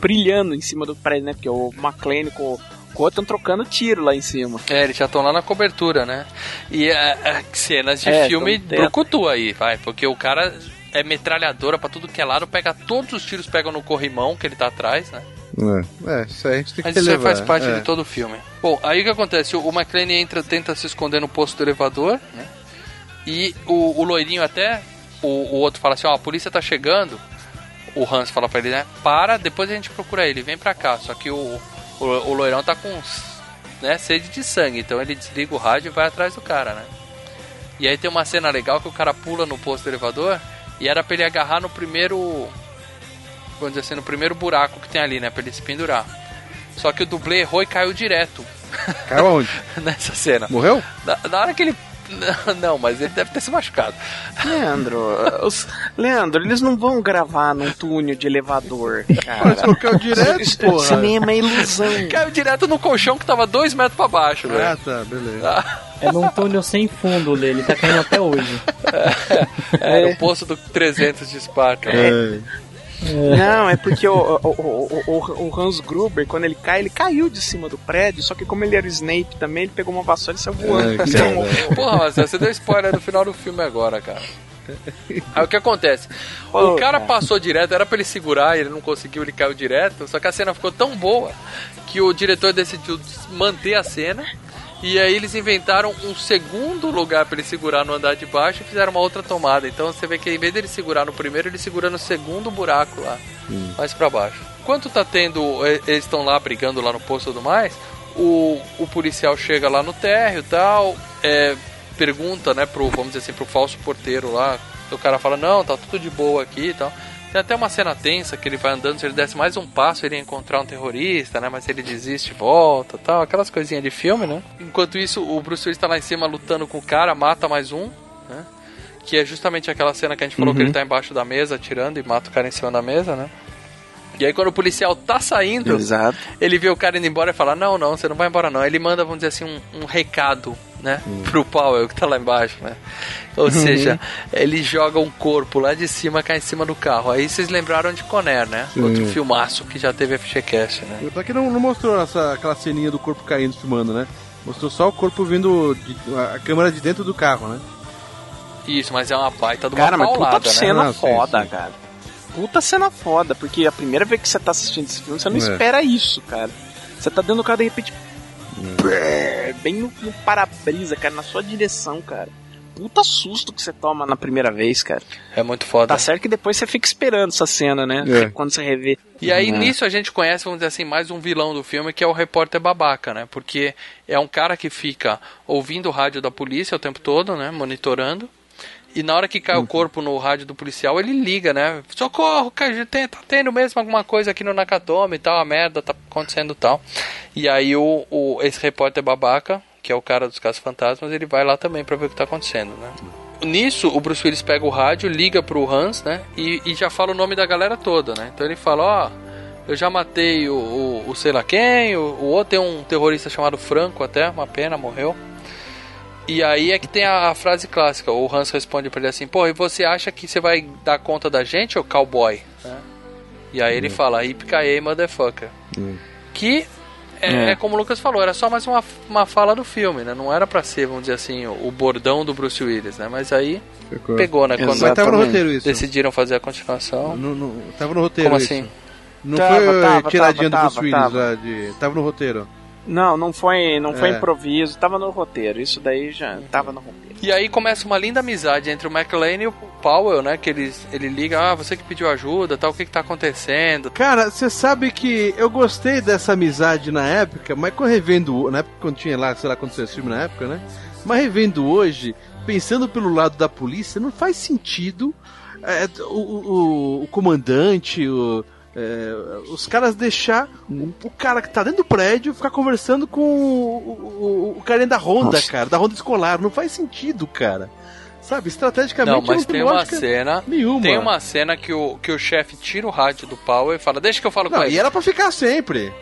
brilhando em cima do prédio, né? Porque o McLean com, outro estão trocando tiro lá em cima. É, eles já estão lá na cobertura, né? E é, é, cenas de É, filme tão dentro. brucutu aí, vai. Porque o cara é metralhadora pra tudo que é lado, pega todos os tiros, pegam no corrimão que ele tá atrás, né? É, é, isso aí a gente tem que Mas isso aí faz parte é. de todo o filme. Bom, aí o que acontece? O McLean entra, tenta se esconder no posto do elevador, né? E o, o loirinho até, o, o outro fala assim, ó, a polícia tá chegando. O Hans fala pra ele, né? Para, depois a gente procura ele, vem pra cá. Só que o, o, o loirão tá com né, sede de sangue, então ele desliga o rádio e vai atrás do cara, né? E aí tem uma cena legal que o cara pula no posto do elevador e era pra ele agarrar no primeiro. Vamos dizer assim, no primeiro buraco que tem ali, né? Pra ele se pendurar. Só que o dublê errou e caiu direto. Caiu aonde? Nessa cena. Morreu? Na, na hora que ele. Não, mas ele deve ter se machucado. Leandro, os- Leandro, eles não vão gravar num túnel de elevador, cara. Mas não caiu direto, porra. Cinema é ilusão. Caiu direto no colchão que tava dois metros pra baixo, velho. Ah, tá, beleza. É num túnel sem fundo, Lê, ele tá caindo até hoje. É, no poço do 300 de Esparta. Não, é porque o, o, o, o- o Hans Gruber, quando ele cai, ele caiu de cima do prédio, só que como ele era o Snape também, ele pegou uma vassoura e saiu voando. É, Porra, mas você deu spoiler no final do filme agora, cara. Aí o que acontece? Ô, o cara cara. passou direto, era pra ele segurar, ele não conseguiu, ele caiu direto. Só que a cena ficou tão boa que o diretor decidiu manter a cena. E aí eles inventaram um segundo lugar pra ele segurar no andar de baixo e fizeram uma outra tomada. Então você vê que em vez dele segurar no primeiro, ele segura no segundo buraco lá, mais pra baixo. Enquanto tá tendo, eh, eles estão lá brigando lá no posto e tudo mais, o, o policial chega lá no térreo e tal, é, pergunta, né, pro, vamos dizer assim, pro falso porteiro lá. O cara fala, não, tá tudo de boa aqui e tal. Tem até uma cena tensa que ele vai andando, se ele desse mais um passo, ele ia encontrar um terrorista, né? Mas ele desiste e volta tal. Aquelas coisinhas de filme, né? Enquanto isso, o Bruce Willis tá lá em cima lutando com o cara, mata mais um, né? Que é justamente aquela cena que a gente falou que Uhum. ele tá embaixo da mesa atirando e mata o cara em cima da mesa, né? E aí quando o policial tá saindo, Exato. ele vê o cara indo embora e fala, não, não, você não vai embora não. Ele manda, vamos dizer assim, um, um recado, né? Pro Powell que tá lá embaixo, né? Ou Uhum. seja, ele joga um corpo lá de cima, cai em cima do carro. Aí vocês lembraram de Conner, né? Sim. Outro filmaço que já teve FGCast, né? Só que não, não mostrou essa, aquela ceninha do corpo caindo filmando, né? Mostrou só o corpo vindo, de, a câmera de dentro do carro, né? Isso, mas é uma baita de uma cara, mas puta né? cena sim, foda, sim. cara. Puta cena foda, porque a primeira vez que você tá assistindo esse filme, você não É. espera isso, cara. Você tá dando o cara de repente. brrr, Bem no, no para-brisa, cara, na sua direção, cara. Puta susto que você toma na primeira vez, cara. É muito foda. Tá certo que depois você fica esperando essa cena, né? É. Quando você revê. E aí É. nisso a gente conhece, vamos dizer assim, mais um vilão do filme que é o repórter babaca, né? Porque é um cara que fica ouvindo o rádio da polícia o tempo todo, né? Monitorando. E na hora que cai o corpo no rádio do policial, ele liga, né? Socorro, cara, tem, tá tendo mesmo alguma coisa aqui no Nakatomi e tal, a merda tá acontecendo e tal. E aí o, o, esse repórter babaca, que é o cara dos casos fantasmas, ele vai lá também pra ver o que tá acontecendo, né? Nisso, o Bruce Willis pega o rádio, liga pro Hans, né? E, e já fala o nome da galera toda, né? Então ele fala, ó, eu já matei o, o, o sei lá quem, o, o outro tem um terrorista chamado Franco até, uma pena, morreu. E aí é que tem a, a frase clássica, o Hans responde pra ele assim, pô, e você acha que você vai dar conta da gente, ô cowboy? Né? E aí ele fala, Yippee motherfucker. Que é, É. é como o Lucas falou, era só mais uma, uma fala do filme, né? Não era pra ser, vamos dizer assim, o, o bordão do Bruce Willis, né? Mas aí Ficou. pegou, né? Quando Mas tava no roteiro isso. decidiram fazer a continuação. Não, não, tava no roteiro Como isso. assim? Não Tava, foi tava, tiradinha tava, do Bruce Willis tava. lá de... Tava no roteiro. Não, não foi, não foi É. improviso, tava no roteiro. Isso daí já tava no roteiro. E aí começa uma linda amizade entre o McLean e o Powell, né? Que ele, ele liga, ah, você que pediu ajuda, tal, o que que tá acontecendo? Cara, você sabe que eu gostei dessa amizade na época, mas revendo, na época quando tinha lá, sei lá, quando esse filme na época, né? Mas revendo hoje, pensando pelo lado da polícia, não faz sentido é, o, o, o comandante, o, é, os caras deixar o, o cara que tá dentro do prédio ficar conversando com o, o, o carinha da Honda, Nossa. cara, da Honda escolar. Não faz sentido, cara. Sabe, estrategicamente Não, mas não tem uma lógica cena. nenhuma. Tem uma cena que o, que o chefe tira o rádio do Powell e fala, deixa que eu falo com Não, ele. e era pra ficar sempre.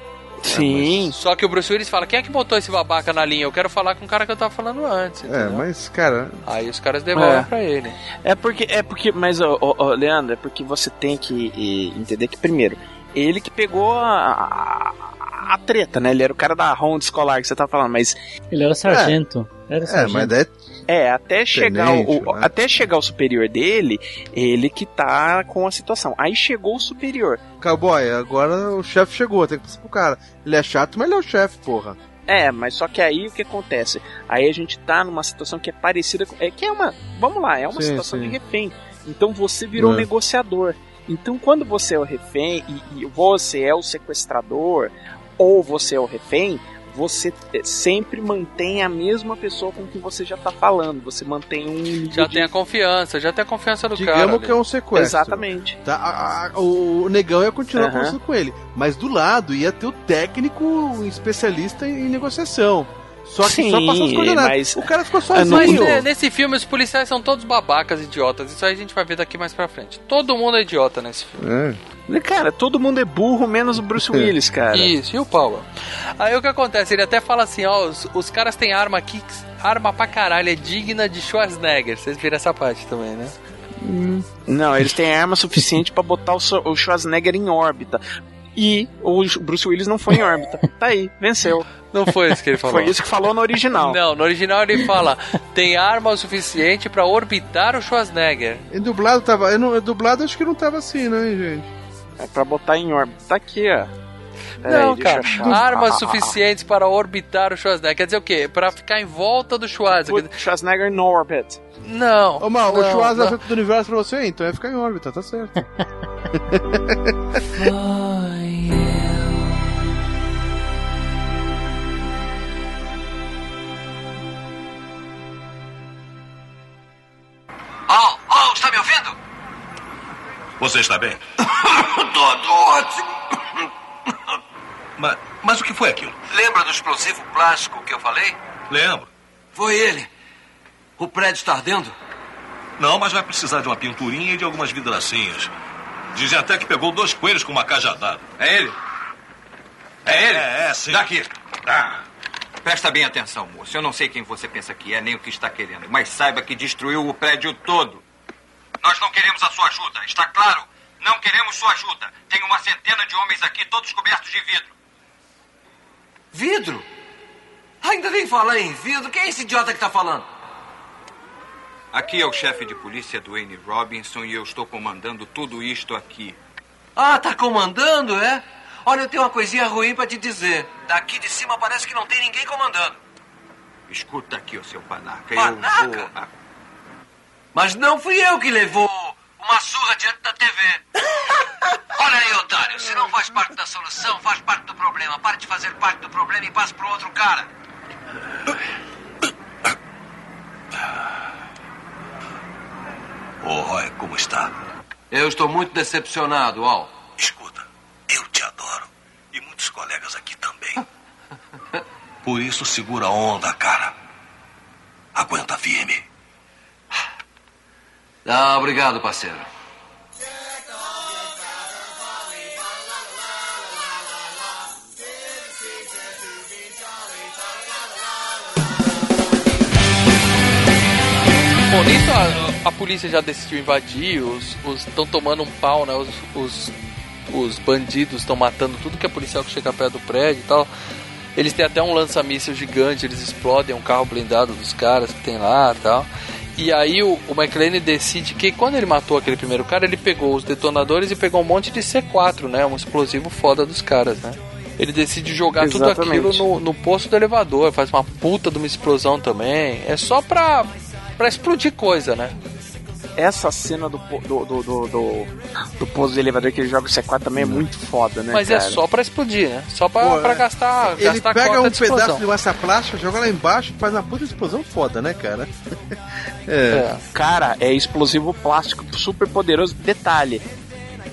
Sim. Só que o Bruce Willis fala, quem é que botou esse babaca na linha? Eu quero falar com o cara que eu tava falando antes. É, entendeu? mas, cara, Aí os caras devolvem É. pra ele. É porque, é porque, mas, ô, ô, ô, Leandro, é porque você tem que e, entender que, primeiro, ele que pegou a, a, a treta, né? Ele era o cara da ronda escolar que você tá falando, mas Ele era sargento. Era é, sargento. mas daí é, até chegar o, Tenente, o- né? até chegar o superior dele, ele que tá com a situação. Aí chegou o superior. Cowboy, agora o chefe chegou, tem que passar pro cara. Ele é chato, mas ele é o chefe, porra. É, mas só que aí o que acontece? Aí a gente tá numa situação que é parecida com. É que é uma. Vamos lá, é uma Sim, situação sim. de refém. Então você virou um É. negociador. Então quando você é o refém e, e você é o sequestrador, ou você é o refém, você sempre mantém a mesma pessoa com que você já tá falando. Você mantém um Já de... tem a confiança, já tem a confiança do cara. Digamos ali. que é um sequestro. Exatamente. Tá? A- a- o, negão ia continuar Aham. conversando com ele. Mas do lado ia ter o técnico especialista em, em negociação. Só que Sim, só coordenadas. mas- O cara ficou Mas sozinho. é, nesse filme os policiais são todos babacas, idiotas. Isso aí a gente vai ver daqui mais pra frente. Todo mundo é idiota nesse filme. Cara, todo mundo é burro, menos o Bruce Willis, cara. Isso, e o Power? Aí o que acontece? Ele até fala assim, ó, os, os caras têm arma aqui, arma pra caralho, é digna de Schwarzenegger. Vocês viram essa parte também, né? Não, eles têm arma suficiente pra botar o, o Schwarzenegger em órbita. E o Bruce Willis não foi em órbita. Tá aí, venceu. Não foi isso que ele falou. Foi isso que falou no original. Não, no original ele fala, tem arma o suficiente pra orbitar o Schwarzenegger. E dublado tava. Eu não, dublado acho que não tava assim, né, gente? É pra botar em órbita. Tá aqui, ó. Pera Não, aí, cara, achar. armas Ah, suficientes para orbitar o Schwarzenegger. Quer dizer o quê? Pra ficar em volta do Schwarzenegger. Put Schwarzenegger in orbit. Não. Ô, Mal, o não, Schwarz é do universo pra você, então ia ficar em órbita, tá certo. Oh, oh, está me ouvindo? Você está bem? Todo ótimo. Mas, mas o que foi aquilo? Lembra do explosivo plástico que eu falei? Lembro. Foi ele. O prédio está ardendo? Não, mas vai precisar de uma pinturinha e de algumas vidracinhas. Dizem até que pegou dois coelhos com uma cajadada. É ele? É ele? É, é, sim. Daqui. Presta bem atenção, moço. Eu não sei quem você pensa que é, nem o que está querendo, mas saiba que destruiu o prédio todo. Nós não queremos a sua ajuda, está claro? Não queremos sua ajuda. Tem uma centena de homens aqui, todos cobertos de vidro. Vidro? Ainda vem falar em vidro? Quem é esse idiota que está falando? Aqui é o chefe de polícia Dwayne Robinson e eu estou comandando tudo isto aqui. Ah, tá comandando, é? Olha, eu tenho uma coisinha ruim pra te dizer. Daqui de cima parece que não tem ninguém comandando. Escuta aqui, o seu panaca. Panaca? Eu vou... Mas não fui eu que levou uma surra diante da TV. Olha aí, otário. Se não faz parte da solução, faz parte do problema. Pare de fazer parte do problema e passe pro outro cara. Ô, Roy, como está? Eu estou muito decepcionado, Al. Eu te adoro. E muitos colegas aqui também. Por isso, segura a onda, cara. Aguenta firme. Ah, obrigado, parceiro. Bom, nisso a, a polícia já decidiu invadir, os estão tomando um pau, né? Os, os, os bandidos estão matando tudo que é policial que chega perto do prédio e tal. Eles têm até um lança-míssil gigante, eles explodem um carro blindado dos caras que tem lá e tal. E aí o, o McLean decide que quando ele matou aquele primeiro cara, ele pegou os detonadores e pegou um monte de C4, né? Um explosivo foda dos caras, né? Ele decide jogar tudo Exatamente. aquilo no, no poço do elevador, faz uma puta de uma explosão também. É só pra, pra explodir coisa, né? Essa cena do, do, do, do, do, do pouso do elevador que ele joga o C4 também é muito foda, né? Mas é cara? só pra explodir, né? Só pra, Pô, pra é. gastar, Ele gastar pega um de pedaço de massa plástica, joga lá embaixo e faz uma puta explosão foda, né, cara? é. Cara, é explosivo plástico super poderoso. Detalhe,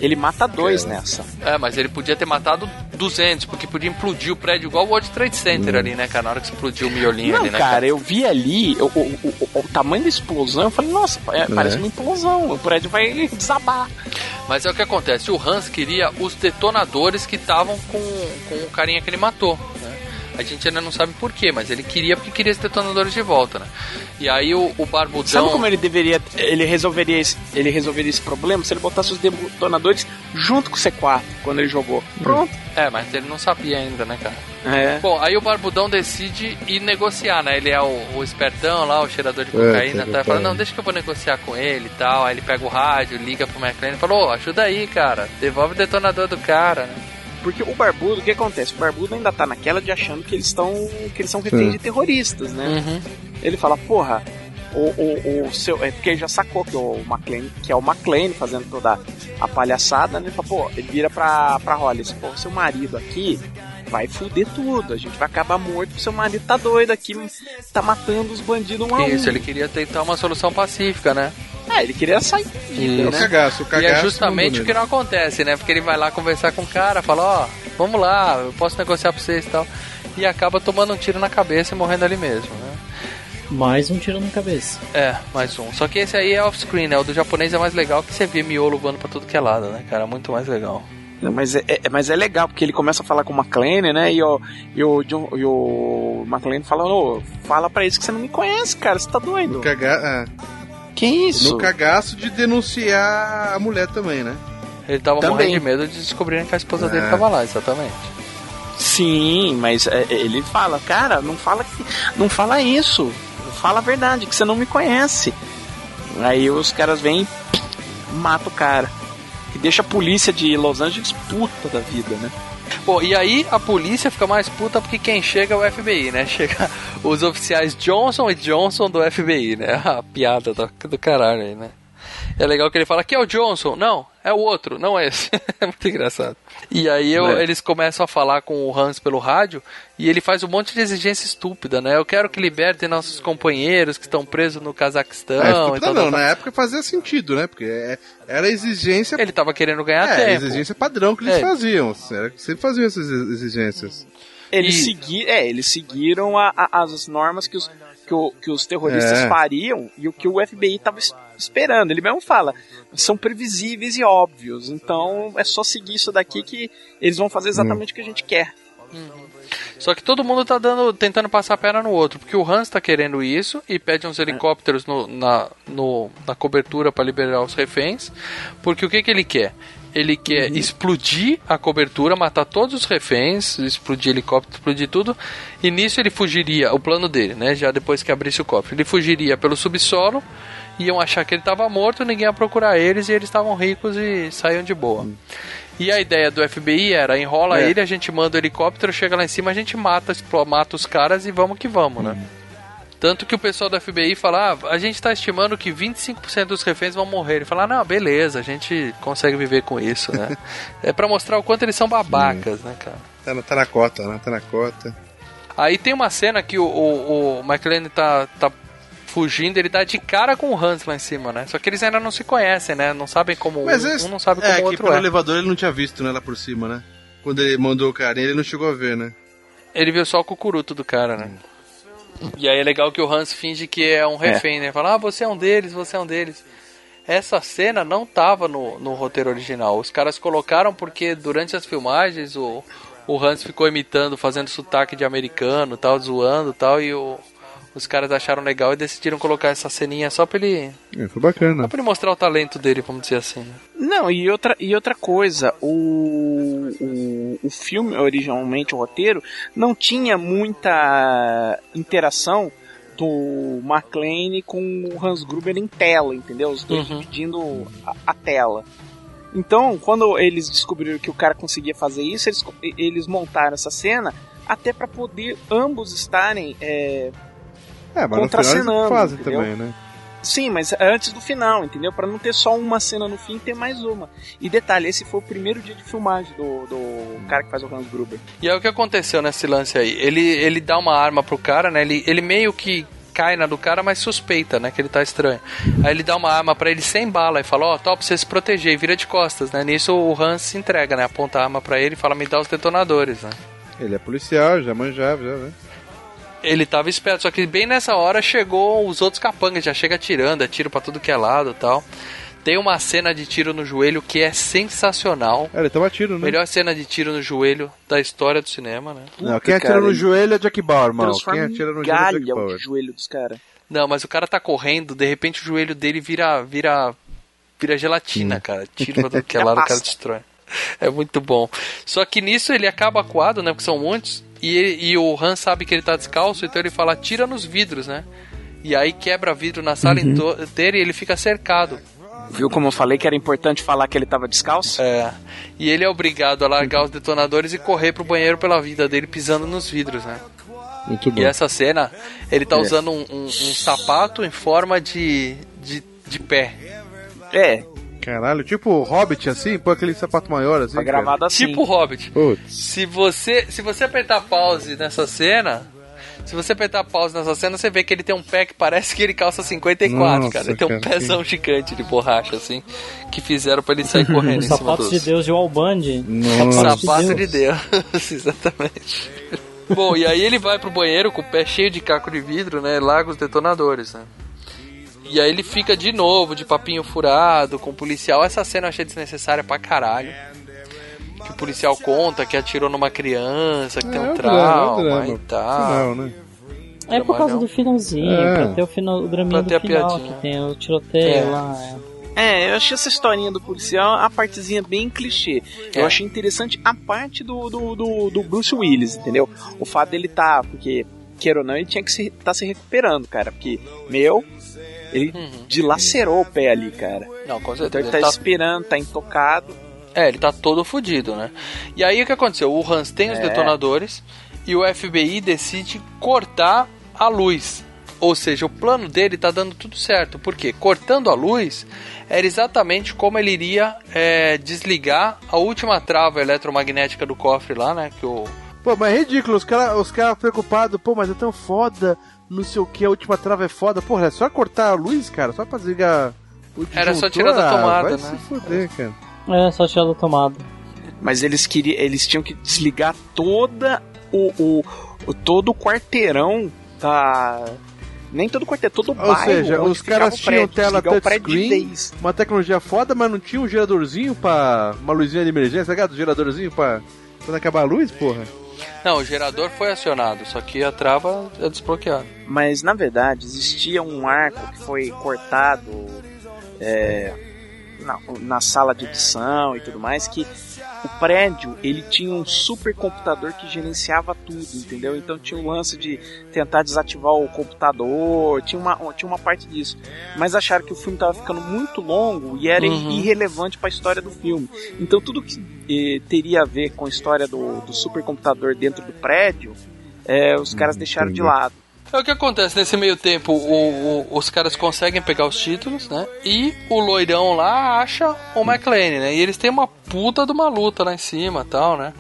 ele mata dois nessa. É, mas ele podia ter matado 200, porque podia implodir o prédio igual o World Trade Center ali, né, cara? Na hora que explodiu o miolinho Não, ali, né, cara, eu vi ali o, o, o- o tamanho da explosão, eu falei, nossa, é, parece uma implosão, o prédio vai desabar. Mas é o que acontece, o Hans queria os detonadores que estavam com, com o carinha que ele matou? A gente ainda não sabe por quê, mas ele queria porque queria os detonadores de volta, né? E aí o, o Barbudão... Sabe como ele deveria, ele resolveria esse, ele resolveria esse problema se ele botasse os detonadores junto com o C4 quando ele jogou. Pronto. É, mas ele não sabia ainda, né, cara? É. Bom, aí o Barbudão decide ir negociar, né? Ele é o, o espertão lá, o cheirador de É, cocaína, tá tá? Fala, não, deixa que eu vou negociar com ele e tal. Aí ele pega o rádio, liga pro McLean e fala, ô, ajuda aí, cara. Devolve o detonador do cara, né? Porque o Barbudo, o que acontece? O Barbudo ainda tá naquela de achando que eles estão que eles são reféns de terroristas, né? Uhum. Ele fala, porra, o, o, o seu. É porque ele já sacou que o McLean, que é o McLean fazendo toda a palhaçada, né? Ele fala, pô, ele vira pra, pra Hollis, pô, seu marido aqui, vai fuder tudo, a gente vai acabar morto porque seu marido tá doido aqui, tá matando os bandidos um a um. Isso, ele queria tentar uma solução pacífica, né? É, ele queria sair Isso. né? cagaço, o E cagaço é justamente o que não acontece, né? Porque ele vai lá conversar com o cara, fala, ó, vamos lá, eu posso negociar pra vocês e tal. E acaba tomando um tiro na cabeça e morrendo ali mesmo, né? Mais um tiro na cabeça. É, mais um. Só que esse aí é off-screen, né? O do japonês é mais legal que você vê miolo voando pra tudo que é lado, né, cara? Muito mais legal. Não, Mas é, é- mas é legal, porque ele começa a falar com o McLean, né? E o, e o, John, e o McLean fala, ô, fala pra eles que você não me conhece, cara, você tá doido. No, caga... Que isso? no cagaço de denunciar a mulher também, né? Ele tava Também. morrendo de medo de descobrirem que a esposa dele É. tava lá, exatamente. Sim, mas é, ele fala, cara, não fala que, não fala isso. Fala a verdade, que você não me conhece. Aí os caras vêm e matam o cara. E deixa a polícia de Los Angeles puta da vida, né? Pô, e aí a polícia fica mais puta porque quem chega é o FBI, né? Chega os oficiais Johnson e Johnson do FBI, né? A piada do, do caralho aí, né? É legal que ele fala, aqui é o Johnson. Não, é o outro, não é esse. é muito engraçado. E aí eu- É. eles começam a falar com o Hans pelo rádio e ele faz um monte de exigência estúpida, né? Eu quero que libertem nossos companheiros que estão presos no Cazaquistão. É, e estúpida tal, não, tal, tal. na época fazia sentido, né? Porque é- era exigência. Ele tava querendo ganhar é, tempo. exigência padrão que eles É. faziam. Era, sempre faziam essas exigências. Eles, E- segui é, eles seguiram a- a- as normas que os, que, o- que os terroristas É. fariam e o que o FBI estava esperando. Ele mesmo fala, são previsíveis e óbvios, então é só seguir isso daqui que eles vão fazer exatamente o que a gente quer. Só que todo mundo tá dando, tentando passar a perna no outro, porque o Hans tá querendo isso e pede uns helicópteros no- na, no- na cobertura para liberar os reféns, porque o que que ele quer? Ele quer explodir a cobertura, matar todos os reféns, explodir helicóptero, explodir tudo, e nisso ele fugiria, o plano dele, né, já depois que abrisse o cofre, ele fugiria pelo subsolo, iam achar que ele estava morto, ninguém ia procurar eles e eles estavam ricos e saíam de boa. E a ideia do FBI era enrola É. ele, a gente manda o helicóptero, chega lá em cima, a gente mata, mata os caras e vamos que vamos, né? Tanto que o pessoal do FBI fala, ah, a gente tá estimando que 25% dos reféns vão morrer. Ele fala, ah, não, beleza, a gente consegue viver com isso, né? é pra mostrar o quanto eles são babacas, né, cara? Tá na, tá na cota, né? Tá na cota. Aí tem uma cena que o, o, o McLean tá, tá fugindo, ele dá de cara com o Hans lá em cima, né? Só que eles ainda não se conhecem, né? Não sabem como um, esse- um não sabe como é, o que outro pelo é. elevador ele não tinha visto, né? Lá por cima, né? Quando ele mandou o carinha, ele não chegou a ver, né? Ele viu só o cucuruto do cara, né? E aí é legal que o Hans finge que é um refém, né? Fala, ah, você é um deles, você é um deles. Essa cena não tava no, no roteiro original. Os caras colocaram porque durante as filmagens o, o Hans ficou imitando, fazendo sotaque de americano, tal, zoando tal, e o, os caras acharam legal e decidiram colocar essa ceninha só pra ele, É, foi bacana. só pra ele mostrar o talento dele, vamos dizer assim. né? Não, e outra, e outra coisa, o, o, o filme, originalmente, o roteiro, não tinha muita interação do McLean com o Hans Gruber em tela, entendeu? Os dois Uhum. dividindo a, a tela. Então, quando eles descobriram que o cara conseguia fazer isso, eles, eles montaram essa cena até para poder ambos estarem é, É, mas no final eles contracenando, fazem entendeu? também, né? Sim, mas antes do final, entendeu? Pra não ter só uma cena no fim, ter mais uma. E detalhe, esse foi o primeiro dia de filmagem do, do cara que faz o Hans Gruber. E é o que aconteceu nesse lance aí. Ele, ele dá uma arma pro cara, né? Ele, ele meio que cai na do cara, mas suspeita, né? Que ele tá estranho. Aí ele dá uma arma pra ele sem bala e fala, ó, top, pra você se proteger e vira de costas, né? Nisso o Hans se entrega, né? Aponta a arma pra ele e fala, me dá os detonadores, né? Ele é policial, já manjava, já, né? Ele tava esperto, só que bem nessa hora chegou os outros capangas, já chega atirando, é tiro pra tudo que é lado e tal. Tem uma cena de tiro no joelho que é sensacional. É, ele toma tiro, né? Melhor cena de tiro no joelho da história do cinema, né? Não, quem atira cara, no joelho é Jack Bauer, irmão. Quem Transforma atira no joelho é Jack galha o Bauer. joelho dos caras. Não, mas o cara tá correndo, de repente o joelho dele vira vira vira gelatina, cara. Tira pra tudo que é lado, o cara destrói. É muito bom. Só que nisso ele acaba acuado, né? Porque são muitos. E, ele- e o Han sabe que ele tá descalço, então ele fala, tira nos vidros, né? E aí quebra vidro na sala Uhum. inteira e ele fica cercado. Viu como eu falei que era importante falar que ele tava descalço? É. E ele é obrigado a largar os detonadores e correr pro banheiro pela vida dele pisando nos vidros, né? Muito bom. E essa cena, ele tá É. usando um, um- um sapato em forma de, de, de pé. É. Caralho, tipo Hobbit assim, põe aquele sapato maior assim. Foi gravado cara. assim. Tipo Hobbit. Putz. Se você, se você apertar pause nessa cena, se você apertar pause nessa cena, você vê que ele tem um pé que parece que ele calça 54, Nossa, cara. Ele tem um cara, pezão gigante de borracha, assim, que fizeram pra ele sair correndo em cima sapatos dos... de Deus de Walband. Nossa. Sapato de Deus, exatamente. Bom, e aí ele vai pro banheiro com o pé cheio de caco de vidro, né? Larga os detonadores, né? E aí ele fica de novo de papinho furado com o policial. Essa cena eu achei desnecessária pra caralho. Que o policial conta que atirou numa criança, que tem É, um o drama, trauma drama. e tal. Final, né? É por causa do finalzinho, É. pra ter o, final, o draminha Pra ter do a final, piadinha. que tem o tiroteio É. lá. é. É, eu achei essa historinha do policial a partezinha bem clichê. É. Eu achei interessante a parte do, do, do, do Bruce Willis, entendeu? O fato dele tá, porque, queira ou não, ele tinha que se, tá se recuperando, cara. Porque, meu, ele dilacerou o pé ali, cara. Não, com Então certeza. ele tá, Ele tá- esperando, tá intocado. É, ele tá todo fudido, né? E aí o que aconteceu? O Hans tem os É. detonadores e o FBI decide cortar a luz. Ou seja, o plano dele tá dando tudo certo. Por quê? Cortando a luz era exatamente como ele iria é, desligar a última trava eletromagnética do cofre lá, né? Que o, Pô, mas é ridículo, os caras os cara preocupados, pô, mas é tão foda, não sei o que, a última trava é foda. Porra, é só cortar a luz, cara, só pra desligar o Era só tirar da Ah, tomada, vai né? se fuder, cara. É, só tirar da tomada. Mas eles queriam, eles tinham que desligar toda o, o, o- todo o quarteirão da nem todo o quarteirão, todo o Ou bairro. seja, onde os caras o tinham tela touchscreen, uma tecnologia foda, mas não tinha um geradorzinho pra. uma luzinha de emergência, tá ligado? Geradorzinho pra. quando acabar a luz, porra. Não, o gerador foi acionado, só que a trava é desbloqueada. Mas na verdade existia um arco que foi cortado é, na, na sala de edição e tudo mais que o prédio ele tinha um supercomputador que gerenciava tudo, entendeu? Então tinha o lance de tentar desativar o computador, tinha uma, tinha uma parte disso. Mas acharam que o filme estava ficando muito longo e era Uhum. irrelevante para a história do filme. Então tudo que eh, teria a ver com a história do, do supercomputador dentro do prédio, eh, os caras deixaram de lado. É o que acontece nesse meio tempo, o- o- os caras conseguem pegar os títulos, né? E o loirão lá acha o McLean, né? E eles têm uma puta de uma luta lá em cima tal, né?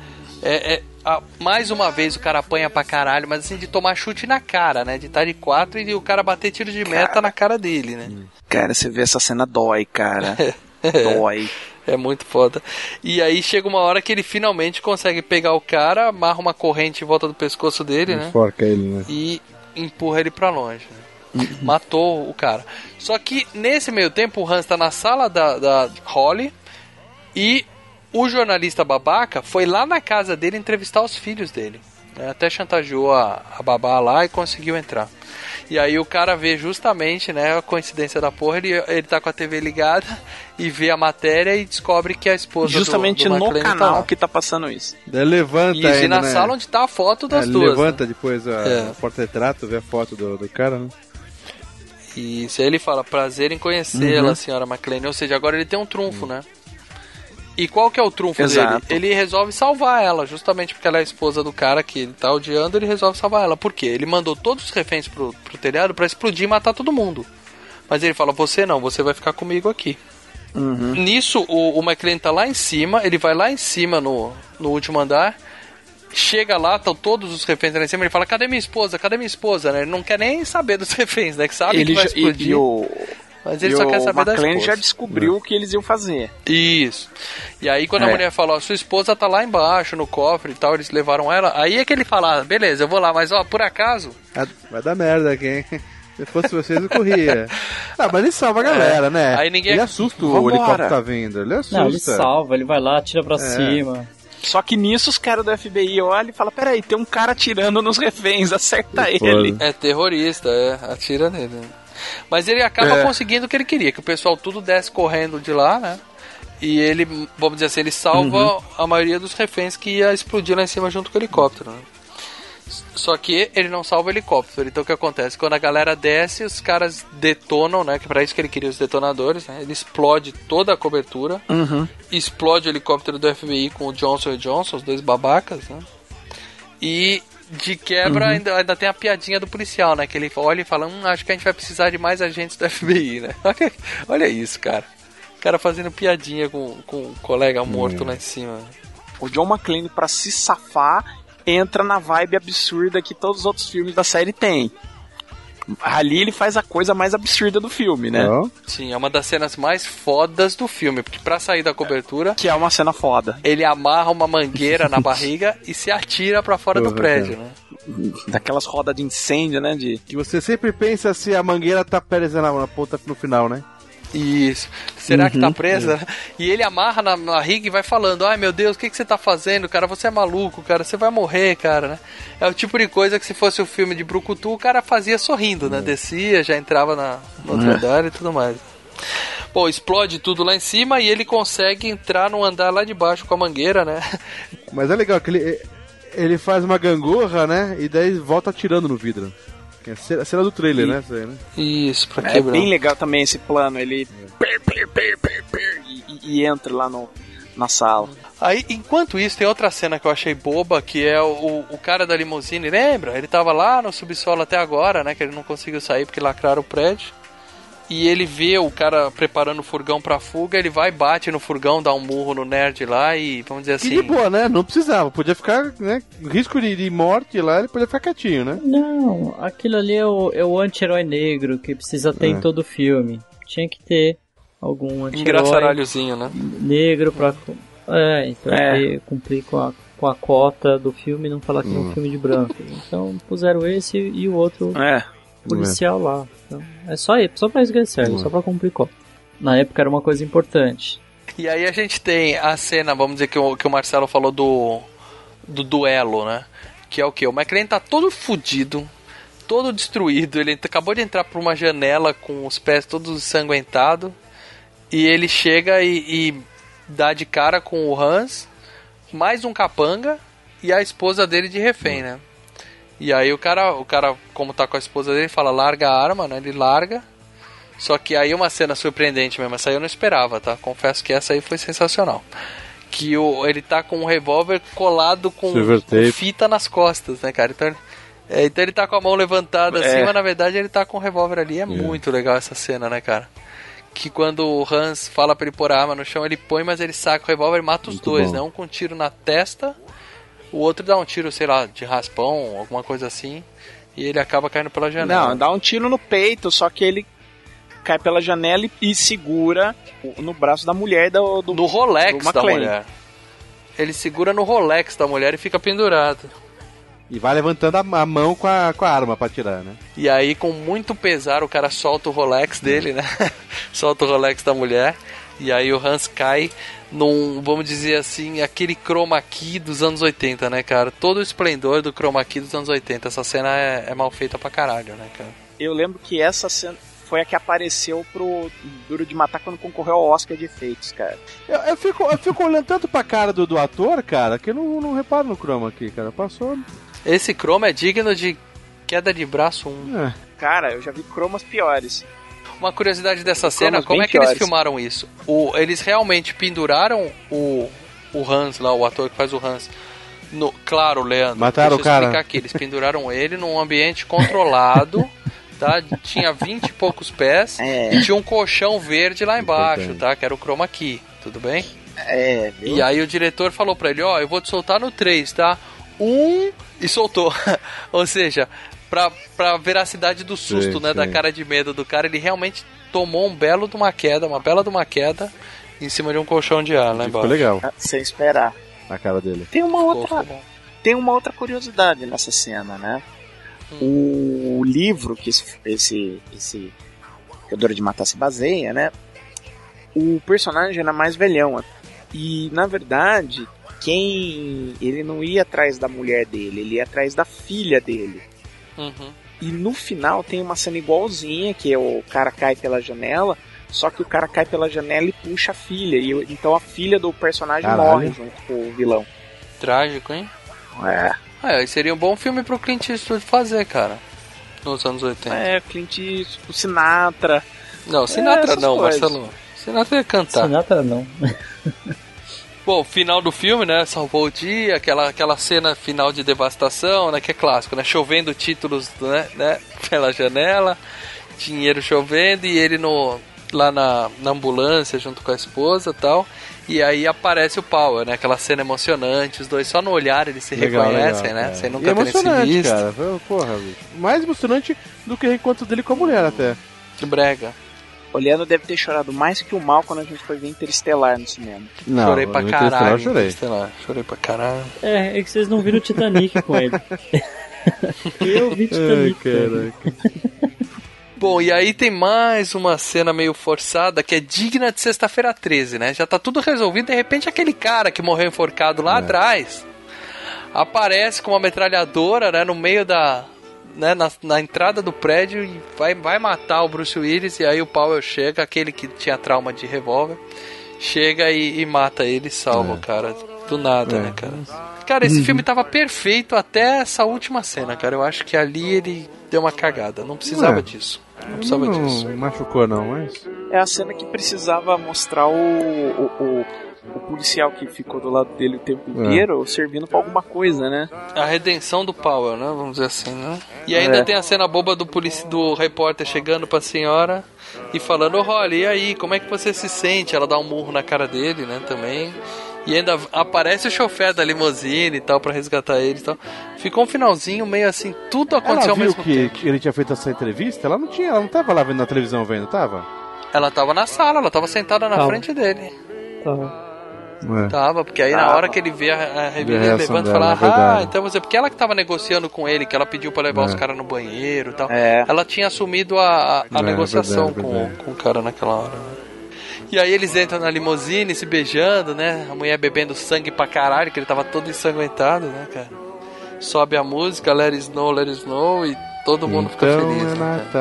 É, é- a- mais uma vez o cara apanha pra caralho, mas assim, de tomar chute na cara, né? De estar de quatro e o cara bater tiro de meta na cara dele, né? Cara, você vê essa cena dói, cara. dói. É muito foda. E aí chega uma hora que ele finalmente consegue pegar o cara, amarra uma corrente em volta do pescoço dele, né? Enforca ele, né? e empurra ele pra longe. né? Matou o cara. Só que nesse meio tempo o Hans tá na sala da, da Holly e o jornalista babaca foi lá na casa dele entrevistar os filhos dele. Né? Até chantageou a, a babá lá e conseguiu entrar. E aí o cara vê justamente, né, a coincidência da porra, ele, ele tá com a TV ligada e vê a matéria e descobre que a esposa do- Justamente do, no McLean tá canal lá. que tá passando isso. Daí levanta Isso, ainda, e na né? sala onde tá a foto das É, duas. Levanta né? depois a, É. a porta-retrato, vê a foto do, do cara, né? Isso, aí ele fala, prazer em conhecê-la, Uhum. senhora McLean. Ou seja, agora ele tem um trunfo, né? E qual que é o trunfo Exato. dele? Ele resolve salvar ela, justamente porque ela é a esposa do cara que ele tá odiando, ele resolve salvar ela. Por quê? Ele mandou todos os reféns pro, pro telhado pra explodir e matar todo mundo. Mas ele fala, você não, você vai ficar comigo aqui. Nisso, o, o McLean tá lá em cima, ele vai lá em cima no, no último andar, chega lá, estão todos os reféns lá em cima, ele fala, cadê minha esposa? Cadê minha esposa? Né? Ele não quer nem saber dos reféns, né? Que sabe ele que vai já, e, explodir. e o, Mas ele e só quer saber da McLean esposa. já descobriu o que eles iam fazer. Isso. E aí quando a É. mulher fala, ó, sua esposa tá lá embaixo no cofre e tal, eles levaram ela. Aí é que ele fala, ah, beleza, eu vou lá, mas ó, por acaso. Vai dar merda aqui, hein? Se fosse vocês, eu corria. ah, mas ele salva a galera, né? Aí ninguém- Ele assusta o Vambora. helicóptero tá vindo. Ele assusta. Não, ele salva, ele vai lá, tira pra É. cima. Só que nisso os caras do FBI olham e falam, peraí, tem um cara atirando nos reféns, acerta ele. É terrorista, é, atira nele. Mas ele acaba É. conseguindo o que ele queria, que o pessoal tudo desce correndo de lá, né? E ele, vamos dizer assim, ele salva Uhum. a maioria dos reféns que ia explodir lá em cima junto com o helicóptero, né? Só que ele não salva o helicóptero. Então o que acontece? Quando a galera desce, os caras detonam, né? Que é pra isso que ele queria os detonadores, né? Ele explode toda a cobertura. Uhum. Explode o helicóptero do FBI com o Johnson e Johnson, os dois babacas, né? E de quebra Uhum. ainda, ainda tem a piadinha do policial, né? Que ele olha e fala, hum, acho que a gente vai precisar de mais agentes do FBI, né? Olha, olha isso, cara. cara fazendo piadinha com, com o colega morto lá em cima. O John McClane, pra se safar, entra na vibe absurda que todos os outros filmes da série têm. Ali ele faz a coisa mais absurda do filme, né? Sim, é uma das cenas mais fodas do filme, porque pra sair da cobertura. Que é uma cena foda. Ele amarra uma mangueira na barriga e se atira pra fora do prédio, né? Daquelas rodas de incêndio, né? De... Que você sempre pensa se a mangueira tá presa na, na ponta no final, né? Isso. Será que tá Uhum. presa? E ele amarra na barriga e vai falando: Ai meu Deus, o que, que você tá fazendo, cara? Você é maluco, cara. Você vai morrer, cara, né? É o tipo de coisa que se fosse o filme de Brucutu, o cara fazia sorrindo, né? Descia, já entrava na, no outro É. andar e tudo mais. Bom, explode tudo lá em cima e ele consegue entrar no andar lá de baixo com a mangueira, né? Mas é legal que ele, ele faz uma gangorra, né? E daí volta atirando no vidro. Que é a cena, a cena do trailer, E- né? Isso aí, né? Isso, pra É quebrar. bem legal também esse plano. Ele. e, e entra lá no, na sala. Aí, enquanto isso, tem outra cena que eu achei boba, que é o, o cara da limusine, lembra? Ele tava lá no subsolo até agora, né? Que ele não conseguiu sair porque lacraram o prédio. E ele vê o cara preparando o furgão pra fuga, ele vai, bate no furgão, dá um murro no nerd lá e, vamos dizer Que assim... de boa, né? Não precisava. Podia ficar, né? Risco de, de morte lá, ele podia ficar quietinho, né? Não, aquilo ali é o, é o anti-herói negro que precisa ter É. em todo filme. Tinha que ter algum anti-herói Engraçaralhozinho, né? negro pra, é, então É. cumprir com a, com a cota do filme e não falar que é um Hum. filme de branco. Então puseram esse e o outro É. policial lá. Então, é só, isso, só pra isso que ele serve, só pra cumprir cota. Na época era uma coisa importante. E aí a gente tem a cena, vamos dizer que o, que o Marcelo falou do, do duelo, né? Que é o que? O McLean tá todo fudido, todo destruído. Ele acabou de entrar por uma janela com os pés todos ensanguentados. E ele chega e, e dá de cara com o Hans, mais um capanga e a esposa dele de refém, né? E aí o cara, o cara, como tá com a esposa dele, fala, larga a arma, né? Ele larga. Só que aí uma cena surpreendente mesmo, essa aí eu não esperava, tá? Confesso que essa aí foi sensacional. Que o, ele tá com um revólver colado com, com fita nas costas, né, cara? Então ele, é, então ele tá com a mão levantada assim, É. mas na verdade ele tá com o revólver ali. É, muito legal essa cena, né, cara? Que quando o Hans fala pra ele pôr a arma no chão, ele põe, mas ele saca o revólver e mata os Muito dois, bom. né? Um com um tiro na testa, o outro dá um tiro, sei lá, de raspão, alguma coisa assim. E ele acaba caindo pela janela. Não, dá um tiro no peito, só que ele cai pela janela e, e segura no braço da mulher do, do No Rolex do da mulher. Ele segura no Rolex da mulher e fica pendurado. E vai levantando a, a mão com a, com a arma pra atirar, né? E aí, com muito pesar, o cara solta o Rolex dele, né? solta o Rolex da mulher. E aí o Hans cai num, vamos dizer assim, aquele chroma key dos anos 80, né, cara? Todo o esplendor do chroma key dos anos 80. Essa cena é, é mal feita pra caralho, né, cara? Eu lembro que essa cena foi a que apareceu pro Duro de Matar quando concorreu ao Oscar de efeitos, cara. Eu, eu fico, eu fico olhando tanto pra cara do, do ator, cara, que eu não, não reparo no chroma aqui, cara. Passou. Esse chroma é digno de queda de braço 1. É. Cara, eu já vi cromas piores. Uma curiosidade dessa cena, como é que eles filmaram isso? O, eles realmente penduraram o, o Hans lá, o ator que faz o Hans. No, claro, Leandro. Mataram deixa eu o cara. explicar aqui. Eles penduraram ele num ambiente controlado, tá? Tinha 20 e poucos pés É. e tinha um colchão verde lá embaixo, tá? Que era o chroma key, tudo bem? É, viu? E aí o diretor falou pra ele, ó, eu vou te soltar no 3, tá? Um e soltou. Ou seja, pra, pra veracidade do susto, Sim, né? Da sim. cara de medo do cara, ele realmente tomou um belo de uma queda, uma bela de uma queda em cima de um colchão de ar lá Ficou embaixo. legal Ah, Sem esperar. na cara dele. Tem uma Ficou- outra, ficou tem uma outra curiosidade nessa cena, né? O livro que esse, esse, esse Teodoro de Matar se baseia, né? O personagem era mais velhão. E, na verdade, quem... Ele não ia atrás da mulher dele, ele ia atrás da filha dele. Uhum. E no final tem uma cena igualzinha, que é o cara cai pela janela, só que o cara cai pela janela e puxa a filha. E então a filha do personagem Caralho. morre junto com o vilão. Trágico, hein? É. Aí seria um bom filme pro Clint Eastwood fazer, cara. Nos anos 80. É, Clint Eastwood, o Sinatra. Não, Sinatra essas não, coisas. Marcelo. Sinatra ia cantar. Sinatra não. Bom, final do filme, né? Salvou o dia, aquela, aquela cena final de devastação, né? Que é clássico, né? Chovendo títulos, né? né pela janela, dinheiro chovendo e ele no lá na, na ambulância junto com a esposa e tal. E aí aparece o Power, né? Aquela cena emocionante, os dois só no olhar eles se Legal, reconhecem, legal, né? cara. Sem E nunca é terem se emocionante, visto. cara. Porra, bicho. Mais emocionante do que o encontro dele com a mulher até. Que brega. O Leandro deve ter chorado mais que o mal quando a gente foi ver Interestelar no cinema. Não, chorei pra caralho. chorei. Interestelar, Chorei pra caralho. É, é que vocês não viram o Titanic com ele. Eu vi Titanic. caraca. Bom, e aí tem mais uma cena meio forçada que é digna de sexta-feira 13, né? Já tá tudo resolvido, de repente aquele cara que morreu enforcado lá atrás aparece com uma metralhadora, né, no meio da. Né, na, na entrada do prédio e vai, vai matar o Bruce Willis. E aí o Powell chega, aquele que tinha trauma de revólver, chega e, e mata ele e salva o cara. Do nada, É. né, cara? Cara, esse filme tava perfeito até essa última cena, cara. Eu acho que ali ele deu uma cagada. Não precisava É. disso. Não precisava não disso. machucou não, mas... É a cena que precisava mostrar o, o, o, o policial que ficou do lado dele o tempo É. inteiro servindo pra alguma coisa, né? A redenção do Powell, né? Vamos dizer assim, né? E ainda É. tem a cena boba do, polici do repórter chegando pra senhora e falando, ô Holly, e aí, como é que você se sente? Ela dá um murro na cara dele, né, também. E ainda aparece o chofer da limusine e tal pra resgatar ele e tal. Ficou um finalzinho meio assim, tudo aconteceu Ela ao viu mesmo que, tempo. que ele tinha feito essa entrevista? Ela não tinha, ela não tava lá vendo na televisão vendo, tava? Ela tava na sala, ela tava sentada na Tava. frente dele. É. Tava, porque aí na Tava. hora que ele vê a, a revista, ele levanta e fala, é ah, verdade. então você. Porque ela que tava negociando com ele, que ela pediu pra levar É. os caras no banheiro e tal. É. Ela tinha assumido a, a É, negociação verdade, com, verdade. com o cara naquela hora. né? E aí eles entram na limusine se beijando, né? A mulher bebendo sangue pra caralho, que ele tava todo ensanguentado, né, cara? Sobe a música, Let It Snow, Let It Snow, e todo mundo fica então feliz. é né, Natal.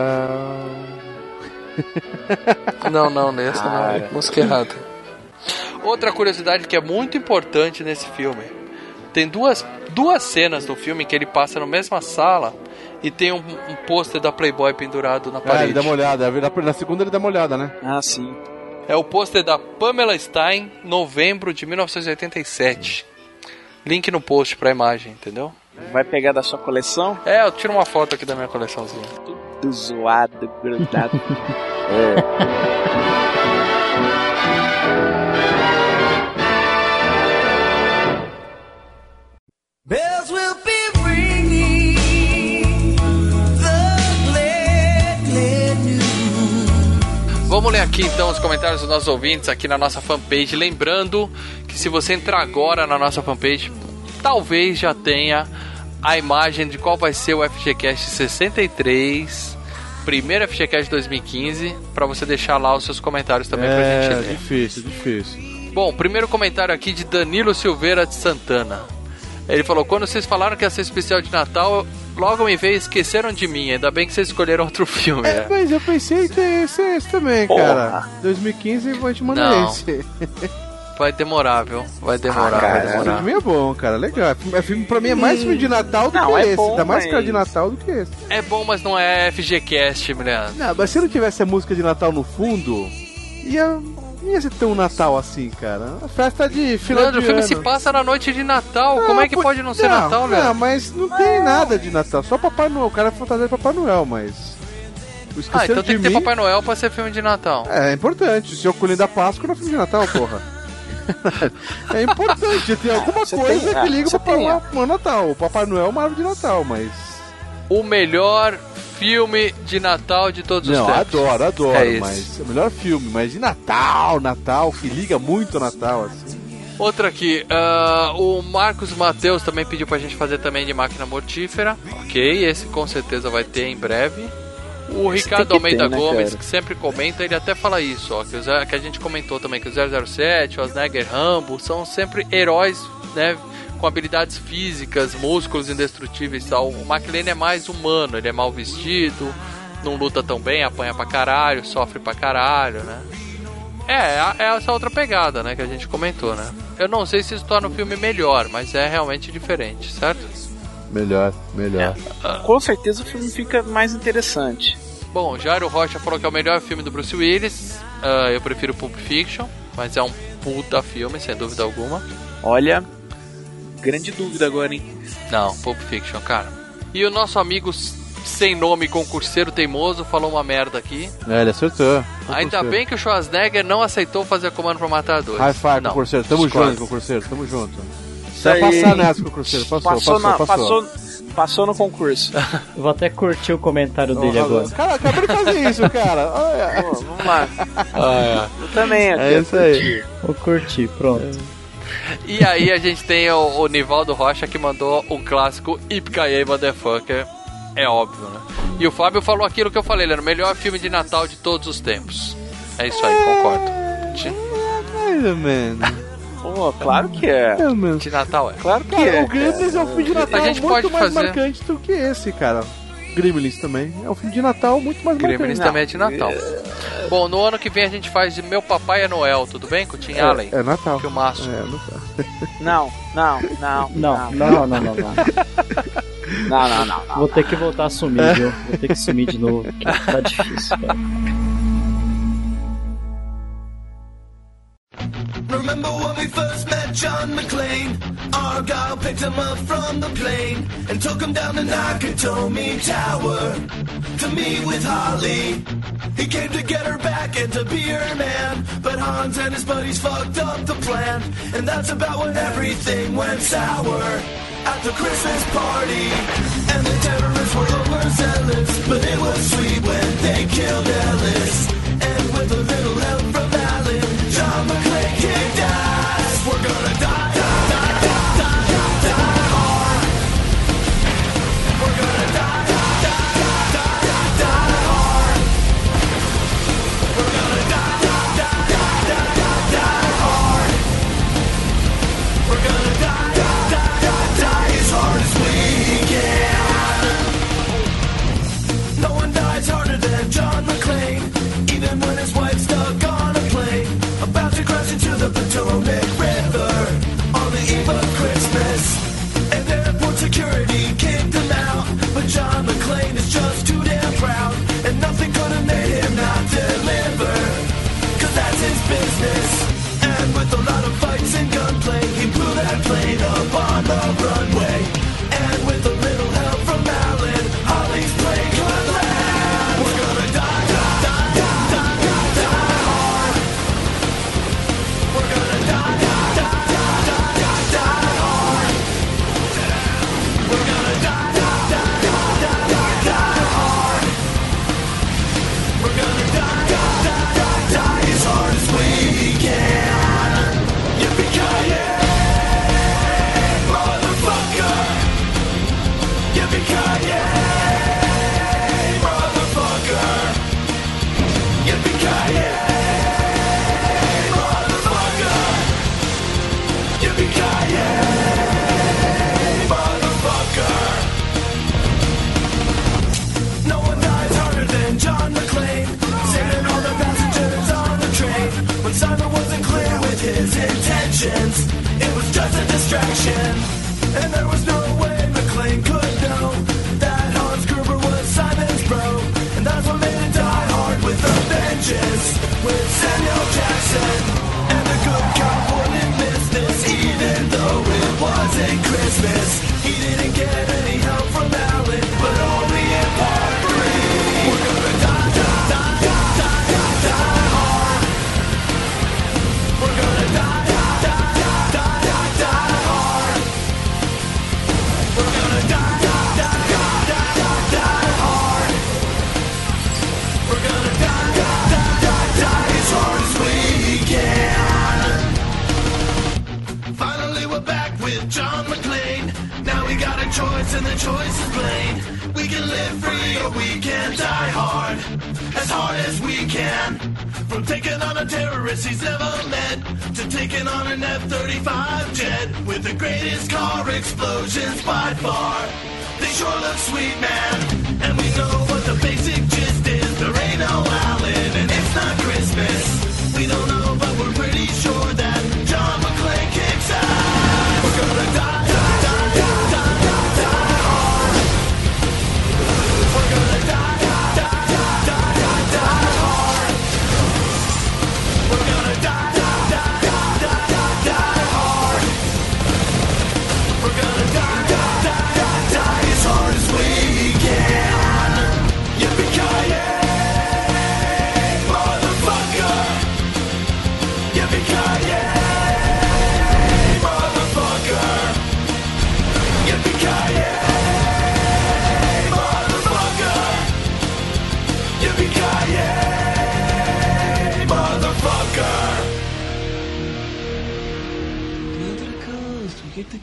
cara? Não, não, nessa não, é Cara. música errada. Outra curiosidade que é muito importante nesse filme. Tem duas, duas cenas do filme que ele passa na mesma sala e tem um, um pôster da Playboy pendurado na É, parede. ele dá uma olhada. Na- Na segunda ele dá uma olhada, né? Ah, sim. É o pôster da Pamela Stein, novembro de 1987. Link no post pra imagem, entendeu? Vai pegar da sua coleção? É, eu tiro uma foto aqui da minha coleçãozinha. Tudo zoado, grudado. Bells will be ringing the glad, glad news. Vamos ler aqui então os comentários dos nossos ouvintes aqui na nossa fanpage. Lembrando que se você entrar agora na nossa fanpage, talvez já tenha a imagem de qual vai ser o FGCast 63, primeiro FGCast 2015, para você deixar lá os seus comentários também pra é, gente ler. difícil, difícil. Bom, primeiro comentário aqui de Danilo Silveira de Santana. Ele falou: quando vocês falaram que ia ser especial de Natal, logo me veio esqueceram de mim. Ainda bem que vocês escolheram outro filme. É, né? mas eu pensei em ter esse, esse também, Porra. cara. 2015 eu vou te mandar Não. esse. Vai demorar, viu? Vai demorar, Ah, vai cara, demorar. esse filme é bom, cara. Legal. É filme- É filme, pra mim é mais filme de Natal do Não, que é esse. bom, Dá mais mas- cara de Natal do que esse. É bom, mas não é FGCast, mulher. Não, mas se não tivesse a música de Natal no fundo, ia, não ia ser tão Natal assim, cara. A festa de final Leandro, o de filme ano. se passa na noite de Natal. Como é que pô- pode não ser não, Natal, Não, Leandro? mas não tem nada de Natal. Só Papai Noel. O cara é fantasia de Papai Noel, mas... O Ah, então tem que ter mim... Papai Noel pra ser filme de Natal. É, é importante. Se eu colher da Páscoa não é filme de Natal, porra. é importante. Tem alguma Você coisa tem- que liga você o Papai Noel pro Natal. O Papai Noel é uma árvore de Natal, mas... O melhor filme de Natal de todos Não, os tempos. adoro, adoro, É esse. mas é o melhor filme, mas de Natal, Natal, que liga muito Natal, assim. Outra aqui, ah, o Marcos Matheus também pediu pra gente fazer também de máquina mortífera. Ok, esse com certeza vai ter em breve. O Esse Ricardo Almeida ter, né, Gomes, cara? que sempre comenta, ele até fala isso, ó, que, o que a gente comentou também, que o 007, o Osneger Rambo são sempre heróis, né, com habilidades físicas, músculos indestrutíveis e tal. O McLean é mais humano, ele é mal vestido, não luta tão bem, apanha pra caralho, sofre pra caralho, né. É, é é essa outra pegada, né, que a gente comentou, né. Eu não sei se isso torna o filme melhor, mas é realmente diferente, certo? Melhor, melhor. Com certeza o filme fica mais interessante. Bom, Jairo Rocha falou que é o melhor filme do Bruce Willis. Ah, eu prefiro Pulp Fiction, mas é um puta filme, sem dúvida alguma. Olha, grande dúvida agora, hein? Não, Pulp Fiction, cara. E o nosso amigo sem nome concurseiro teimoso falou uma merda aqui. É, ele acertou. Ainda bem que o Schwarzenegger não aceitou fazer comando pra matar dois. High five, Não, concurseiro. Tamo discordo. junto, concurseiro. Tamo junto. Isso Você vai aí. passar nessa, concurseiro. Passou, passou, na- passou. passou, passou no concurso. Eu vou até curtir o comentário dele agora. Cara, acabei de fazer isso, cara. Olha. Vamos lá. Ah, Eu também. eu É isso aí. curtir. Vou curtir, pronto. E aí a gente tem o, o Nivaldo Rocha que mandou um clássico Ipkaye Motherfucker. É óbvio, né? E o Fábio falou aquilo que eu falei, ele era o melhor filme de Natal de todos os tempos. É isso aí, concordo. De, Mais ou menos. Pô, claro que é. Menos. de Natal é. Claro que Cara, é. o Gremlins é um filme de Natal A gente muito pode mais fazer- marcante do que esse, cara. Gremlins também. É um filme de Natal muito mais Gremlins também é de Natal. Bom, no ano que vem a gente faz de Meu Papai é Noel, tudo bem? Com o Tim Allen. É, é Natal. Filmaço. É, Natal. Não, não, não. Não, não, não, não, não. não. Não, não, não. não. Vou ter que voltar a sumir, viu? Vou ter que sumir de novo. porque Tá difícil, cara. Remember when we first met John McClane? Argyle picked him up from the plane and took him down to Nakatomi Tower to meet with Holly. He came to get her back and to be her man, but Hans and his buddies fucked up the plan, and that's about when everything went sour. At the Christmas party, and the terrorists were overzealous, but it was sweet when they killed Ellis. And with a little help from Alan, John McClane kicked ass. We're gonna die, die, And with a lot of fights and gunplay, he blew that plane up it was just a distraction. And there was no way McClane could know that Hans Gruber was Simon's bro. And that's what made it die hard with a vengeance. With Samuel Jackson and the good cop wouldn't miss this, even though it wasn't Christmas. Choice, and the choice is plain. We can live free or we can die hard, as hard as we can. From taking on a terrorist he's never met to taking on an F-35 jet with the greatest car explosions by far. They sure look sweet, man, and we know what the basic gist is. There ain't no Allen, and it's not Christmas. We don't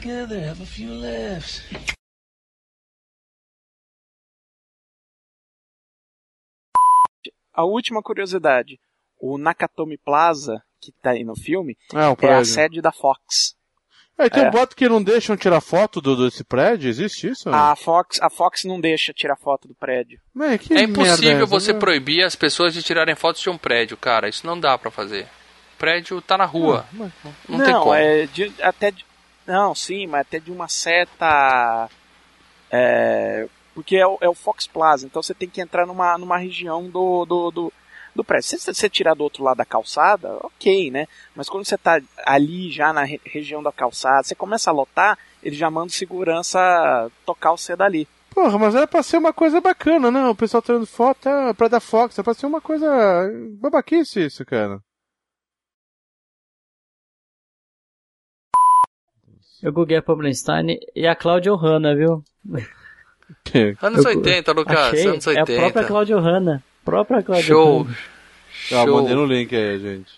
together, have a few laughs. A última curiosidade: o Nakatomi Plaza, que tá aí no filme, É, o é a sede da Fox. É, tem É. um boto que não deixam tirar foto do, desse prédio? Existe isso? A Fox, a Fox não deixa tirar foto do prédio. Man, É impossível você né? proibir as pessoas de tirarem fotos de um prédio, cara. Isso não dá pra fazer. O prédio tá na rua. Ah, Não, tem como. é de- até de- não, sim, mas até de uma certa é, porque é o, é o Fox Plaza, então você tem que entrar numa, numa região do, do, do, do prédio. Se você tirar do outro lado da calçada, ok, né? Mas quando você tá ali já na re- região da calçada, você começa a lotar, ele já manda o segurança tocar você dali. Porra, mas era pra ser uma coisa bacana, não? O pessoal tirando foto é pra dar Fox, é pra ser uma coisa babaquice isso, cara. Eu googlei a Pablenstein e a Cláudia Hanna, viu? Anos Eu- 80, Lucas, Achei, anos É a 80. própria Cláudia Hanna. Própria Cláudia Show. Hanna. Show. mandei no link aí, gente.